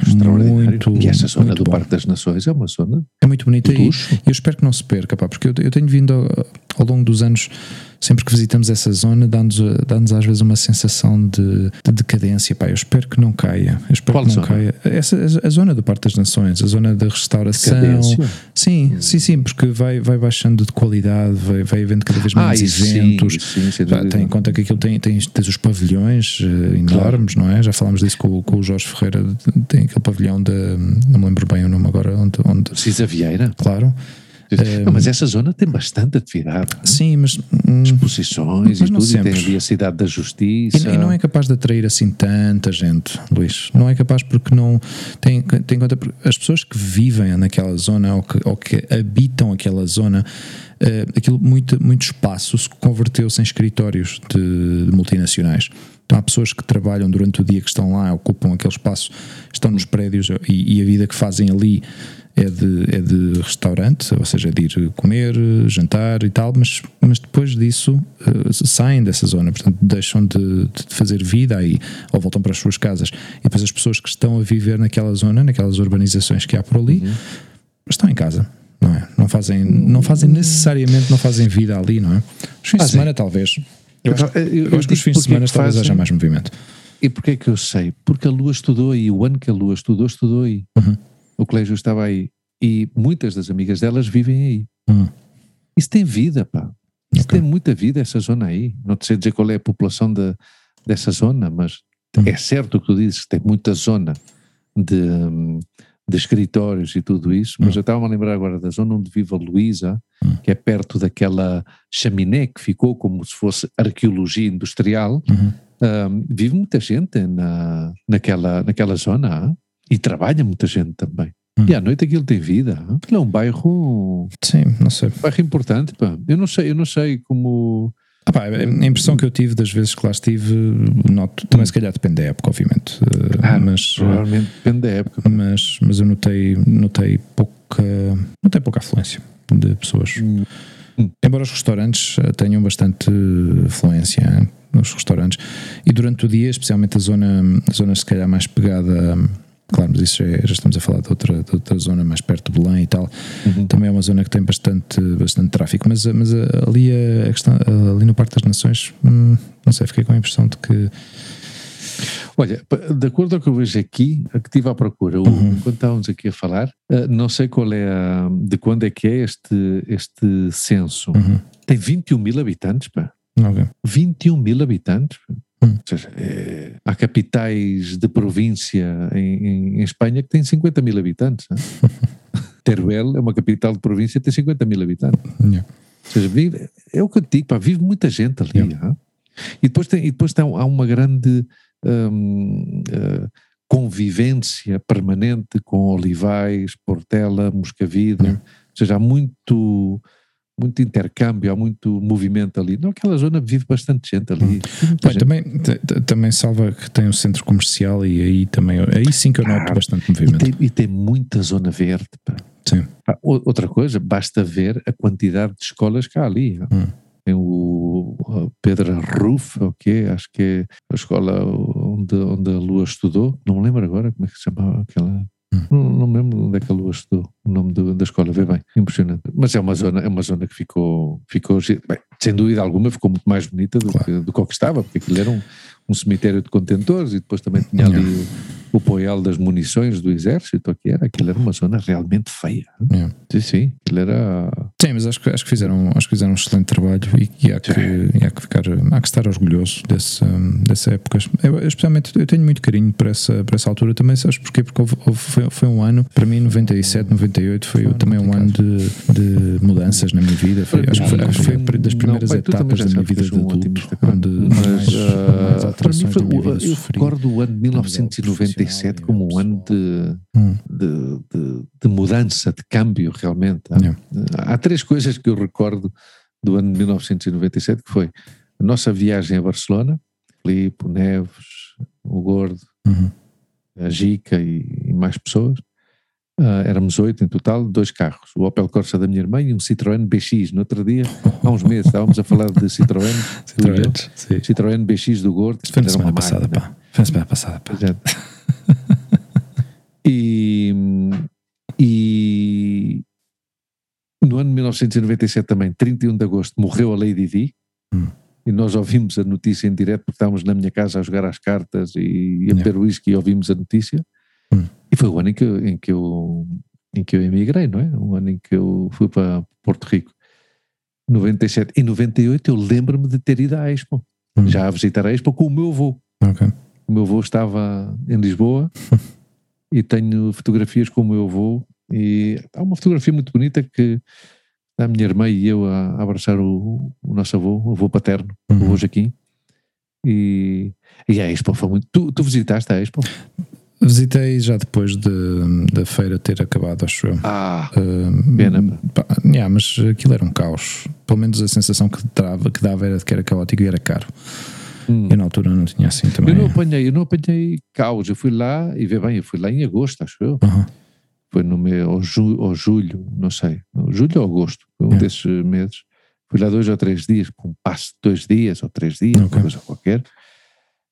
Extraordinário. muito e essa zona do bom. Parque das Nações é uma zona é muito bonita e eu espero que não se perca, pá, porque eu, eu tenho vindo a, ao longo dos anos, sempre que visitamos essa zona, dá-nos dá às vezes uma sensação de, de, decadência. Pá, eu espero que não caia. Eu espero Qual que não zona? caia. Essa, a zona do Parque das Nações, a zona da restauração. Decadência? Sim, sim, sim, porque vai, vai baixando de qualidade, vai, vai havendo cada vez Ah, mais sim, eventos. sim, Pá, dúvida. tem em conta que aquilo tem, tem, tens os pavilhões eh, enormes, não é? Já falámos disso com, o- com o Jorge Ferreira. Tem aquele pavilhão de. Não me lembro bem o nome agora, onde. onde Cisa Vieira. claro. Não, mas essa zona tem bastante atividade. Sim, mas. hum, Exposições Mas e tudo. E tem ali a Cidade da Justiça. E, e não é capaz de atrair assim tanta gente, Luís. Não é capaz porque não tem, tem em conta as pessoas que vivem naquela zona ou que, ou que habitam aquela zona, eh, aquilo muito, muito espaço se converteu-se em escritórios de, de multinacionais. Então há pessoas que trabalham durante o dia que estão lá, ocupam aquele espaço, estão nos prédios e, e a vida que fazem ali é de, é de restaurante, ou seja, de ir comer, jantar e tal, mas, mas depois disso eh, saem dessa zona, portanto deixam de, de fazer vida aí, ou voltam para as suas casas. E depois as pessoas que estão a viver naquela zona, naquelas urbanizações que há por ali, estão em casa. Não, é? não, fazem, não fazem necessariamente, não fazem vida ali, não é? Os fins de semana, talvez. Eu acho, Eu- eu eu acho que os fins de é semana talvez haja mais movimento. E porquê é que eu sei? Porque a Lua estudou aí, o ano que a Lua estudou, estudou aí. Uhum. O colégio estava aí. E muitas das amigas delas vivem aí. Uhum. Isso tem vida, pá. Isso Ok. tem muita vida, essa zona aí. Não te sei dizer qual é a população de, dessa zona, mas Uhum. é certo o que tu dizes, que tem muita zona de, hum, de escritórios e tudo isso, mas eu estava a lembrar agora da zona onde vive a Luísa, Uhum. que é perto daquela chaminé que ficou como se fosse arqueologia industrial. Uhum. Hum, vive muita gente na, naquela, naquela zona e trabalha muita gente também. Hum. E à noite aquilo tem vida. Aquilo é um bairro, Sim, não sei. um bairro importante. Pá. Eu não sei, eu não sei como. Ah, pá, a impressão que eu tive das vezes que lá estive, noto, também se calhar depende da época, obviamente, eh, Ah, mas, Provavelmente depende da época. mas, mas eu notei, notei pouca, notei pouca afluência de pessoas. Hum. Embora os restaurantes eh, tenham bastante afluência nos restaurantes e durante o dia, especialmente a zona, a zona se calhar mais pegada, claro, mas isso já, é- já estamos a falar de outra, de outra zona mais perto de Belém e tal, Uhum. também é uma zona que tem bastante, bastante tráfico, mas, mas ali, a questão, ali no Parque das Nações, hum, não sei, fiquei com a impressão de que Olha, de acordo com o que eu vejo aqui, a que estive à procura, Uhum. enquanto estávamos aqui a falar, eh, não sei qual é a, de quando é que é este, este censo. Uhum. Tem 21 mil habitantes, pá. Ok. 21 mil habitantes. pá. Hum. Ou seja, é, há capitais de província em, em- em Espanha que têm 50 mil habitantes. né? Teruel é uma capital de província que tem 50 mil habitantes. Yeah. Ou seja, vive, é o que eu digo, pá, vive muita gente ali. Yeah. ah. E depois, tem, e depois tem, há uma grande hum, eh, convivência permanente com Olivais, Portela, Moscavide. Yeah. Ou seja, há muito, muito intercâmbio, há muito movimento ali. Não, aquela zona vive bastante gente ali. Muita Bem, gente. também, também salva que tem um centro comercial e aí também, aí sim que eu noto Claro. bastante E movimento. tem, e tem muita zona verde. pá. Sim. Ah, Outra coisa, basta ver a quantidade de escolas que há ali. Hum. Tem o Pedra Ruf, o quê? Acho que é a escola onde, onde a Lua estudou. Não me lembro agora como é que se chamava aquela. Hum. Não, me lembro onde é que a Lua estudou, o nome do- da escola, vê bem, impressionante. Mas é uma zona, é uma zona que ficou, ficou bem, sem dúvida alguma, ficou muito mais bonita do, Claro. que, do que o que estava, porque aquilo era um, um cemitério de contentores e depois também tinha ali o, o poial das munições do exército, o que era, aquilo era uma zona realmente feia. Yeah. Sim, sim, aquilo era. Sim, mas acho que, acho que, fizeram, acho que fizeram um excelente trabalho e, e há, que, e há que ficar, há que estar orgulhoso desse, hum, dessa época. Eu, eu, especialmente, eu tenho muito carinho por essa, por essa altura também, sabes porquê? Porque houve- houve- foi, foi um ano, para mim, 97, 98, foi Foi também um ano de, de mudanças na minha vida. Foi, acho, que foi, acho foi das primeiras Não, também etapas da minha vida eu de um adulto, onde Mas, mais, mais para mim foi, eu sofri. recordo o ano de nível 1997 como um ano de, Hum. de, de, de mudança, de câmbio realmente. Há, Yeah. há três coisas que eu recordo do ano de 1997, que foi a nossa viagem a Barcelona, Filipe, o Neves, o Gordo, Uhum. a Gica e, e mais pessoas. Ah, éramos oito em total, dois carros, o Opel Corsa da minha irmã e um Citroën BX. No outro dia, há uns meses, estávamos a falar de Citroën. Citroën, sim. Citroën BX do Gordo. Foi na semana passada, pá. Foi na semana passada, pá. É. e, e no ano de 1997 também, 31 de agosto, morreu a Lady Di. Hum. E nós ouvimos a notícia em direto porque estávamos na minha casa a jogar às cartas e, e a beber whisky e ouvimos a notícia. Hum. E foi o ano em que, eu- em, que eu, em que eu emigrei, não é? O ano em que eu fui para Porto Rico. 97 e 98 eu lembro-me de ter ido à Expo, Hum. já a visitar a Expo com o meu avô. Ok. O meu avô estava em Lisboa e tenho fotografias com o meu avô e há uma fotografia muito bonita que a minha irmã e eu a, a abraçar o, o nosso avô, o avô paterno, o Uhum. avô Joaquim. E, e a Expo foi muito. Tu, tu visitaste a Expo? Visitei já depois de, da feira ter acabado, acho eu. Ah, Uh, Pena, pá, yeah, mas aquilo era um caos. Pelo menos a sensação que dava, que dava era de que era caótico e era caro. hum. Eu na altura não tinha assim também. eu não apanhei, eu não apanhei caos. Eu fui lá e vê bem, eu fui lá em agosto, acho eu. Aham. Foi no mês, ou, ju, ou julho, não sei. Julho ou agosto, um É. desses meses. Fui lá dois ou três dias, com um passo de dois dias ou três dias, Ok. uma coisa qualquer.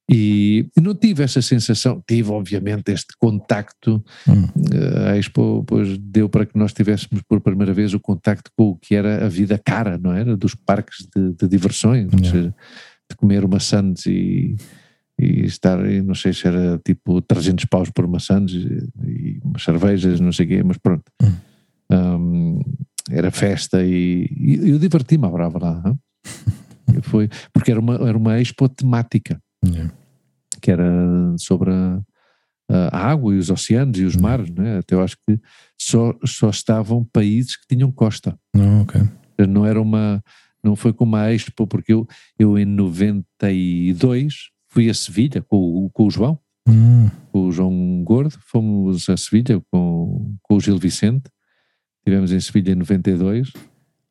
E não tive essa sensação, tive obviamente este contacto, Hum. eh, a Expo pois, deu para que nós tivéssemos por primeira vez o contacto com o que era a vida cara, não era? Dos parques de, de diversões, Yeah. seja, de comer uma Sands e, e estar, e não sei se era tipo 300 paus por Sands e, e cervejas, não sei o quê, mas pronto. Hum. Um, era festa e, e eu diverti-me à brava lá. Foi, porque era uma, era uma expo temática Yeah. que era sobre a, a água e os oceanos e os Uhum. mares, né? até eu acho que só, só estavam países que tinham costa. Não, ok. Não era uma, não foi como a Expo, porque eu, eu em 92 fui a Sevilha com, o- com o João, Hum, com o João Gordo, fomos a Sevilha com, com o Gil Vicente, estivemos em Sevilha em 92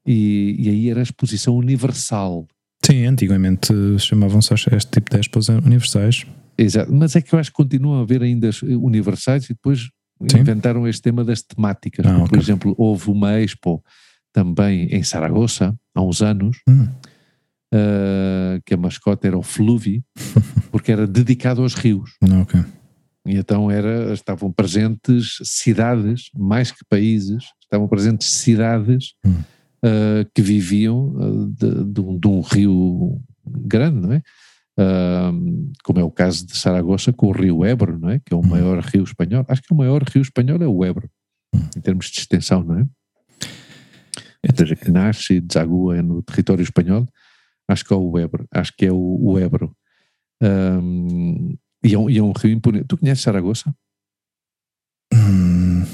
e, e aí era a exposição universal. Sim, antigamente chamavam-se este tipo de expos universais. Exato, mas é que eu acho que continuam a haver ainda as universais e depois Sim. inventaram este tema das temáticas. Ah, Por exemplo, houve uma expo também em Saragoça, há uns anos, Hum. Ah, que a mascote era o Fluvi, porque era dedicado aos rios. Não, ok. E então era, estavam presentes cidades, mais que países, estavam presentes cidades Hum. ah, que viviam ah, de, de um, de um rio grande, não é? Ah, como é o caso de Saragoça com o rio Ebro, não é? Que é o Hum. maior rio espanhol. Acho que o maior rio espanhol é o Ebro, em termos de extensão, não é? Ou seja, que nasce e desagua no território espanhol. Acho que é o Ebro. Acho que é o, o Ebro. Ahm, e, é um, e é um rio imponente. Tu conheces Saragoça? Hum,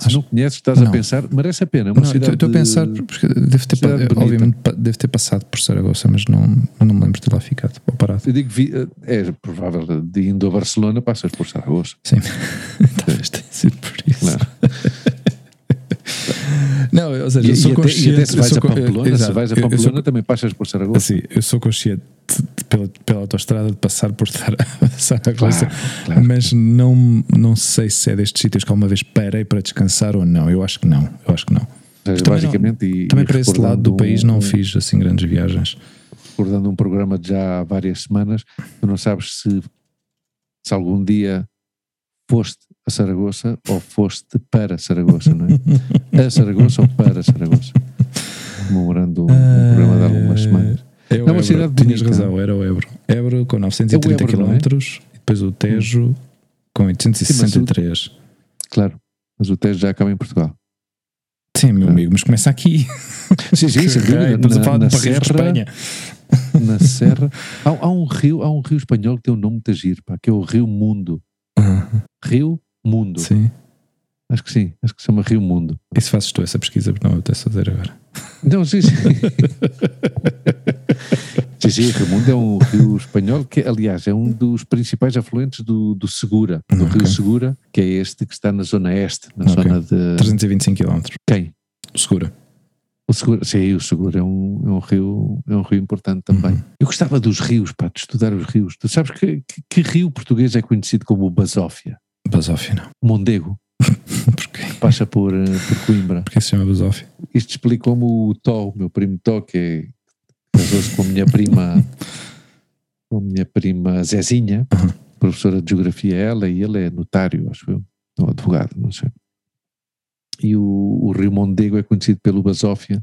Se não conheces, estás Não. a pensar, merece a pena. É uma Não, cidade estou a pensar, porque deve ter, bonita. obviamente, deve ter passado por Saragoça, mas não, não me lembro de ter lá ficado ou parado. Eu digo, vi- é provável, de indo a Barcelona passas por Saragoça. Sim, talvez tenha sido por isso. Claro. Não, ou seja, E, eu e sou até, consciente. e até se vais sou a co- Pamplona, se exato, vais a eu- eu sou- Pamplona também passas por Saragoça. Assim, eu sou consciente de- pela, pela autostrada de passar por Sara- Saragoça, Claro, claro. mas não, não sei se é destes sítios que alguma vez parei para descansar ou não. Eu acho que não. Eu acho que não. Seja, também não- basicamente, e, Também e para esse lado do país não um- fiz assim grandes viagens. recordando um programa de já há várias semanas, tu não sabes se, se algum dia foste a Saragoça ou foste para Saragoça, não é? A Saragoça ou para Saragoça. Comemorando um, um programa de algumas semanas. É, o É uma Ebro. cidade Tinhas bonita. razão, era o Ebro. Ebro com 930 É o Ebro, não é? km e depois o Tejo com 863. Claro, mas o Tejo já acaba em Portugal. Sim, meu Ah. amigo, mas começa aqui. Sim, sim, sem dúvida. Estamos a falar de Paris de Espanha. na Serra. Há, há um rio, há um rio espanhol que tem um nome muito giro, pá, que é o Rio Mundo. Ah, Rio Mundo. Sim. Acho que sim, acho que se chama Rio Mundo. E se fazes tu essa pesquisa, porque não eu a fazer agora. Não, sim, sim. sim, sim, Rio Mundo é um rio espanhol que, aliás, é um dos principais afluentes do, do Segura, do Ok. Rio Segura, que é este que está na zona este, na Ok. zona de 325 km. quem? Segura. O Segura, sim, o Segura é um, é um rio, é um rio importante também. Uhum. Eu gostava dos rios, pá, de estudar os rios. Tu sabes que, que, que rio português é conhecido como Basófia? Basófia, não. Mondego, Porquê? passa por, eh, por Coimbra. Porquê se chama Basófia? Isto explicou-me o Tó, o meu primo Tó, que é, casou-se com a minha prima, com a minha prima Zezinha, Uhum. professora de geografia ela, e ele é notário, acho eu, ou advogado, não sei. E o, o Rio Mondego é conhecido pelo Basófia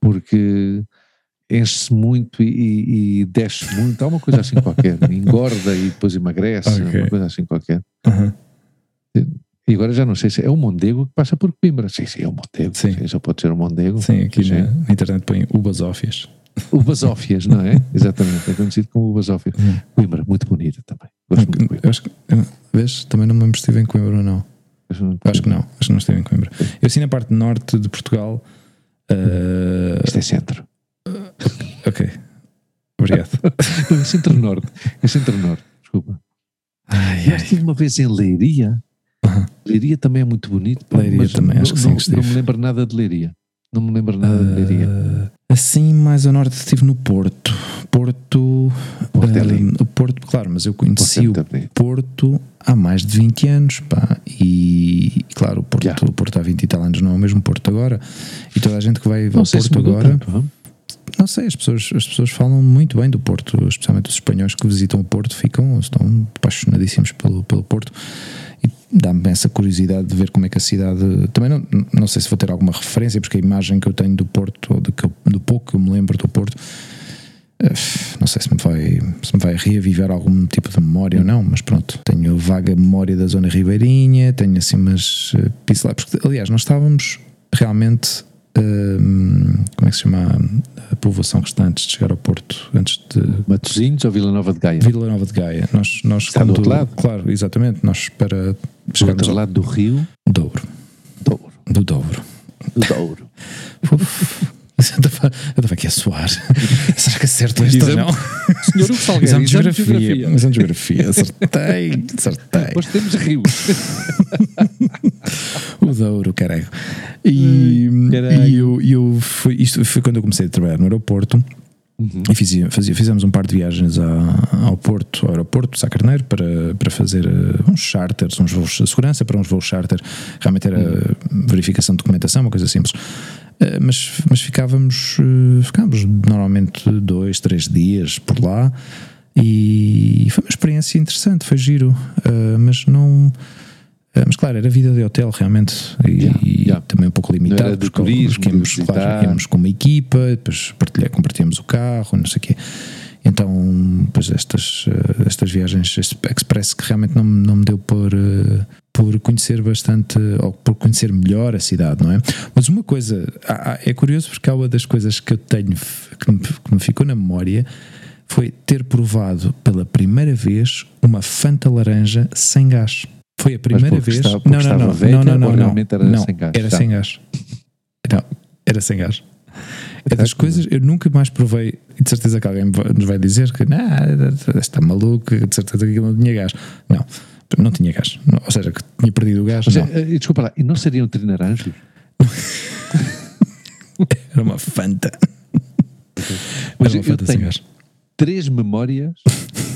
porque enche-se muito e, e, desce muito, há uma coisa assim qualquer, engorda e depois emagrece, okay. uma coisa assim qualquer. Uhum. E agora já não sei se é o Mondego que passa por Coimbra. Sim, sim, é o Mondego. Sim. sim só pode ser o Mondego. Sim, aqui na, na, internet põe o Basófias. O Basófias, não é? Exatamente, é conhecido como o Basófias. Uhum. Coimbra, muito bonita também. Gosto muito de Coimbra. Eu acho que, vês, também não me lembro se estive em Coimbra ou não. Acho que não, acho que não estive em Coimbra. Eu assim na parte norte de Portugal. Uh... Isto é centro. Uh, ok. Obrigado. é centro-norte. É centro-norte, desculpa. Ai, eu estive uma vez em Leiria. Uhum. Leiria também é muito bonito. Leiria também, não, acho que sim. Não, não me lembro nada de Leiria. Não me lembro nada uh, de Leiria. Assim, mais ao norte estive no Porto. Porto. Porto é. Uh, Porto, claro, mas eu conheci Porto é o Porto há mais de 20 anos, pá. E, claro, o Porto, yeah. o Porto há 20 e tal anos não é o mesmo Porto agora. E toda a gente que vai ao Porto agora. Tanto, não sei, as pessoas, as pessoas falam muito bem do Porto, especialmente os espanhóis que visitam o Porto, ficam, estão apaixonadíssimos pelo, pelo Porto e dá-me essa curiosidade de ver como é que a cidade. Também não, não sei se vou ter alguma referência, porque a imagem que eu tenho do Porto, ou do, do pouco que eu me lembro do Porto, eh, não sei se me vai, se me vai reavivar algum tipo de memória ou não, mas pronto, tenho vaga memória da zona ribeirinha, tenho assim umas uh, pinceladas, porque aliás, nós estávamos realmente Como é que se chama a povoação restante de chegar ao Porto antes de Matosinhos ou Vila Nova de Gaia? Vila Nova de Gaia. Nós, nós Está do outro lado? Claro, exatamente. Nós para chegarmos do outro lado do rio Douro. Douro. Do Douro. Do Douro. Eu estava aqui a suar. Será que acerto isto ou não? Senhor Hugo Salgueiro, exame de geografia. Exame de geografia. Acertei, acertei. Depois temos rios. o Douro, caralho. E, e eu, eu fui, isto foi quando eu comecei a trabalhar no aeroporto. Uhum. E fiz, fazia, fizemos um par de viagens a, ao Porto, ao aeroporto Sá Carneiro para, para fazer uh, uns charters, uns voos de segurança para uns voos charter. Realmente era uhum. verificação de documentação, uma coisa simples. Uh, mas, mas ficávamos, uh, ficávamos normalmente dois, três dias por lá e foi uma experiência interessante, foi giro, mas não eh, mas claro, era vida de hotel realmente e, yeah, yeah. também um pouco limitado porque, turismo, porque íamos, claro, íamos com uma equipa, depois partilhar, compartíamos o carro, não sei o quê. Então, pois estas, eh, estas viagens express que realmente não, não me deu por, eh, por conhecer bastante ou por conhecer melhor a cidade, não é? Mas uma coisa, é curioso porque há uma das coisas que eu tenho que me, que me ficou na memória foi ter provado pela primeira vez uma Fanta laranja sem gás. Foi a primeira vez. Estava, não, não, não, velha, não, não, não, não, era não, sem gás. Era sem gás. Não, era sem gás. É das coisas, eu nunca mais provei, e de certeza que alguém nos vai dizer que não, está maluco, de certeza que aquilo não tinha gás. Não, não tinha gás. Ou seja, que tinha perdido o gás. Seja, eh, desculpa lá, e não seriam trinaranjos? Era uma fanta. Mas Era uma fanta eu tenho três memórias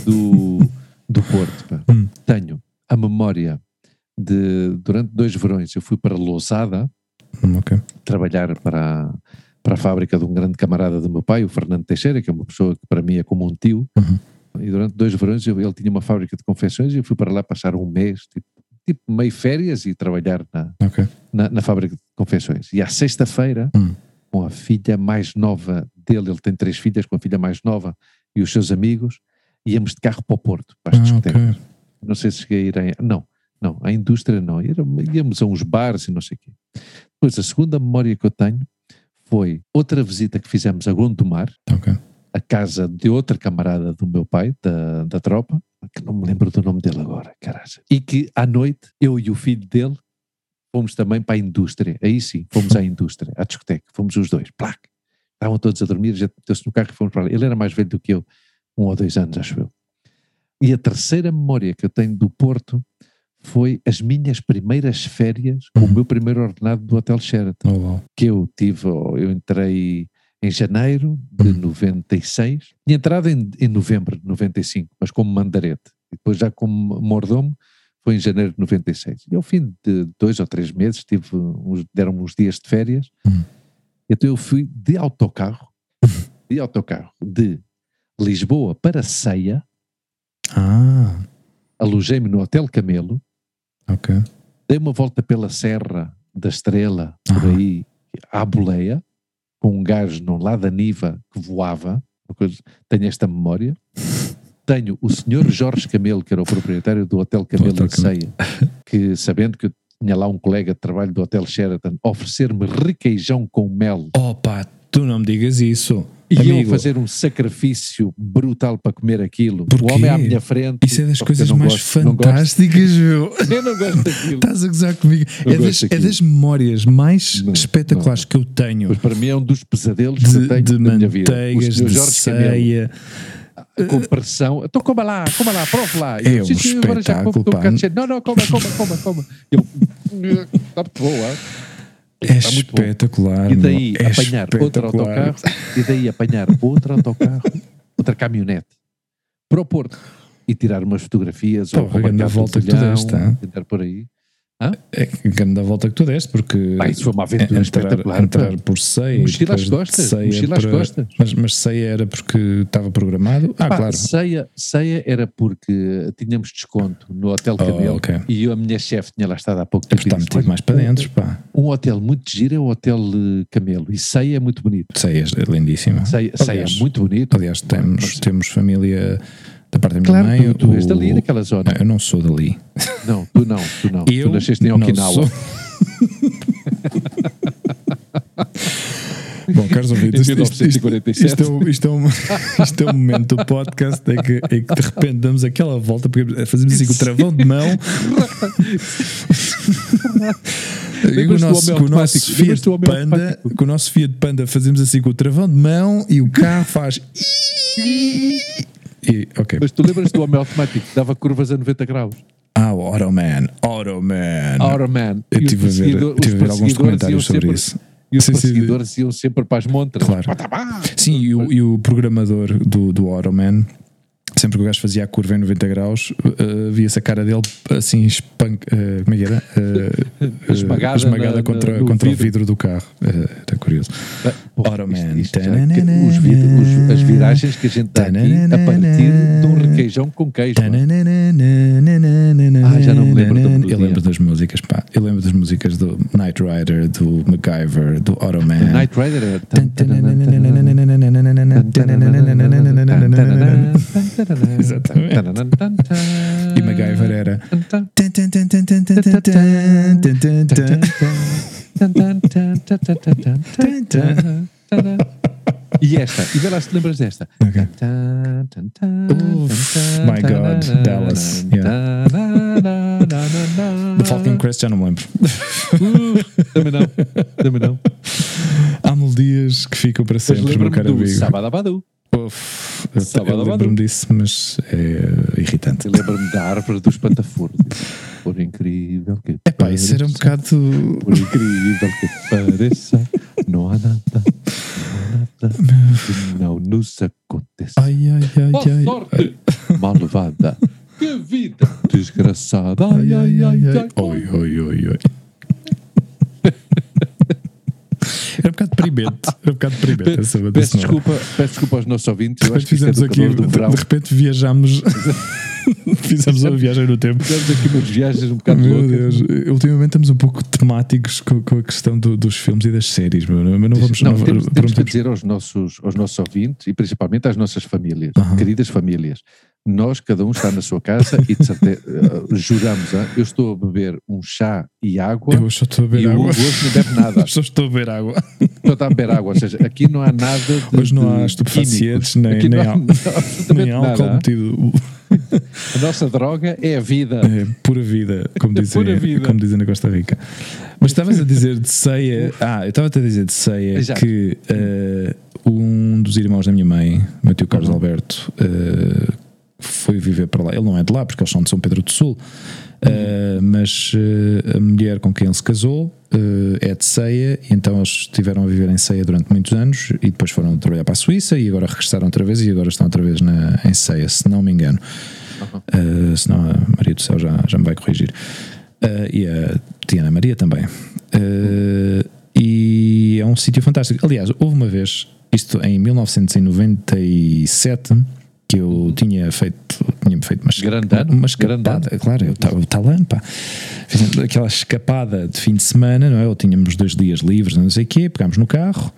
do, do Porto. Hum. Tenho a memória de durante dois verões eu fui para Lousada hum, okay. trabalhar para, para a fábrica de um grande camarada do meu pai, o Fernando Teixeira, que é uma pessoa que para mim é como um tio. Uhum. E durante dois verões eu, ele tinha uma fábrica de confecções e eu fui para lá passar um mês, tipo, tipo meio férias e trabalhar na, okay. na, na, fábrica de confecções. E à sexta-feira, uhum. com a filha mais nova dele, ele tem três filhas, com a filha mais nova e os seus amigos, íamos de carro para o Porto, para as ah, discotecas. Okay não sei se cheguei a ir a, não, não, a indústria não, íamos a uns bares e não sei o quê. Depois a segunda memória que eu tenho foi outra visita que fizemos a Gondomar, okay. A casa de outra camarada do meu pai, da, da tropa, que não me lembro do nome dele agora, caralho. E que à noite, eu e o filho dele fomos também para a indústria, aí sim, fomos à indústria, à discoteca, fomos os dois, placa. Estavam todos a dormir, já meteu-se no carro e fomos para lá. Ele era mais velho do que eu, um ou dois anos, acho eu. E a terceira memória que eu tenho do Porto foi as minhas primeiras férias uhum. o meu primeiro ordenado do Hotel Sheraton. Oh, wow. Que eu tive, eu entrei em janeiro de uhum. 96, tinha entrado em, em novembro de 95, mas como mandarete. E depois já como mordomo foi em janeiro de 96. E ao fim de dois ou três meses tive uns, deram uns dias de férias, uhum. então eu fui de autocarro, de autocarro de Lisboa para Ceia, ah. Alojei-me no Hotel Camelo. Ok. Dei uma volta pela serra da Estrela, por aí, à boleia, com um gajo no lado da Niva que voava, coisa- tenho esta memória. Tenho o senhor Jorge Camelo, que era o proprietário do Hotel Camelo Hotel em Ceia, que sabendo que eu tinha lá um colega de trabalho do Hotel Sheraton, oferecer-me requeijão com mel Opa, tu não me digas isso. e eu Amigo, fazer um sacrifício brutal para comer aquilo. Porquê? O homem à minha frente. Isso é das eu coisas não mais gosto- não fantásticas, meu. Eu não gosto daquilo. Estás a gozar comigo. Eu É das, é das memórias mais Não, espetaculares que eu tenho Mas para mim é um dos pesadelos que de, eu tenho de na minha vida. O manteigas, senhor de Jorge Camelo, ceia. com pressão. Então coma lá, coma lá, prova lá. É eu, um sim, agora já como, espetáculo, um cheio. Não, não, coma, coma, coma, coma. Eu, está muito boa. É espetacular. E daí. É apanhar outro autocarro, e daí apanhar outro autocarro, outra caminhonete, para o Porto e tirar umas fotografias ou roubar grande cá do volta que tu deste, tentar por aí. É que grande a volta que tu deste, porque Pá, isso foi uma aventura entrar, espetacular. entrar pá. por ceia. Mochila às costas, mochila às para- costas. Mas, mas ceia era porque estava programado? Ah, Pá, claro. ceia, ceia era porque tínhamos desconto no Hotel Oh, Camelo ok. e a minha chefe tinha lá estado há pouco É tempo. está metido mais para "Olha, dentro, pá. Um hotel muito giro é o Hotel eh, Camelo e ceia é muito bonito. Ceia é lindíssima. Ceia, ceia é Aliás, muito bonito. Aliás, temos, temos família da parte da minha Claro, mãe. tu, tu és o- dali naquela zona. Não, eu não sou dali. Não, tu não, tu não. Eu tu nasceste em Okinawa. sou. Bom, caros ouvintes, isto, isto, isto, 1947. isto é o, isto, é um, isto é um momento do podcast em que, em que de repente damos aquela volta, porque fazemos assim com o travão de mão. e com o nosso, com o nosso? Fiat Panda, com o nosso Fiat Panda fazemos assim com o travão de mão e o carro faz. E, ok. Mas tu lembras do homem automático que dava curvas a 90 graus? Ah, o Automan. Automan. Automan. Eu E os tive a ver, tive a ver alguns iam sobre sempre- isso. E os Sim, sim, perseguidores iam sempre para as montras. Claro. Sim, e o, e o programador do, do Automan, sempre que o gajo fazia a curva em 90 graus, uh, via-se a cara dele assim, uh, como é era? Uh, Esmagada esmagada na- contra, na- contra o vidro. vidro do carro. Está curioso. Porra, Automan. isto- isto os vid- os- as viragens que a gente dá aqui a partir de um requeijão com queijo. mano. Ah, já não me lembro lembro das músicas, pá. Eu lembro das músicas do Knight Rider, do MacGyver, do Automan. O Knight Rider era. Exatamente. E MacGyver era. E esta, e vê lá se te lembras desta. Ok. my God, Dallas, The Falcon Crest já não me lembro. Também não, também não. Há melodias que ficam para sempre, meu caro amigo. Sábado Eu, eu lembro-me disso, mas é irritante. Eu lembro-me da árvore do espantafurdo. Por incrível que Epá, isso era um pareça, bocado. Por incrível que pareça, não há nada, não há nada que não nos aconteça. Ai, ai, ai, Boa ai. sorte, malvada. Que vida desgraçada. Ai, ai, ai, ai. Oi, oi, oi, oi. Era um bocado deprimente. Era um bocado deprimente essa banda Peço sonora. desculpa, peço desculpa aos nossos ouvintes. Eu acho que é fizemos do aqui, de, de repente viajamos, fizemos uma viagem no tempo. Fizemos aqui umas viagens um bocado Meu loucas. Deus, ultimamente estamos um pouco temáticos com, com a questão do- dos filmes e das séries, meu, mas não vamos. Não, não- temos, temos que dizer aos nossos, aos nossos ouvintes e principalmente às nossas famílias, Aham. queridas famílias, nós, cada um está na sua casa e de certeza, eh, juramos, ah, eu estou a beber um chá e água Eu só estou a beber água. Hoje não bebe nada, Só estou a beber água. só está a beber água, ou seja, aqui não há nada de Hoje não há estupefacientes, nem, Aqui nem, há nem álcool nada. metido. A nossa droga é a vida. É pura vida, como dizem, Pura vida. como dizem na Costa Rica. Mas estavas a dizer de ceia. Ah, eu estava a dizer de ceia Exato. que eh, um dos irmãos da minha mãe, meu tio Carlos Uhum. Alberto, eh, foi viver para lá. Ele não é de lá, porque eles são de São Pedro do Sul. Eh, mas eh, a mulher com quem ele se casou eh, é de Ceia, então eles estiveram a viver em Ceia durante muitos anos e depois foram trabalhar para a Suíça e agora regressaram outra vez e agora estão outra vez na, em Ceia, se não me engano. Uh, senão a Maria do Céu já, já me vai corrigir. Uh, e a Tiana Maria também. Uh, e é um sítio fantástico. Aliás, houve uma vez, isto em 1997, que eu tinha feito, tinha feito uma, grande escapada, claro, eu estava talando, pá. Fiz aquela escapada de fim de semana, não é? Ou tínhamos dois dias livres, não sei o quê, pegámos no carro,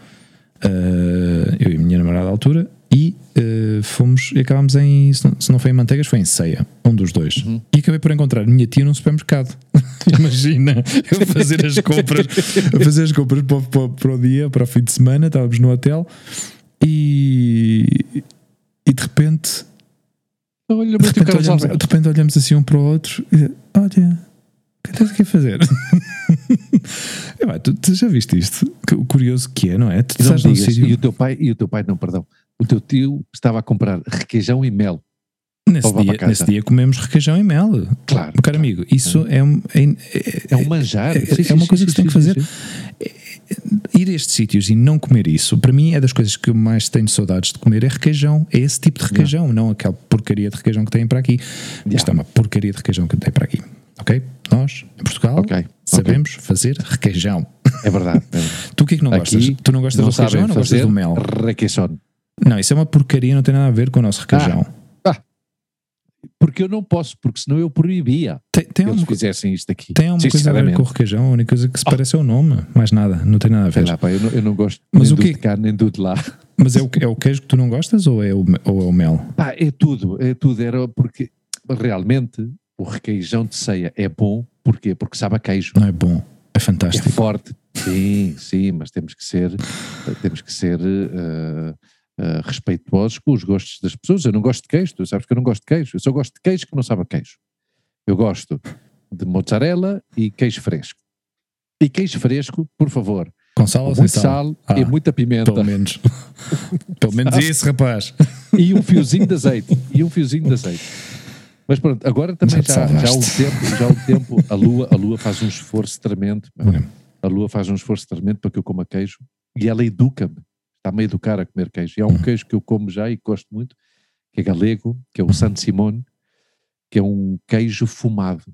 eh, eu e a minha namorada à altura, e eh, fomos e acabámos em, se não, se não foi em Manteigas, foi em Ceia, um dos dois. Uhum. E acabei por encontrar a minha tia num supermercado. Imagina, eu fazer as compras, a fazer as compras para, o- para, para o dia, para o fim de semana, estávamos no hotel e de repente Olha, de repente, olhamos, de repente olhamos assim um para o outro e diz, olha, o que estás aqui a fazer? É, pá, tu, tu já viste isto? Que- O curioso que é, não é? Tu E não estás num digas, sítio e o teu pai, e o teu pai, não, perdão. O teu tio estava a comprar requeijão e mel. nesse, dia, nesse dia comemos requeijão e mel. Claro. Meu caro amigo, isso é, um- é, é- É um manjar. é- Sim, é sim, uma sim, coisa sim, que se tem que sim, fazer. Ir a estes sítios e não comer isso, para mim é das coisas que eu mais tenho saudades de comer, é requeijão. É esse tipo de requeijão, não aquela porcaria de requeijão que têm para aqui. Isto é uma porcaria de requeijão que tem para aqui. Ok? Nós, em Portugal, Ok, ok. sabemos fazer requeijão. É verdade. é verdade. Tu o que é que não gostas? Aqui Tu não gostas não do requeijão ou não gostas do mel? requeijão. Não, isso é uma porcaria, não tem nada a ver com o nosso requeijão. Porque eu não posso, porque senão eu proibia tem tem que eles uma, fizessem isto aqui. tem uma coisa a ver com o requeijão, a única coisa que se parece é o nome, mais nada, não tem nada a ver. lá, pá, eu, não, eu não gosto Mas nem o do quê? de cá, nem do de lá. Mas é o, é o queijo que tu não gostas ou é o, ou é o mel? Pá, é tudo, é tudo. Era porque realmente o requeijão de ceia é bom. Porquê? Porque sabe a queijo. Não é bom, é É fantástico. forte. Sim, sim, mas temos que ser, temos que ser eh, eh, respeituosos com os gostos das pessoas. Eu não gosto de queijo, tu sabes que eu não gosto de queijo. Eu só gosto de queijo que não sabe a queijo. Eu gosto de mozzarella e queijo fresco. E queijo fresco, por favor, Com sal muito sal? sal Ah, e muita pimenta. Pelo menos. Pelo menos isso, rapaz. e um fiozinho de azeite. E um fiozinho de azeite. Mas pronto, agora também Já já, já há um salvaste. tempo, já um tempo a lua, a lua faz um esforço tremendo. A lua faz um esforço tremendo para que eu coma queijo e ela educa-me. Está-me a educar a comer queijo. E há um Uhum. queijo que eu como já e gosto muito, que é galego, que é o San Simone, que é um queijo fumado.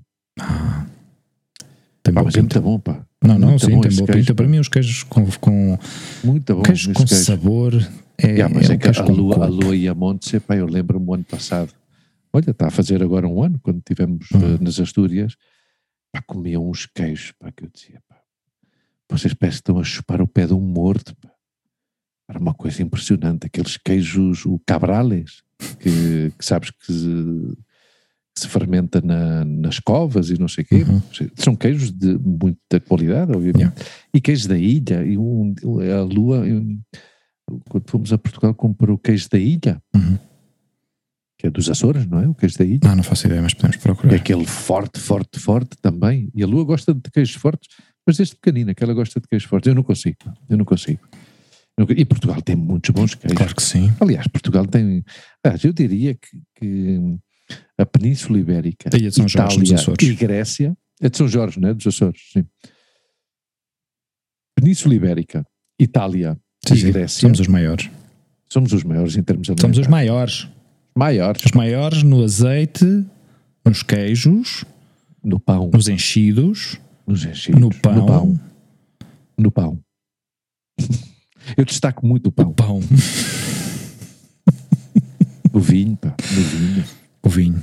Tem Pá, mas é pinta. muito bom, pá. Não, não, Muito sim, bom tem boa queijo, pinta. Para mim, os queijos com, com Muito bom. queijo com queijo. sabor é, Yeah, mas é é, um que queijo a lua, a lua e a Monte, pá, eu lembro-me o ano passado. Olha, está a fazer agora um ano, quando estivemos eh, nas Astúrias, pá, comiam uns queijos, pá, que eu dizia, pá, vocês parecem que estão a chupar o pé de um morto, pá. Era uma coisa impressionante, aqueles queijos, o cabrales, que, que sabes que se, que se fermenta na- nas covas e não sei o quê. Uhum. São queijos de muita qualidade, obviamente. Yeah. E queijos da ilha, e um, a lua, quando fomos a Portugal, comprou o queijo da ilha, Uhum. que é dos Açores, não é? O queijo da ilha. Não, não faço ideia, mas podemos É procurar. aquele forte, forte, forte também. E a Lua gosta de queijos fortes, mas este pequenino, que ela gosta de queijos fortes. Eu não consigo, eu não consigo. E Portugal tem muitos bons queijos. Claro que sim. Aliás, Portugal tem. aliás, eu diria que, que a Península Ibérica, A ilha de São Jorge, Itália Açores. e Grécia, é de São Jorge, não é? Dos Açores, sim. Península Ibérica, Itália Sim, e. Grécia Somos os maiores. somos os maiores em termos Somos os maiores. maiores Os maiores no azeite, nos queijos, no pão, nos enchidos, nos enchidos, no pão. no pão. No pão. Eu destaco muito o pão. Pão. O vinho, pá. No vinho. O vinho. O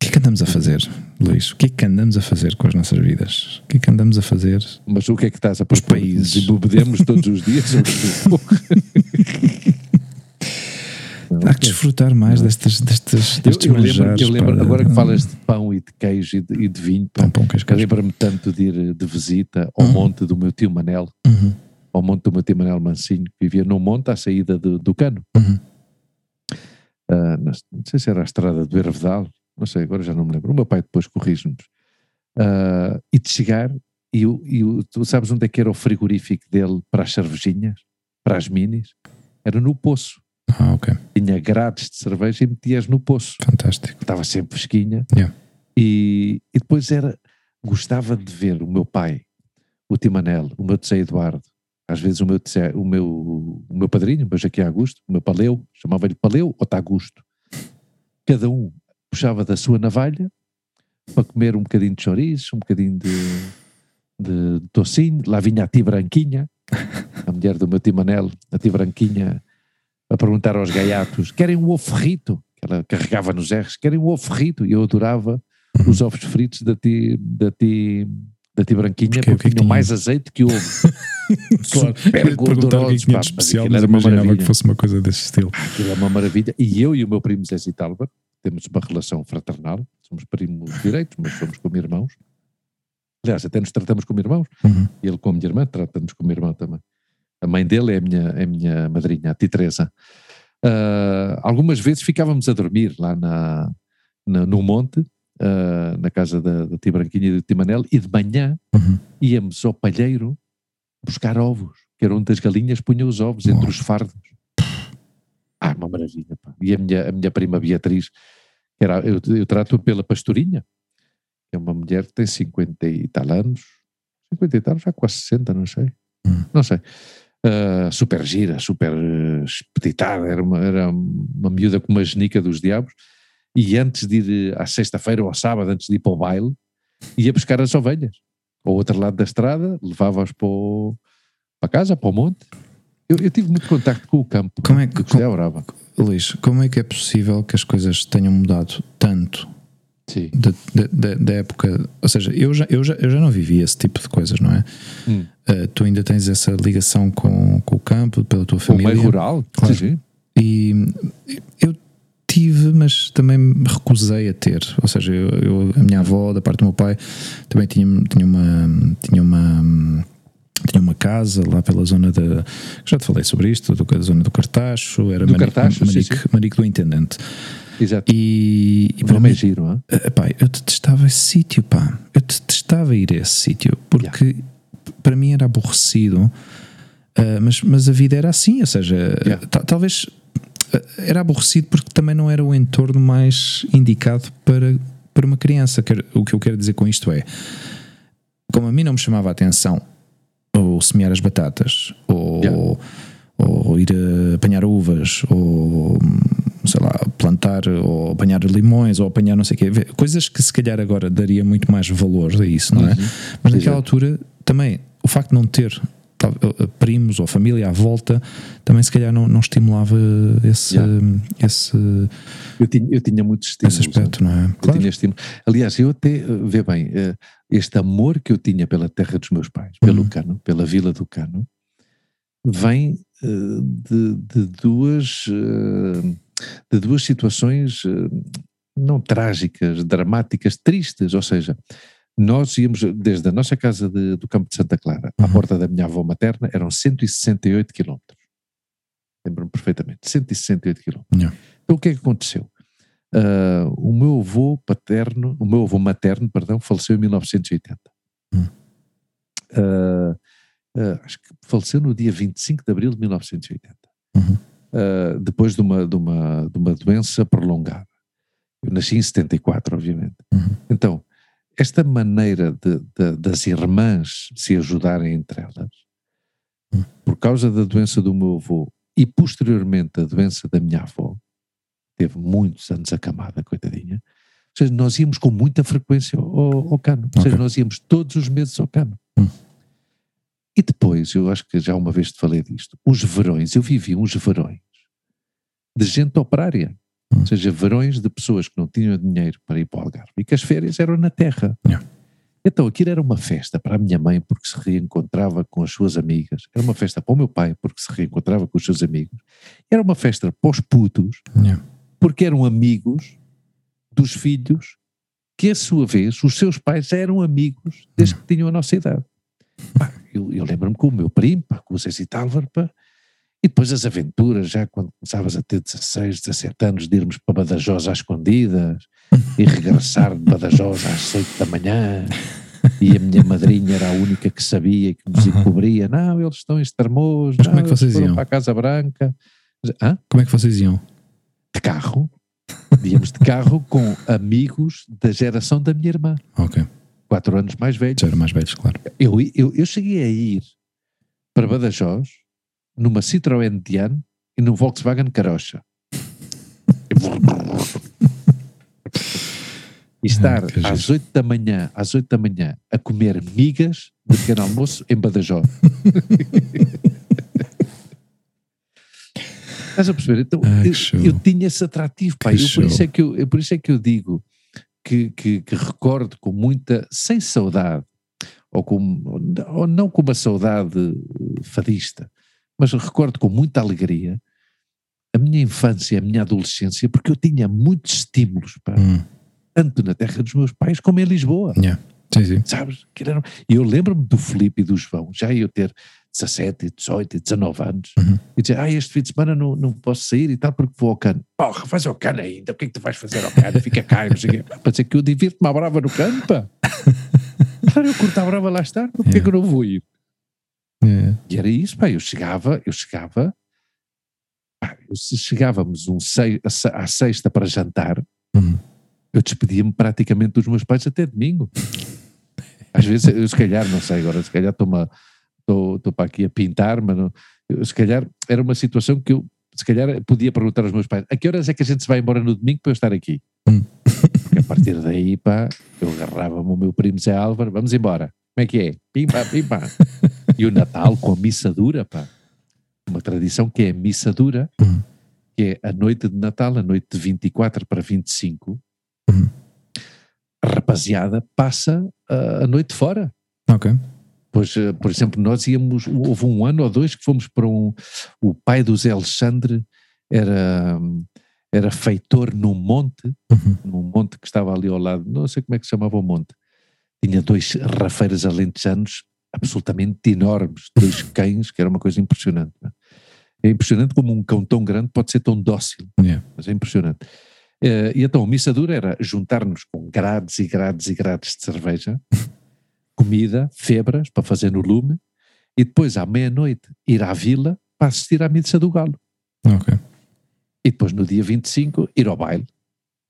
que é que andamos a fazer, Luís? O que é que andamos a fazer com as nossas vidas? O que é que andamos a fazer? Mas o que é que estás a propor? países. Desembebedemos todos os dias? Não, Há que desfrutar mais destes, destes, eu, destes eu lembro, manjares. eu lembro pá. agora que falas de pão e de queijo e de, e de vinho, Pão, pão, queijo, eu queijo. lembro-me tanto de ir de visita ao Uhum. monte do meu tio Manel, Uhum, ao monte do meu tio Manel Mancinho, que vivia num monte à saída do, do cano. uhum. Nas- não sei se era a estrada do Hervedal, não sei, agora já não me lembro. O meu pai depois corrige-nos. Ah, e de chegar, e, e tu sabes onde é que era o frigorífico dele para as cervejinhas, para as minis? Era no poço. Ah, ok. Tinha grades de cerveja e metias no poço. Fantástico. Estava sempre fresquinha. Yeah. E, e depois era, gostava de ver o meu pai, o Timanel, o meu Zé Eduardo, às vezes o meu, Zé- o meu, o meu padrinho, o meu Jaquim Augusto, o meu Paleu, chamava-lhe Paleu ou Tagusto. Cada um puxava da sua navalha para comer um bocadinho de chouriço, um bocadinho de, de tocinho. Lá vinha a tia Branquinha, a mulher do meu tio Manel, a tia Branquinha, a perguntar aos gaiatos: querem um ovo frito? ela carregava nos R's, que era o ovo frito, e eu adorava os ovos fritos da ti, da ti, da ti branquinha, Porque- porque, o que é tinham tinha? mais azeite que ovo. Claro, Super é gordurosos, pá, especial, mas era uma imaginava maravilha. que fosse uma coisa desse estilo. Aquilo é uma maravilha. E eu e o meu primo Zé Zitalber temos uma relação fraternal, somos primos direitos, mas somos como irmãos. Aliás, até nos tratamos como irmãos. Uhum. Ele, como minha irmã, trata-nos como irmão também. A mãe dele é a minha, é a minha madrinha, a Tia Teresa. Ah, algumas vezes ficávamos a dormir lá na, na- no monte, ah, na casa da, da Tia Branquinha e do Tia Manel, e de manhã Uhum. íamos ao palheiro buscar ovos, que era onde as galinhas punham os ovos, entre os fardos. Ah, uma maravilha. Pá. E a minha, a minha prima Beatriz, que era, eu, eu trato pela pastorinha, que é uma mulher que tem 50 e tal anos, 50 e tal, já quase 60, não sei. Hum. Não sei. Ah, super gira, super eh, espetitada, era uma, era uma miúda com uma genica dos diabos. E antes de ir eh, à sexta-feira ou ao sábado, antes de ir para o baile, ia buscar as ovelhas ao outro lado da estrada, levava-as para, o- para casa, para o monte. Eu, eu tive muito contacto com o campo. Como é que- adorava. Luís, como é que é possível que as coisas tenham mudado tanto da, da- da- época? Ou seja, eu já, eu, já, eu já não vivi esse tipo de coisas, não é? Hum. Uh, tu ainda tens essa ligação com, com o campo, pela tua O família. meio rural. Claro. Sim, sim. E eu tive, mas também me recusei a ter. Ou seja, eu, eu- a minha avó, da parte do meu pai, também tinha, tinha uma. Tinha uma tinha uma casa lá pela zona da. Já te falei sobre isto, do, da zona do Cartacho, era Do Mani- Cartacho, sim, Manique, sim. Manique do Intendente. Exato. E, e para nome mim, é giro, hein? eh, pá, eu detestava esse sítio, pá. Eu detestava ir a esse sítio, porque para mim era aborrecido, eh, mas, mas a vida era assim, ou seja, Yeah. ta- talvez era aborrecido porque também não era o entorno mais indicado para, para uma criança. O que eu quero dizer com isto é, como a mim não me chamava a atenção ou semear as batatas, ou, Yeah. ou ir a apanhar uvas, ou sei lá, plantar, ou apanhar limões, ou apanhar não sei o quê, coisas que se calhar agora daria muito mais valor a isso, não é? Mas naquela altura também o facto de não ter eh, primos ou família à volta também se calhar não, não estimulava esse, Yeah. esse, Eu tinha, eu tinha muitos estímulos. esse aspecto, não é? Eu Claro. tinha estímulo. Aliás, eu até, eh, vê bem, eh, este amor que eu tinha pela terra dos meus pais, pelo Uhum. Cano, pela Vila do Cano, vem eh, de, de duas, eh, de duas situações eh, não trágicas, dramáticas, tristes. Ou seja, nós íamos desde a nossa casa de- do Campo de Santa Clara à Uhum. porta da minha avó materna, eram 168 quilómetros. Lembro-me perfeitamente, 168 quilómetros. Yeah. Então o que é que aconteceu? Ah, o meu avô paterno, o meu avô materno, perdão, faleceu em 1980. Hum. Ah, ah, acho que faleceu no dia 25 de abril de 1980. Uhum. Ah, depois de uma, de, uma, de uma doença prolongada. Eu nasci em 74, obviamente. Uhum. Então, esta maneira de, de- das irmãs se ajudarem entre elas, Hum. por causa da doença do meu avô e posteriormente a doença da minha avó, teve muitos anos acamada, coitadinha. Ou seja, nós íamos com muita frequência ao, ao cano. Ou seja, Ok. nós íamos todos os meses ao cano. Hum. E depois, eu acho que já uma vez te falei disto, os verões, eu vivi uns verões de gente operária. Hum. Ou seja, verões de pessoas que não tinham dinheiro para ir para o Algarve e que as férias eram na terra. Yeah. Então aquilo era uma festa para a minha mãe porque se reencontrava com as suas amigas, era uma festa para o meu pai porque se reencontrava com os seus amigos, era uma festa para os putos Yeah. porque eram amigos dos filhos que, a sua vez, os seus pais eram amigos desde que tinham a nossa idade. Pá, eu eu lembro-me com o meu primo, pá, com o Zé Zitalver, pá, e depois as aventuras, já quando começavas a ter 16, 17 anos, de irmos para Badajoz às escondidas e regressar de Badajoz às 8 da manhã. E a minha madrinha era a única que sabia que nos Uhum. encobria. Não, eles estão em Estremoz, Mas não, como é que vocês iam? para a Casa Branca. Hã? Como é que vocês iam? de carro, íamos de carro com amigos da geração da minha irmã, Ok, quatro anos mais velhos. já eram mais velhos, claro. Eu, eu, eu cheguei a ir para Badajoz numa Citroën Diane e num Volkswagen Carocha. E estar giro. às 8 da manhã, às 8 da manhã, a comer migas de pequeno almoço em Badajoz. Estás a perceber? Então, Ah, eu, eu tinha esse atrativo. Que Eu, por, isso é que eu, eu- por isso é que eu digo que, que, que recordo com muita, sem saudade, ou, com, ou não com uma saudade fadista, mas recordo com muita alegria a minha infância, a minha adolescência, porque eu tinha muitos estímulos, pá, Hum, tanto na terra dos meus pais como em Lisboa yeah. Sim, sim. sabes? E eu lembro-me do Filipe e do João, já eu ter 17, 18 e 19 anos, Uhum. e dizer, ah, este fim de semana não, não posso sair e tal, porque vou ao cano. Porra, faz ao cano ainda, o que é que tu vais fazer ao cano? Fica cá, não sei Para dizer que eu divirto-me à brava no cano, pá. Claro, eu curto a brava lá estar, porque é que eu não vou ir? Yeah. E era isso, pá, eu chegava, eu chegava, pá, eu, se chegávamos um à sexta para jantar, Uhum. eu despedia-me praticamente dos meus pais até domingo. Às vezes, eu se calhar, não sei agora, se calhar estou para aqui a pintar, mas não, eu, se calhar era uma situação que eu, se calhar, podia perguntar aos meus pais, a que horas é que a gente se vai embora no domingo para eu estar aqui? Hum. Porque a partir daí, pá, eu agarrava-me o meu primo Zé Álvaro, vamos embora. Como é que é? Pimba, pimba. E o Natal com a missa dura, pá. Uma tradição que é a missa dura, Hum. que é a noite de Natal, a noite de 24 para 25, Uhum. a rapaziada passa a, a noite fora. Ok. Pois, eh, por exemplo, nós íamos, houve um ano ou dois que fomos para um, o pai do Zé Alexandre era, era feitor num monte, Uhum. num monte que estava ali ao lado, não sei como é que se chamava o monte, tinha dois rafeiros alentejanos absolutamente enormes, dois cães, que era uma coisa impressionante. é? É impressionante como um cão tão grande pode ser tão dócil, Yeah. mas é impressionante. Eh, e então a missa dura era juntar-nos com grades e grades e grades de cerveja, comida, febras para fazer no lume, e depois à meia-noite ir à vila para assistir à missa do galo. E depois no dia 25 ir ao baile.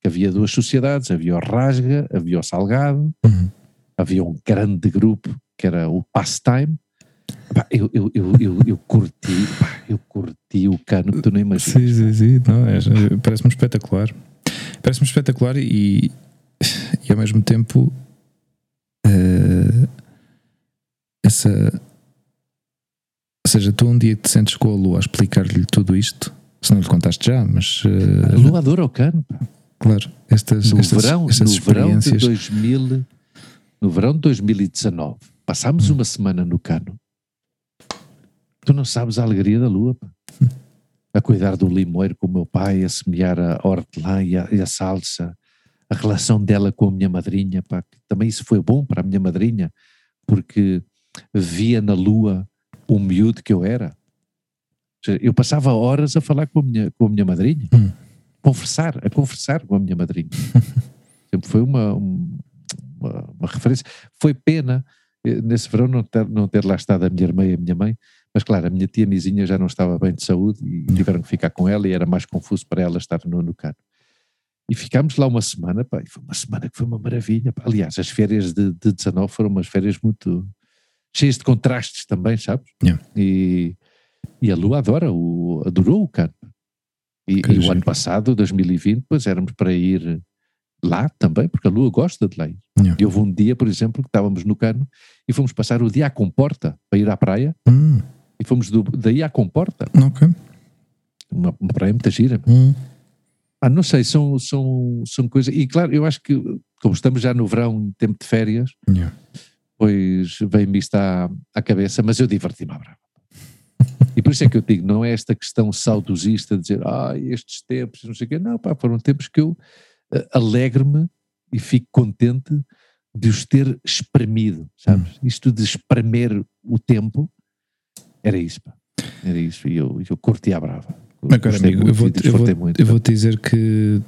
Que havia duas sociedades, havia o Rasga, havia o Salgado, Uhum. havia um grande grupo que era o Pastime. Pá, eu, eu, eu, eu, eu curti, pá, eu curti o cano que tu não imaginas. Sim, sim, sim. É, parece-me espetacular. Parece-me espetacular e, e ao mesmo tempo eh, essa ou seja, tu um dia te sentes com a lua a explicar-lhe tudo isto, se não lhe contaste já, mas eh, A Lua adora o cano. claro, estas, No estas, verão, estas no verão de experiências 2000, no verão de 2019, passámos uma semana no cano. Tu não sabes a alegria da lua, pá. A cuidar do limoeiro com o meu pai, a semear a hortelã e a, e a salsa, a relação dela com a minha madrinha, pá, também isso foi bom para a minha madrinha, porque via na lua o miúdo que eu era. Eu passava horas a falar com a minha, com a minha madrinha, Hum. conversar, a conversar com a minha madrinha. Sempre foi uma, um- uma, uma referência. Foi pena nesse verão não ter, não ter lá estado a minha irmã e a minha mãe, mas claro, a minha tia Mizinha já não estava bem de saúde e tiveram que ficar com ela e era mais confuso para ela estar no, no cano. E ficámos lá uma semana, pá, foi uma semana que foi uma maravilha. pá. Aliás, as férias de, de 19 foram umas férias muito cheias de contrastes também, sabes? Yeah. E, e a Lua adora, o, adorou o cano. E, e o ano passado, 2020, pois éramos para ir lá também, porque a Lua gosta de lá ir. Yeah. E houve um dia, por exemplo, que estávamos no cano e fomos passar o dia à Comporta para ir à praia Hum, e fomos do, daí à Comporta, uma, uma praia muito gira. Hum, Ah, não sei, são, são, são coisas. E claro, eu acho que, como estamos já no verão, em tempo de férias, yeah. pois vem-me isto à, à cabeça, mas eu diverti-me à brava. E por isso é que eu digo, não é esta questão saudosista de dizer, ah, estes tempos, não sei o quê. Não, pá, foram tempos que eu alegro-me e fico contente de os ter espremido, sabes? Isto de espremer o tempo, era isso, pá. Era isso, e eu, eu curti à brava. Agora, Gostei amigo, muito eu vou, e eu, vou, muito. eu vou te dizer que,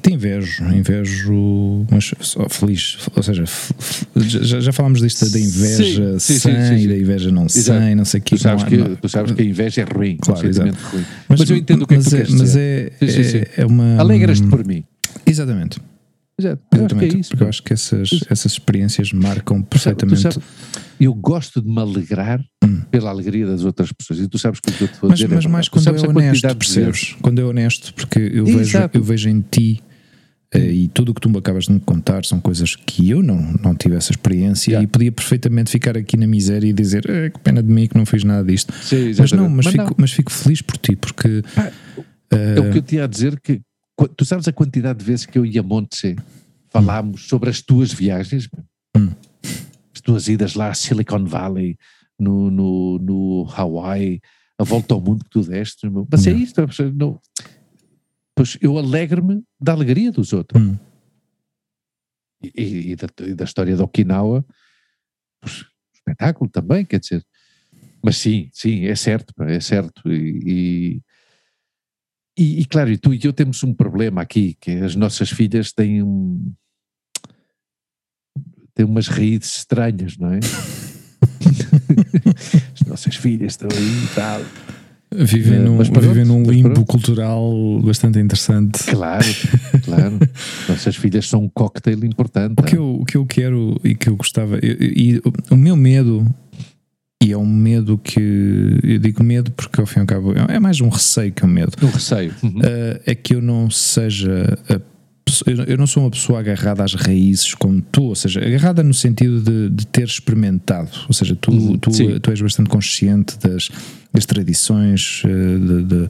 te invejo, invejo, mas só feliz. Ou seja, já, já falámos disto da inveja Sim, sim, sem, sim, sim, sim. da inveja não Exato. sem, não sei o que. Tu sabes, que, não- tu sabes que a inveja é ruim, Claro, sentimento ruim. Mas, Mas eu entendo o que é que mas tu queres Mas é, é, sim. é uma. Alegras-te por mim. Exatamente. Exato, que é exatamente isso. porque eu acho que essas, essas experiências marcam perfeitamente. sabes, eu gosto de me alegrar Hum. pela alegria das outras pessoas. E tu sabes que o que eu te vou Mas, dizer é mas verdade. mais quando é a honesto, percebes? Quando é honesto, porque eu vejo, eu vejo em ti Uh, e tudo o que tu me acabas de me contar são coisas que eu não, não tive essa experiência yeah. e podia perfeitamente ficar aqui na miséria e dizer eh, que pena de mim que não fiz nada disto. Sim, mas não, mas, mas fico, não. mas fico feliz por ti, porque. Ah, é o que eu tinha a dizer que tu sabes a quantidade de vezes que eu e a Monte falámos hum. sobre as tuas viagens, hum. as tuas idas lá a Silicon Valley, no, no, no Hawaii, a volta ao mundo que tu deste. Mas é isto, não, pois eu alegro-me da alegria dos outros. Hum. E, e, da, e, da, história de Okinawa, pois, espetáculo também, quer dizer. Mas sim, sim, é certo, é certo. E, e, e, claro, e tu e eu temos um problema aqui, que as nossas filhas têm um, têm umas raízes estranhas, não é? as nossas filhas estão aí e tal. Vivem num, vivem num limbo cultural bastante interessante. Claro, claro. Nossas filhas são um cocktail importante. O que, eu, o que eu quero e que eu gostava, e, e o meu medo, e é um medo que eu digo medo porque ao fim e ao cabo é mais um receio que um medo. Um receio. Uhum. Uh, é que eu não seja a eu não sou uma pessoa agarrada às raízes como tu, ou seja, agarrada no sentido de, de ter experimentado, ou seja, tu, uhum, tu, tu, és bastante consciente das, das tradições eh, de, de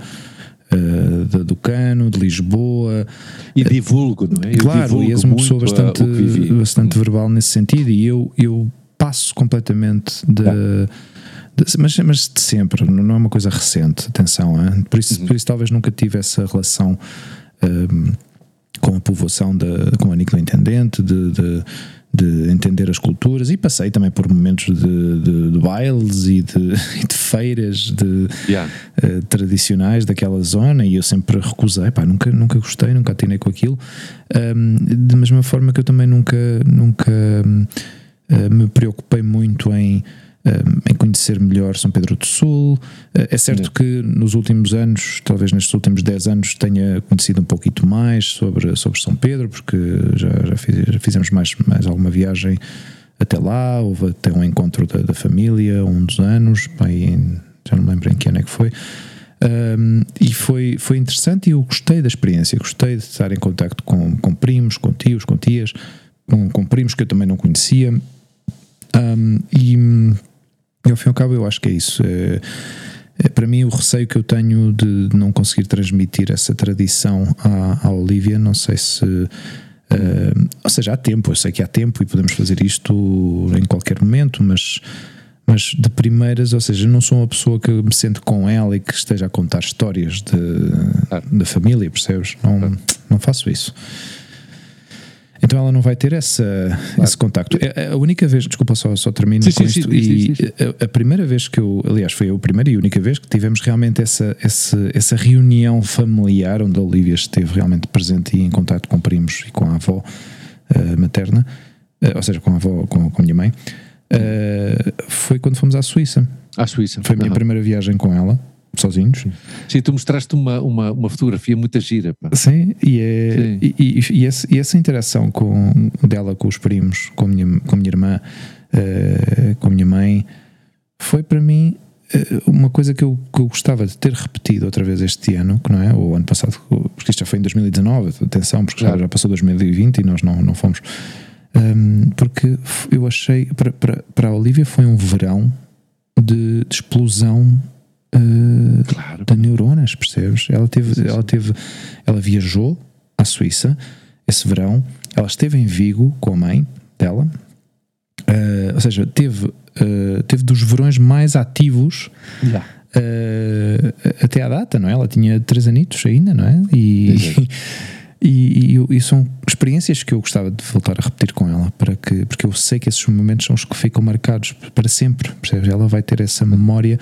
Uh, do Cano, de Lisboa. E divulgo, não é? Eu claro, e és uma pessoa bastante, bastante verbal nesse sentido, e eu, eu passo completamente de. de mas, mas de sempre, não é uma coisa recente, atenção, hein? Por, isso, uhum. por isso talvez nunca tive essa relação. Um, com a povoação, de, com a Nicola Intendente, de, de, de, entender as culturas e passei também por momentos de, de, de bailes e de, de feiras de, yeah. uh, tradicionais daquela zona e eu sempre recusei, pá, nunca, nunca gostei, nunca atinei com aquilo. Um, da mesma forma que eu também nunca, nunca uh, me preocupei muito em em conhecer melhor São Pedro do Sul. Eh, é certo que nos últimos anos, talvez nestes últimos 10 anos, tenha conhecido um pouquinho mais sobre, sobre São Pedro, porque já, já, fiz, já fizemos mais, mais alguma viagem até lá, houve até um encontro da, da família um dos anos, bem, já não me lembro em que ano é que foi. Um, e foi, foi interessante e eu gostei da experiência, gostei de estar em contato com, com primos, com tios, com tias, com, com primos que eu também não conhecia. Um, e e ao fim e ao cabo, eu acho que é isso. É, é, para mim, o receio que eu tenho de não conseguir transmitir essa tradição à, à Olivia, não sei se. Uh, ou seja, há tempo, eu sei que há tempo e podemos fazer isto em qualquer momento, mas, mas de primeiras, ou seja, não sou uma pessoa que me sente com ela e que esteja a contar histórias de, da família, percebes? Não, não faço isso. Então ela não vai ter essa, claro. esse contacto. É, é a única vez, desculpa, só, só termino sim, com sim, isto. Sim, e a, a, primeira vez que eu, aliás, foi a primeira e única vez que tivemos realmente essa, essa, essa reunião familiar onde a Olivia esteve realmente presente e em contato com primos e com a avó uh, materna, uh, ou seja, com a avó, com, com a minha mãe, uh, foi quando fomos à Suíça. À Suíça. Foi a minha uhum. primeira viagem com ela sozinhos. Sim, tu mostraste uma, uma, uma fotografia muito gira. Pá. Sim, e, é, Sim. E, e, e, essa, e, essa, interação com, dela com os primos, com a minha, com a minha irmã, uh, com a minha mãe, foi para mim uh, uma coisa que eu, que eu gostava de ter repetido outra vez este ano, que não é? Ou ano passado, porque isto já foi em 2019, atenção, porque claro. já, já passou 2020 e nós não, não fomos. Um, porque eu achei, para, para, para a Olivia foi um verão de, de explosão uh, claro. de neuronas, percebes? Ela teve, ela teve, ela viajou à Suíça esse verão, ela esteve em Vigo com a mãe dela, uh, ou seja, teve, uh, teve dos verões mais ativos. Yeah. Até à data, não é? Ela tinha três anitos ainda, não é? E, e, e, e, são experiências que eu gostava de voltar a repetir com ela, para que, porque eu sei que esses momentos são os que ficam marcados para sempre, percebes? Ela vai ter essa memória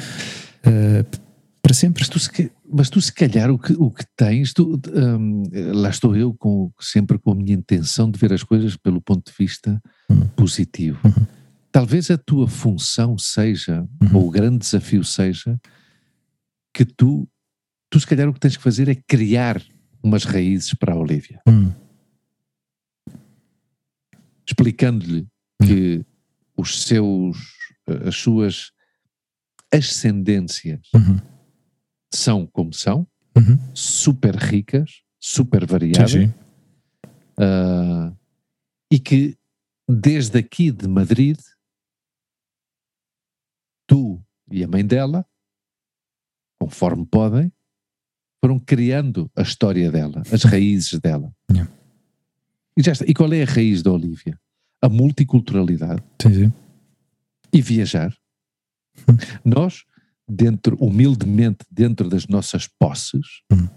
uh, para sempre. Mas tu, se, mas tu, se calhar, o que, o que tens, tu, um, lá estou eu com, sempre com a minha intenção de ver as coisas pelo ponto de vista uhum. positivo. Uhum. Talvez a tua função seja, uhum. ou o grande desafio seja, que tu, tu, se calhar, o que tens que fazer é criar umas raízes para a Olivia. Uhum. Explicando-lhe uhum. que os seus, as suas ascendências uhum. são como são, uhum. super ricas, super variadas, sim, sim. Uh, e que desde aqui de Madrid, tu e a mãe dela, conforme podem, foram criando a história dela, as raízes dela. Yeah. E, já está. e qual é a raiz da Olivia? A multiculturalidade Sim, sim. e viajar. Nós, dentro, humildemente, dentro das nossas posses, Hum.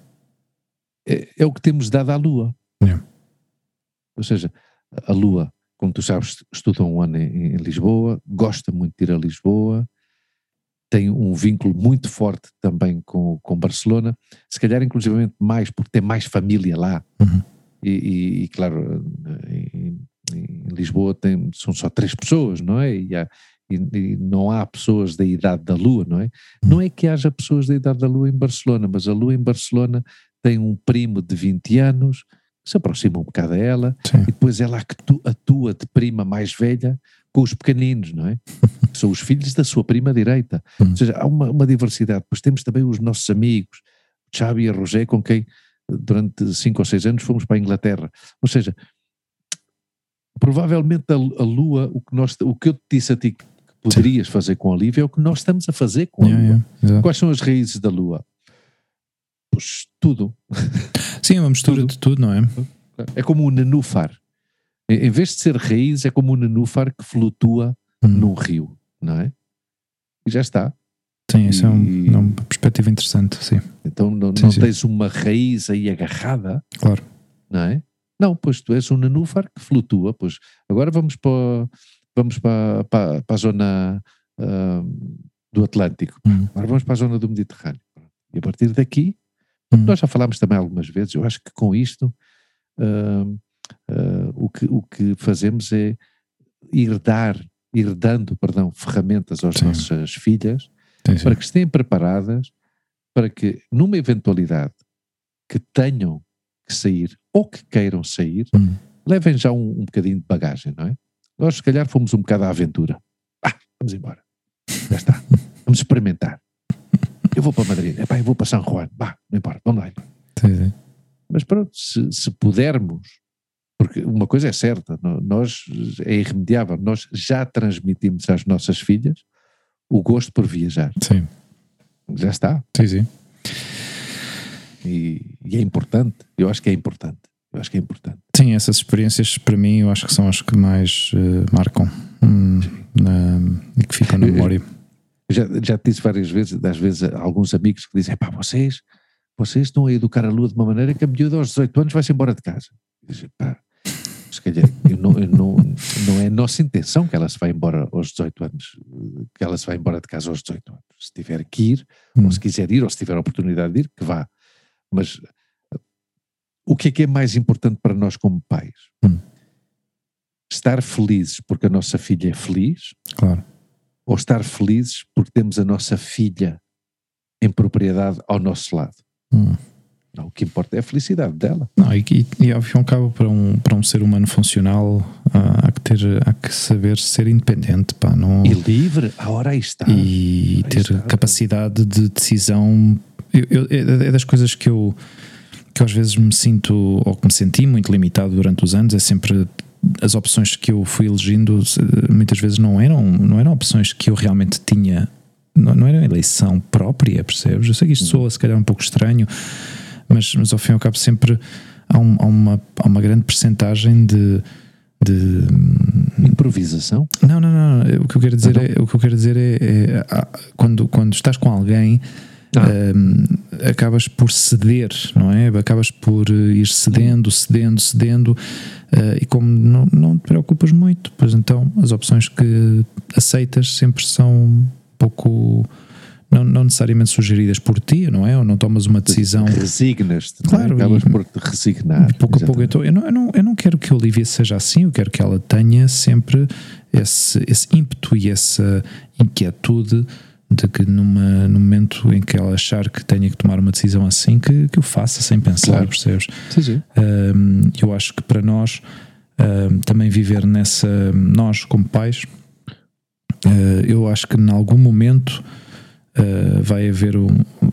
é, é o que temos dado à Lua. Yeah. Ou seja, a Lua, como tu sabes, estuda um ano em, em Lisboa, gosta muito de ir a Lisboa, tem um vínculo muito forte também com, com Barcelona, se calhar inclusivamente mais, porque tem mais família lá. Uhum. E, e- e, claro, em, em Lisboa tem, são só três pessoas, não é? E, há- e- e não há pessoas da idade da Lua, não é? Não é que haja pessoas da idade da Lua em Barcelona, mas a Lua em Barcelona tem um primo de 20 anos que se aproxima um bocado a ela Sim. e depois ela atua de prima mais velha com os pequeninos, não é? São os filhos da sua prima direita. Hum. Ou seja, há uma, uma diversidade. Depois temos também os nossos amigos, Xavi e Roger, com quem durante cinco ou seis anos fomos para a Inglaterra. Ou seja, provavelmente a, a Lua, o que, nós, o que eu te disse a ti poderias fazer com a Olivia é o que nós estamos a fazer com a Lua. yeah. Quais são as raízes da Lua? Pois tudo. Sim, é uma mistura Tudo. de tudo, não é? É como o nenúfar. Em vez de ser raiz, é como o nenúfar que flutua Hum. num rio, não é? E já está. Sim, isso é, um- E- é uma perspectiva interessante, sim, Então não, Sim, não sim. tens uma raiz aí agarrada, claro. não é? Não, pois tu és um nenúfar que flutua. Pois agora vamos para, vamos para, para, para a zona ah, do Atlântico. Hum. Agora vamos para a zona do Mediterrâneo. E a partir daqui, Hum. nós já falámos também algumas vezes, eu acho que com isto ah, o, que, o que fazemos é ir dar, ir dando, perdão, ferramentas às Sim. nossas filhas Sim, sim. para que estejam preparadas para que, numa eventualidade que tenham que sair ou que queiram sair, Hum. levem já um, um bocadinho de bagagem, não é? Nós, se calhar, fomos um bocado à aventura. Ah, vamos embora. Já está. Vamos experimentar. Eu vou para Madrid. Epá, eu vou para São Juan. Bah, não importa, vamos lá. Sim, sim. Mas pronto, se, se pudermos, porque uma coisa é certa, nós é irremediável, nós já transmitimos às nossas filhas o gosto por viajar. Sim, Já está. sim, sim. E, e é importante. Eu acho que é importante. Eu acho que é importante. Sim, essas experiências para mim eu acho que são as que mais eh, marcam hum, na- e que ficam na memória. Já, já te disse várias vezes, às vezes, alguns amigos que dizem: pá, vocês, vocês estão a educar a lua de uma maneira que a miúda aos 18 anos vai-se embora de casa. Digo, pá, se calhar, eu não, eu não, não é a nossa intenção que ela se vá embora aos 18 anos, que ela se vá embora de casa aos 18 anos. Se tiver que ir, Hum. ou se quiser ir, ou se tiver a oportunidade de ir, que vá. Mas uh, o que é que é mais importante para nós como pais? Hum. Estar felizes porque a nossa filha é feliz, Claro. ou estar felizes porque temos a nossa filha em propriedade ao nosso lado. Hum. Não, o que importa é a felicidade dela. Não, e, e, e ao fim e ao cabo, para um, para um ser humano funcional, há, há que ter, há que saber ser independente, pá, não, E livre, a hora aí está. e Aí ter está. capacidade de decisão. Eu- eu- é é das coisas que eu, que às vezes me sinto, ou que me senti muito limitado durante os anos, é sempre as opções que eu fui elegindo muitas vezes não eram, não eram opções que eu realmente tinha, não, não era eleição própria, percebes? Eu sei que isto soa se calhar um pouco estranho, mas, mas ao fim e ao cabo sempre há, um- há uma, há uma grande percentagem de, de Improvisação. não, não, não. O que eu quero dizer é, o que eu quero dizer é, é, quando, quando estás com alguém Ah. hum, acabas por ceder, não é? Acabas por eh, ir cedendo, cedendo, cedendo eh, e como não, não te preocupas muito, pois então as opções que aceitas sempre são um pouco não, não necessariamente sugeridas por ti, não é? Ou não tomas uma decisão Resignas-te, é? Claro, acabas e- por te resignar. pouco a pouco. Exatamente. Então, eu, não, eu, não, eu não quero que a Olivia seja assim, eu quero que ela tenha sempre esse, esse ímpeto e essa inquietude de que numa, no momento em que ela achar que tenha que tomar uma decisão assim, que, que o faça sem pensar, Claro. percebes? Sim, sim. Um, eu acho que para nós um, também viver nessa, nós como pais, uh, eu acho que em algum momento uh, vai haver um,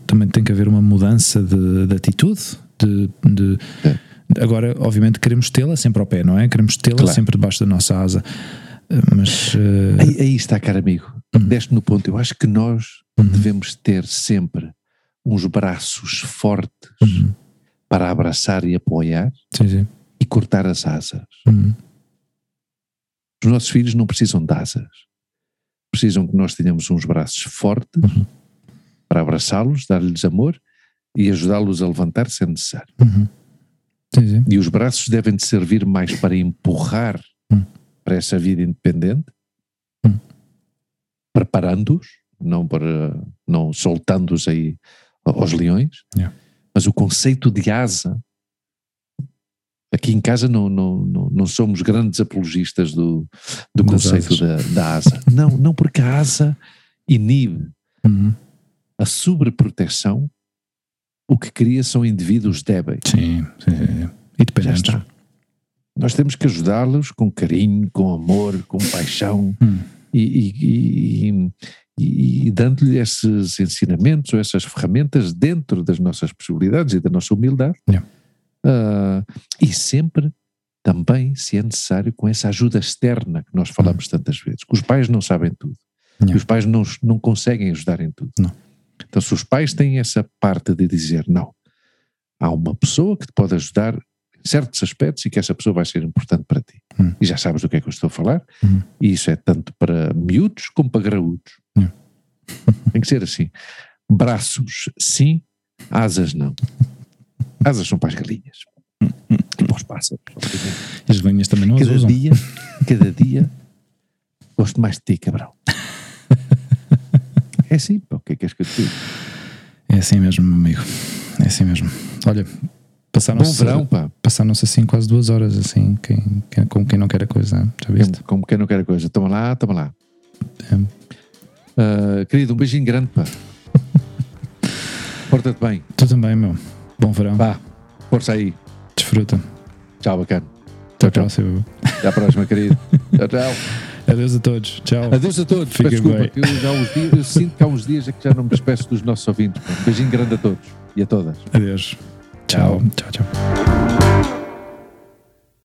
também tem que haver uma mudança de, de atitude, de, de, É. Agora, obviamente, queremos tê-la sempre ao pé, não é? Queremos tê-la Claro. sempre debaixo da nossa asa. Mas. uh, Aí, aí está, caro amigo. Deste no ponto. Eu acho que nós devemos ter sempre uns braços fortes Uhum. para abraçar e apoiar sim, sim. e cortar as asas. Uhum. Os nossos filhos não precisam de asas. Precisam que nós tenhamos uns braços fortes Uhum. para abraçá-los, dar-lhes amor e ajudá-los a levantar se é necessário. Uhum. Sim. E os braços devem de servir mais para empurrar. Para essa vida independente, Hum. preparando-os, não para não soltando-os aí aos leões. Yeah. Mas o conceito de asa, aqui em casa não, não, não, não somos grandes apologistas do, do Das conceito da, da asa. Não, não porque a asa inibe Uhum. a sobreproteção, o que cria são indivíduos débeis. Sim, sim, sim. E Já dependentes. está. Nós temos que ajudá-los com carinho, com amor, com paixão Hum. e, e, e- e- dando-lhe esses ensinamentos ou essas ferramentas dentro das nossas possibilidades e da nossa humildade. Yeah. Ah, e sempre também, se é necessário, com essa ajuda externa que nós falamos tantas vezes. Que os pais não sabem tudo. Yeah. E os pais não, não conseguem ajudar em tudo. Não. Então, se os pais têm essa parte de dizer, não, há uma pessoa que te pode ajudar certos aspectos e que essa pessoa vai ser importante para ti. Hum. E já sabes do que é que eu estou a falar. Hum. E isso é tanto para miúdos como para graúdos. Yeah. Tem que ser assim. Braços, sim. Asas, não. Asas são para as galinhas. E para os pássaros. E as galinhas também não as Cada usam. dia, cada dia, gosto mais de ti, cabrão. É assim, pá, o que é que és que eu te digo? É assim mesmo, meu amigo. É assim mesmo. Olha, passaram-se verão, pá. passaram-se assim quase duas horas, assim, quem, quem, como quem não quer a coisa, né? já viste? Como quem não quer a coisa. Toma lá, toma lá. É. Ah, querido, um beijinho grande, pá. Porta-te bem. Tu também, meu. Bom verão. Vá, força aí. Desfruta. Tchau, bacana. Até a tchau. próxima. Até à próxima, querido. Tchau, tchau. Adeus a todos. Tchau. Adeus a todos. Fiquem desculpa, bem. que eu, já uns dias, eu sinto que há uns dias é que já não me despeço dos nossos ouvintes. Um beijinho grande a todos e a todas. Adeus. Chao. Chao, chao.